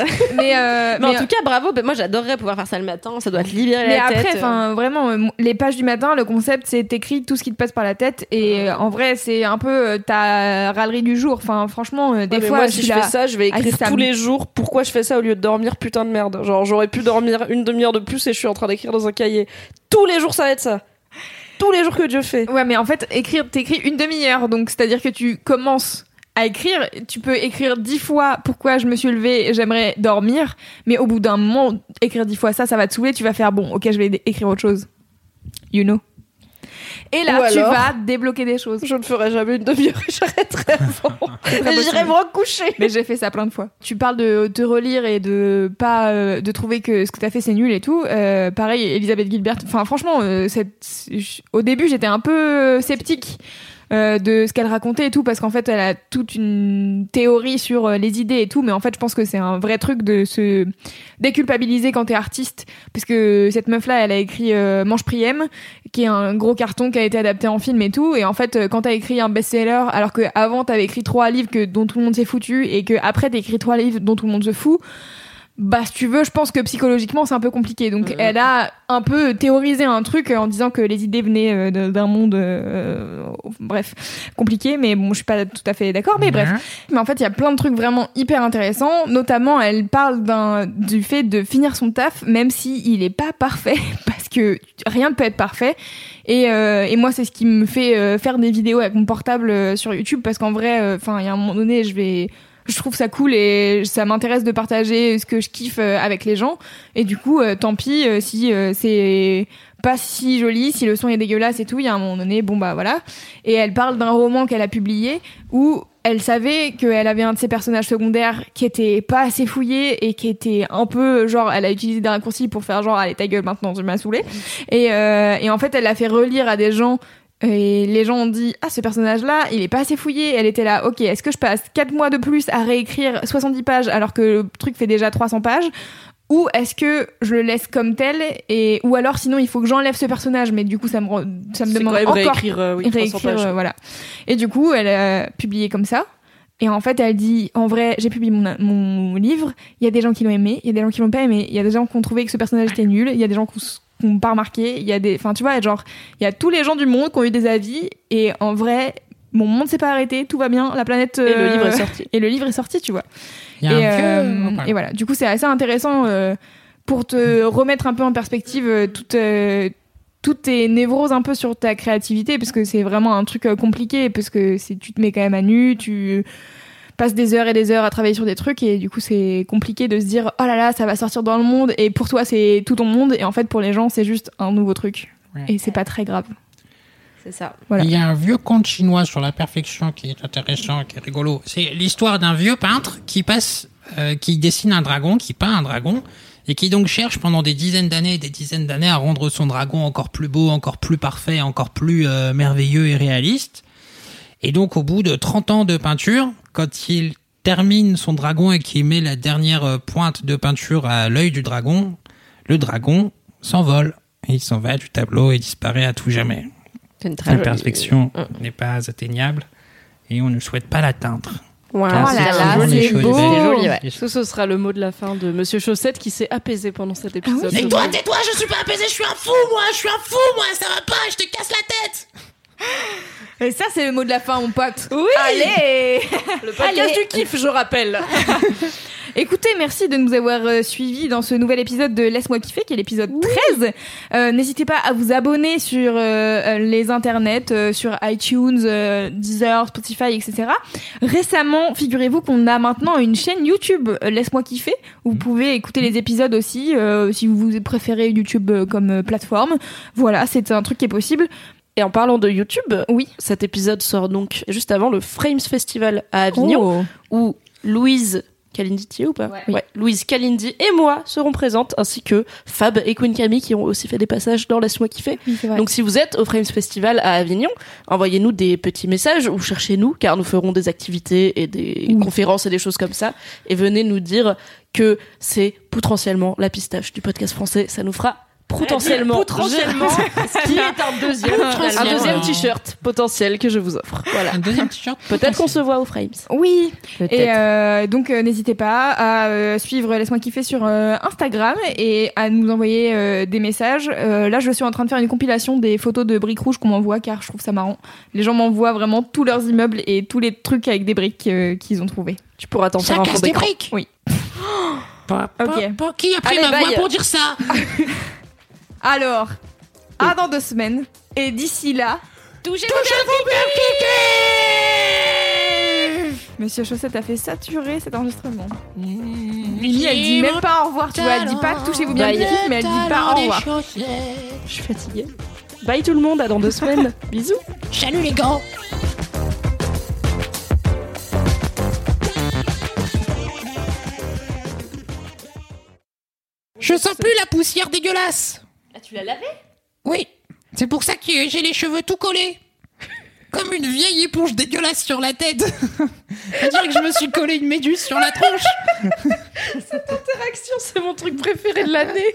Mais, euh, mais en mais- tout cas bravo. Ben, moi j'adorerais pouvoir faire ça le matin. Ça doit te libérer Mais la après, tête. enfin, vraiment, euh, les pages du matin, le concept, c'est t'écris tout ce qui te passe par la tête. Et euh, en vrai, c'est un peu euh, ta râlerie du jour. Enfin, franchement, euh, des Ouais, fois, moi, si je fais ça, je vais Ah, écrire tous les jours pourquoi je fais ça au lieu de dormir, putain de merde. Genre, j'aurais pu dormir une demi-heure de plus et je suis en train d'écrire dans un cahier. Tous les jours, ça va être ça. Tous les jours que Dieu fait. Ouais, mais en fait, écrire, t'écris une demi-heure. Donc, c'est-à-dire que tu commences à écrire. Tu peux écrire dix fois pourquoi je me suis levée, j'aimerais dormir. Mais au bout d'un moment, écrire dix fois ça, ça va te saouler. Tu vas faire, bon, ok, je vais écrire autre chose. You know. Et là, Ou tu alors- vas débloquer des choses. Je ne ferai jamais une demi-heure j'arrêterai avant. et j'irai me recoucher. Mais j'ai fait ça plein de fois. Tu parles de te relire et de pas euh, de trouver que ce que t'as fait c'est nul et tout. Euh, pareil, Elisabeth Gilbert. Enfin, franchement, euh, cette... au début j'étais un peu sceptique. Euh, de ce qu'elle racontait et tout parce qu'en fait elle a toute une théorie sur euh, les idées et tout mais en fait je pense que c'est un vrai truc de se déculpabiliser quand t'es artiste parce que cette meuf là elle a écrit euh, Mange Priem qui est un gros carton qui a été adapté en film et tout et en fait quand t'as écrit un best-seller alors que avant t'avais écrit trois livres que dont tout le monde s'est foutu et que après t'as écrit trois livres dont tout le monde se fout bah si tu veux je pense que psychologiquement c'est un peu compliqué. Donc elle a un peu théorisé un truc en disant que les idées venaient euh, d'un monde euh, bref compliqué. Mais bon je suis pas tout à fait d'accord mais bref. Mais en fait, il y a plein de trucs vraiment hyper intéressants. Notamment, elle parle d'un, du fait de finir son taf, même si il est pas parfait, parce que rien ne peut être parfait. Et, euh, et moi, c'est ce qui me fait euh, faire des vidéos avec mon portable sur YouTube, parce qu'en vrai, enfin, il y a un moment donné, je vais, je trouve ça cool et ça m'intéresse de partager ce que je kiffe euh, avec les gens. Et du coup, euh, tant pis euh, si c'est pas si joli, si le son est dégueulasse et tout. Il y a un moment donné, bon bah voilà. Et elle parle d'un roman qu'elle a publié où elle savait qu'elle avait un de ses personnages secondaires qui était pas assez fouillé et qui était un peu genre elle a utilisé des raccourcis pour faire genre allez ta gueule maintenant tu m'as saoulé et, et en fait elle l'a fait relire à des gens et les gens ont dit ah ce personnage là il est pas assez fouillé. Elle était là ok est-ce que je passe 4 mois de plus à réécrire 70 pages alors que le truc fait déjà 300 pages? Ou est-ce que je le laisse comme tel et ou alors sinon il faut que j'enlève ce personnage mais du coup ça me ça me demande quand même encore réécrire, euh, oui, 300 réécrire, pages. euh, voilà. Et du coup elle a publié comme ça et en fait elle dit en vrai j'ai publié mon, mon livre il y a des gens qui l'ont aimé il y a des gens qui l'ont pas aimé il y a des gens qui ont trouvé que ce personnage était nul il y a des gens qui n'ont pas remarqué il y a des enfin tu vois genre il y a tous les gens du monde qui ont eu des avis et en vrai mon monde s'est pas arrêté tout va bien la planète Et le euh, livre est sorti. et le livre est sorti tu vois. Il y a et, un euh, et voilà, du coup, c'est assez intéressant euh, pour te remettre un peu en perspective euh, toute, euh, toutes tes névroses un peu sur ta créativité, parce que c'est vraiment un truc euh, compliqué, parce que tu te mets quand même à nu, tu passes des heures et des heures à travailler sur des trucs, et du coup, c'est compliqué de se dire, oh là là, ça va sortir dans le monde, et pour toi, c'est tout ton monde, et en fait, pour les gens, c'est juste un nouveau truc. Ouais. Et c'est pas très grave. C'est ça. Voilà. Il y a un vieux conte chinois sur la perfection qui est intéressant, qui est rigolo. C'est l'histoire d'un vieux peintre qui passe, euh, qui dessine un dragon, qui peint un dragon, et qui donc cherche pendant des dizaines d'années et des dizaines d'années à rendre son dragon encore plus beau, encore plus parfait, encore plus euh, merveilleux et réaliste. Et donc au bout de 30 ans de peinture, quand il termine son dragon et qu'il met la dernière euh, pointe de peinture à l'œil du dragon, le dragon s'envole. Il s'en va du tableau et disparaît à tout jamais. Une jolie- perfection n'est pas atteignable et on ne souhaite pas l'atteindre. Car Oh là c'est beau. joli, ouais. Ce, ce sera le mot de la fin de Monsieur Chaussette qui s'est apaisé pendant cet épisode. Ah oui. Et toi, tais-toi, je suis pas apaisé, je suis un fou, moi, je suis un fou, moi, ça va pas, je te casse la tête. Et ça, c'est le mot de la fin, mon pote. Oui Allez Le podcast Allez. du kiff, je rappelle. Écoutez, merci de nous avoir euh, suivis dans ce nouvel épisode de Laisse-moi kiffer, qui est l'épisode 13. Euh, N'hésitez pas à vous abonner sur euh, les internets, euh, sur iTunes, euh, Deezer, Spotify, etc. Récemment, figurez-vous qu'on a maintenant une chaîne YouTube, euh, Laisse-moi kiffer, où vous pouvez écouter les épisodes aussi, euh, si vous préférez YouTube euh, comme euh, plateforme. Voilà, c'est un truc qui est possible. Et en parlant de YouTube, Oui. cet épisode sort donc juste avant le Frames Festival à Avignon, Oh. où Louise Kalindi, t'y es ou pas Ouais. Louise Kalindi et moi serons présentes, ainsi que Fab et Queen Camille qui ont aussi fait des passages dans Laisse-moi kiffer. Oui. Donc si vous êtes au Frames Festival à Avignon, envoyez-nous des petits messages ou cherchez-nous car nous ferons des activités et des Oui. conférences et des choses comme ça et venez nous dire que c'est potentiellement la pistache du podcast français, ça nous fera potentiellement Potentiellement, ce qui est un deuxième. un deuxième t-shirt potentiel que je vous offre. Voilà. Un deuxième t-shirt. Peut-être qu'on se voit au Frames. Oui. Et euh, donc euh, n'hésitez pas à euh, suivre Laisse-moi kiffer sur euh, Instagram et à nous envoyer euh, des messages. Euh, là, je suis en train de faire une compilation des photos de briques rouges qu'on m'envoie car je trouve ça marrant. Les gens m'envoient vraiment tous leurs immeubles et tous les trucs avec des briques euh, qu'ils ont trouvés. Tu pourras t'en faire un fond des briques? Oui. Ok. qui a pris Allez, ma voix pour dire ça? Alors, à dans deux semaines et d'ici là, Touchez-vous bien Monsieur Chaussette a fait saturer cet enregistrement. Mimi, Mimi, elle dit même pas au revoir, tu vois, elle dit pas touchez-vous bien Bye. mais elle dit pas au revoir. Je suis fatiguée. Bye tout le monde, à dans deux semaines. Bisous. Salut les gars Je sens plus la poussière dégueulasse Ah, tu l'as lavé? Oui, c'est pour ça que j'ai les cheveux tout collés. Comme une vieille éponge dégueulasse sur la tête. On dirait que je me suis collé une méduse sur la tronche. Interaction, c'est mon truc préféré de l'année.